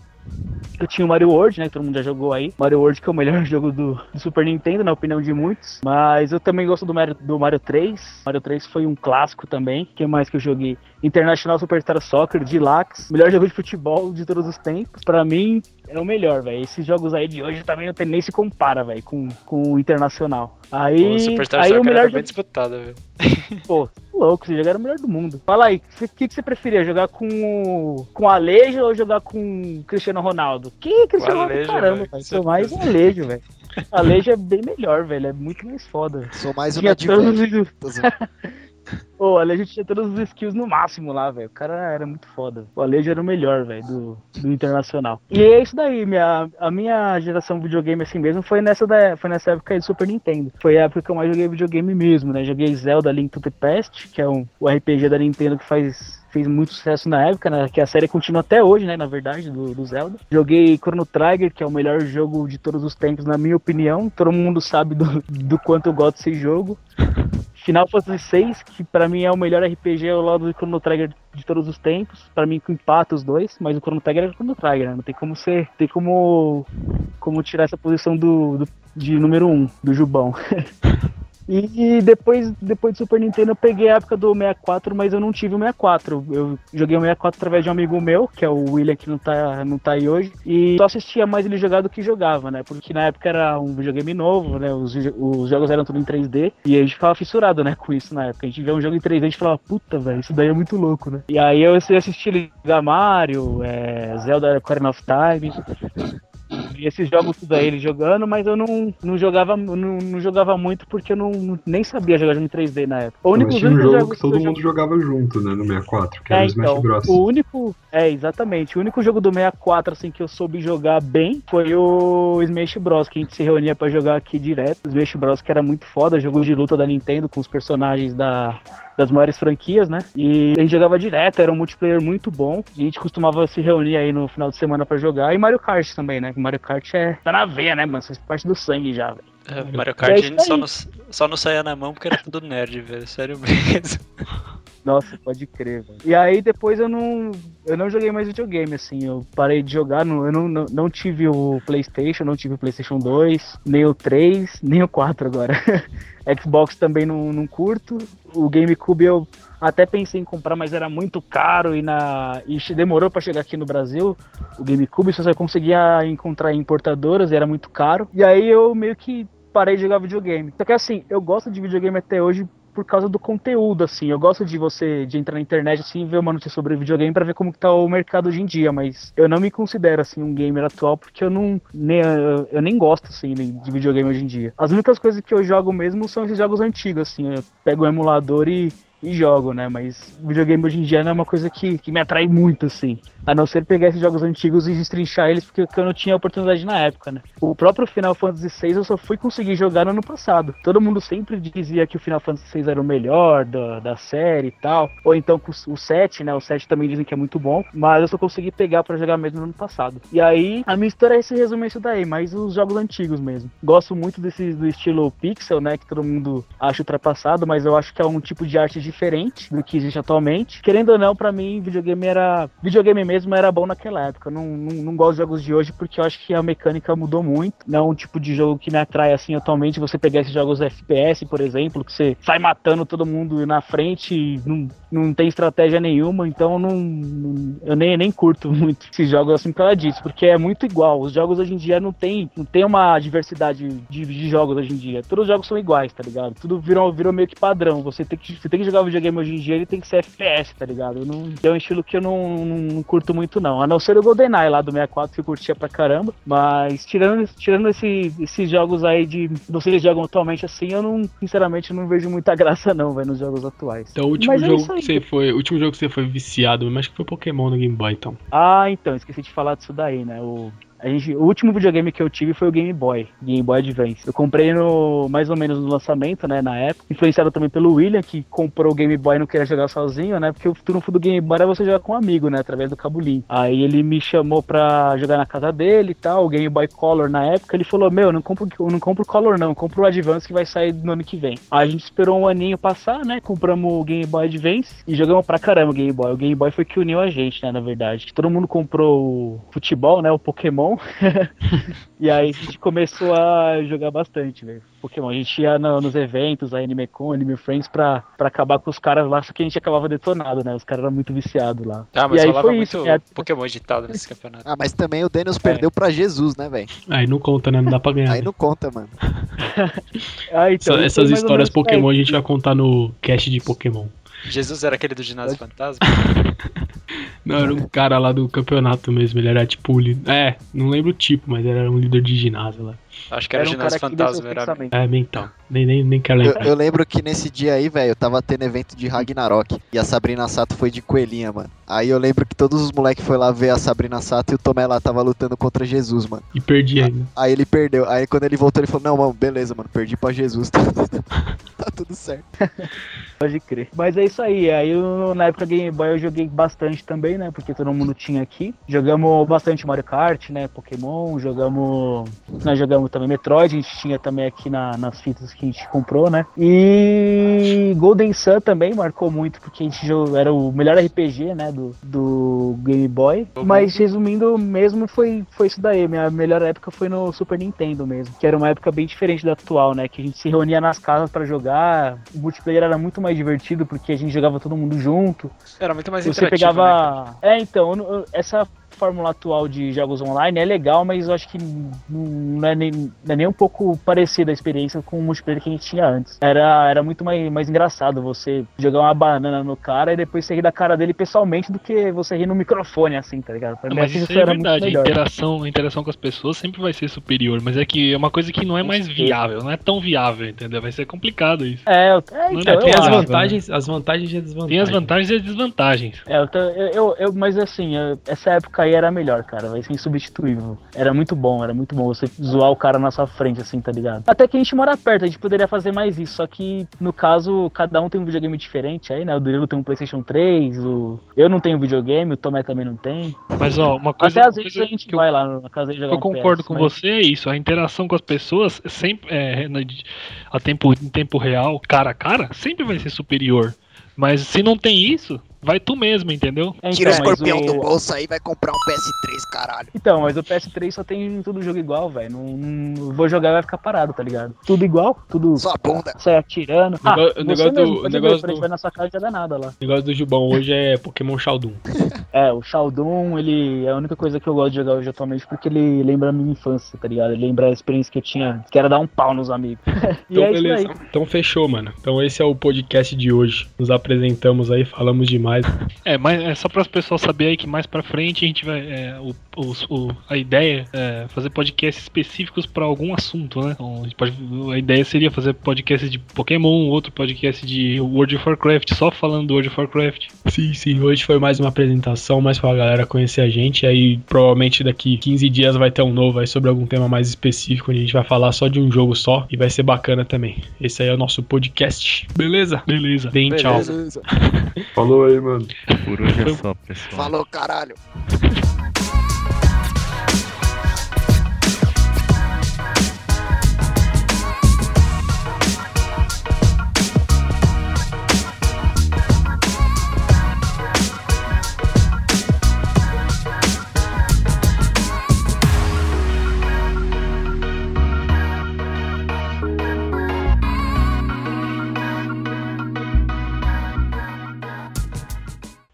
eu tinha o Mario World, né? Que todo mundo já jogou aí. Mario World que é o melhor jogo do, do Super Nintendo, na opinião de muitos. Mas eu também gosto do Mario, do Mario 3. Mario 3 foi um clássico também. O que mais que eu joguei? International Superstar Soccer, Deluxe. Melhor jogo de futebol de todos os tempos. Pra mim, é o melhor, velho. Esses jogos aí de hoje também não tem nem se compara, velho, com, com o Internacional. Aí, o Superstar aí Soccer o melhor era jogo... bem disputado, viu? Pô, louco, esse jogo era o melhor do mundo. Fala aí, o que, que você preferia? Jogar com o, com Alejo ou jogar com o Cristiano Ronaldo? Que Cristiano Ronaldo? Alejo, Caramba, velho, Sou mais. Alejo, velho. Alejo é bem melhor, velho. É muito mais foda. Sou mais um Tinha todos Pô, o Alejo tinha todos os skills no máximo lá, velho. O cara era muito foda. O Alejo era o melhor, velho, do, do Internacional. E é isso daí, minha, a minha geração videogame assim mesmo foi nessa, da, foi nessa época aí do Super Nintendo. Foi a época que eu mais joguei videogame mesmo, né? Joguei Zelda Link to the Past, que é um, o RPG da Nintendo que faz fez muito sucesso na época, né? Que a série continua até hoje, né? Na verdade, do, do Zelda. Joguei Chrono Trigger, que é o melhor jogo de todos os tempos, na minha opinião. Todo mundo sabe do, do quanto eu gosto desse jogo. Final Fantasy VI, que pra mim é o melhor RPG ao lado do Chrono Trigger de todos os tempos. Pra mim empata os dois, mas o Chrono Trigger é o Chrono Trigger, né? Não tem como ser, tem como como tirar essa posição do, do- de número um do Jubão. E depois, depois do Super Nintendo eu peguei a época do 64, mas eu não tive o 64. Eu joguei o 64 através de um amigo meu, que é o William, que não tá, não tá aí hoje. E só assistia mais ele jogar do que jogava, né? Porque na época era um videogame novo, né? Os, os jogos eram tudo em 3D. E a gente ficava fissurado, né, com isso na época. A gente via um jogo em 3D e a gente falava, puta, velho, isso daí é muito louco, né? E aí eu assisti ele jogar Mario, é, Zelda Ocarina of Time. Esses jogos tudo aí ele jogando, mas eu não, não jogava não, não jogava muito porque eu não, nem sabia jogar em 3D na época. O único Mas tinha um jogo que todo mundo jogava junto, né, no 64, que era é, o Smash então, Bros. o único, é, exatamente, o único jogo do 64 assim que eu soube jogar bem foi o Smash Bros, que a gente se reunia pra jogar aqui direto. O Smash Bros que era muito foda, jogo de luta da Nintendo com os personagens da das maiores franquias, né? E a gente jogava direto, era um multiplayer muito bom. A gente costumava se reunir aí no final de semana pra jogar. E Mario Kart também, né? Mario Kart é tá na veia, né, mano? Faz parte do sangue já, velho. É, Mario É Kart gente só não, só não saía na mão porque era tudo nerd, velho. Sério mesmo. Nossa, pode crer, velho. E aí depois eu não, eu não joguei mais videogame, assim. Eu parei de jogar, não, eu não, não, não tive o PlayStation, não tive o PlayStation 2, nem o 3, nem o 4 agora. Xbox também não, não curto. O GameCube eu até pensei em comprar, mas era muito caro e, na, e demorou pra chegar aqui no Brasil. O GameCube só só conseguia encontrar em importadoras e era muito caro. E aí eu meio que parei de jogar videogame. Só que assim, eu gosto de videogame até hoje por causa do conteúdo, assim. Eu gosto de você, de entrar na internet, assim, ver uma notícia sobre videogame pra ver como que tá o mercado hoje em dia, mas eu não me considero, assim, um gamer atual, porque eu não, nem, eu, eu nem gosto, assim, de de videogame hoje em dia. As únicas coisas que eu jogo mesmo são esses jogos antigos, assim, eu pego o emulador e, e jogo, né, mas videogame hoje em dia não é uma coisa que, que me atrai muito, assim. A não ser pegar esses jogos antigos e destrinchar eles, porque eu não tinha oportunidade na época, né. O próprio Final Fantasy VI eu só fui conseguir jogar no ano passado. Todo mundo sempre dizia que o Final Fantasy VI era o melhor da, da série e tal. Ou então o 7, né? O 7 também dizem que é muito bom. Mas eu só consegui pegar pra jogar mesmo no ano passado. E aí, a minha história se resume a isso daí, mas os jogos antigos mesmo. Gosto muito desse do estilo pixel, né? Que todo mundo acha ultrapassado, mas eu acho que é um tipo de arte diferente do que existe atualmente. Querendo ou não, pra mim, videogame era. Videogame mesmo era bom naquela época. Não, não, não gosto de jogos de hoje porque eu acho que a mecânica mudou muito. Não é um tipo de jogo que me atrai assim atualmente. Você pegar esses jogos FPS, por exemplo, que você sai matando todo mundo na frente não, não tem estratégia nenhuma, então não, não- eu nem, nem curto muito esses jogos assim por causa disso, porque é muito igual. Os jogos hoje em dia não tem, não tem uma diversidade de, de jogos hoje em dia. Todos os jogos são iguais, tá ligado? Tudo virou, virou meio que padrão. Você tem que, você tem que jogar videogame hoje em dia, ele tem que ser FPS, tá ligado? Não, é um estilo que eu não, não, não curto muito, não. A não ser o GoldenEye lá do 64, que eu curtia pra caramba. Mas tirando, tirando esse- esses jogos aí de. Não sei se eles jogam atualmente assim, eu não, sinceramente, não vejo muita graça, não, velho, nos jogos atuais. Então, o último Mas é jogo aí. que você foi. O último jogo que você foi viciado, mas acho que foi Pokémon no Game Boy, então. Ah, então, esqueci de falar disso daí, né? O, a gente, o último videogame que eu tive foi o Game Boy, Game Boy Advance. Eu comprei no mais ou menos no lançamento, né, na época. Influenciado também pelo William, que comprou o Game Boy e não queria jogar sozinho, né? Porque o trunfo do Game Boy era você jogar com um amigo, né? Através do cabulinho. Aí ele me chamou pra jogar na casa dele e tal, o Game Boy Color na época. Ele falou: Meu, eu não compro, não compro Color, não, compro o Advance que vai sair no ano que vem. Aí a gente esperou um aninho passar, né? Compramos o Game Boy Advance e jogamos pra caramba o Game Boy. O Game Boy foi que uniu a gente, né? Na verdade. Todo mundo comprou o futebol, né? O Pokémon. e aí a gente começou a jogar bastante, velho. Pokémon. A gente ia no- nos eventos, a AnimeCon, Anime Friends, pra, pra acabar com os caras lá, só que a gente acabava detonado, né? Os caras eram muito viciados lá. Ah, e mas aí rolava foi muito isso, né? Pokémon editado nesse campeonato. Ah, mas também o Daniels perdeu pra Jesus, né, velho? Aí não conta, né? Não dá pra ganhar. Aí né? não conta, mano. Ah, então, Essa- essas histórias por aí. Pokémon a gente vai contar no cast de Pokémon. Jesus era aquele do ginásio fantasma? Não, era um cara lá do campeonato mesmo. Ele era tipo. É, não lembro o tipo, mas era um líder de ginásio lá. Acho que era, Era o um ginásio fantasma. Era... É, mental. Nem, nem, nem quero Eu, lembrar. eu lembro que nesse dia aí, velho, eu tava tendo evento de Ragnarok. E a Sabrina Sato foi de coelhinha, mano. Aí eu lembro que todos os moleques foram lá ver a Sabrina Sato e o Tomé lá tava lutando contra Jesus, mano. E perdi ainda. Aí ele perdeu. Aí quando ele voltou, ele falou: Não, mano, beleza, mano, perdi pra Jesus. tá tudo certo. Pode crer. Mas é isso aí. Aí eu, na época Game Boy eu joguei bastante também, né? Porque todo mundo tinha aqui. Jogamos bastante Mario Kart, né? Pokémon, jogamos. Nós jogamos também Metroid, a gente tinha também aqui na- nas fitas que a gente comprou, né? E Golden Sun também marcou muito, porque a gente jogou, era o melhor RPG, né? Do, do Game Boy. Mas resumindo mesmo, foi, foi isso daí. Minha melhor época foi no Super Nintendo mesmo. Que era uma época bem diferente da atual, né? Que a gente se reunia nas casas pra jogar. O multiplayer era muito mais divertido porque a gente jogava todo mundo junto. Era muito mais Você interativo, né, pegava. é, então, essa fórmula atual de jogos online é legal, mas eu acho que não é nem, não é nem um pouco parecida a experiência com o multiplayer que a gente tinha antes. Era, era muito mais, mais engraçado você jogar uma banana no cara e depois você rir da cara dele pessoalmente do que você rir no microfone, assim, tá ligado? Pra mim mas aquilo isso é era muito verdade, a interação, a interação com as pessoas sempre vai ser superior, mas é que é uma coisa que não é mais viável, não é tão viável, entendeu? Vai ser complicado isso. É, eu- é, Não então, é, eu Tem as acho. vantagens, as vantagens e as desvantagens. Tem as vantagens e as desvantagens. É, eu, eu, eu- eu- mas assim, eu- essa época aí era melhor, cara. Vai ser insubstituível. Era muito bom, era muito bom você zoar o cara na sua frente, assim, tá ligado? Até que a gente mora perto, a gente poderia fazer mais isso. Só que, no caso, cada um tem um videogame diferente aí, né? O Danilo tem um PlayStation 3, o... eu não tenho videogame, o Tomé também não tem. Mas ó, uma coisa, Até às vezes a gente que eu vai lá na casa e jogar Eu um concordo PS, com mas- você, é isso. A interação com as pessoas sempre é, a tempo, em tempo real, cara a cara, sempre vai ser superior. Mas se não tem isso, vai tu mesmo, entendeu? É, Tira o então, escorpião o- do bolso aí e vai comprar um PS3, caralho. Então, mas o PS3 só tem tudo jogo igual, velho. Não, não vou jogar e vai ficar parado, tá ligado? Tudo igual, tudo. Sua bunda. Sai atirando. O negócio- o você negócio do- mesmo, o pode negócio do- vai na sua casa e joga nada lá. O negócio do Jubão hoje é Pokémon Shaldun. É, o Shaldon, ele é a única coisa que eu gosto de jogar hoje atualmente porque ele lembra a minha infância, tá ligado? Ele lembra a experiência que eu tinha, que era dar um pau nos amigos. e Então, é isso beleza. aí. Então fechou, mano. Então esse é o podcast de hoje. Nos apresentamos aí, falamos demais. É, mas é só para as pessoas saberem aí que mais pra frente a gente vai. é, o, os- o- a ideia é fazer podcasts específicos pra algum assunto, né? Então, a, gente pode- a ideia seria fazer podcasts de Pokémon, outro podcast de World of Warcraft, só falando do World of Warcraft. Sim, sim. Hoje foi mais uma apresentação, mais pra galera conhecer a gente. Aí provavelmente daqui 15 dias vai ter um novo aí sobre algum tema mais específico, onde a gente vai falar só de um jogo só. E vai ser bacana também. Esse aí é o nosso podcast. Beleza? Beleza. Bem, tchau. Beleza. Falou aí, mano. Por hoje é só, pessoal. Falou, caralho.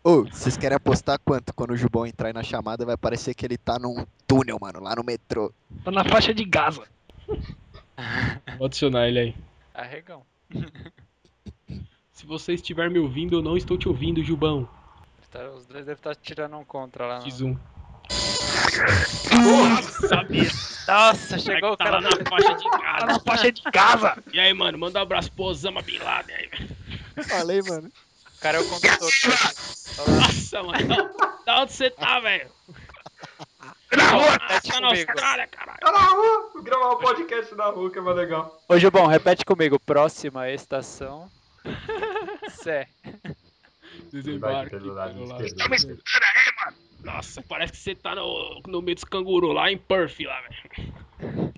Ô, vocês querem apostar quanto? Quando o Jubão entrar aí na chamada, vai parecer que ele tá num túnel, mano, lá no metrô. Tá na faixa de Gaza. Vou adicionar ele aí. Arregão. Se você estiver me ouvindo, eu não estou te ouvindo, Jubão. Tá- Os dois devem estar tirando um contra lá. no- X1. Sabia. Nossa, chegou o cara na faixa de Tá casa. na faixa de Gaza. E aí, mano, manda um abraço pro Osama Bin Laden aí, velho. Falei, mano. O cara é o condutor. Nossa, mano. Da- onde você tá, velho? Na rua, Tá na Austrália, caralho. Tá na rua, vou gravar um podcast na rua que é mais legal. Ô, Gilbão, repete comigo. Próxima estação. Sé. Desembarque. Esquerdo. Nossa, parece que você tá no, no meio dos canguru lá em Perth, lá, velho.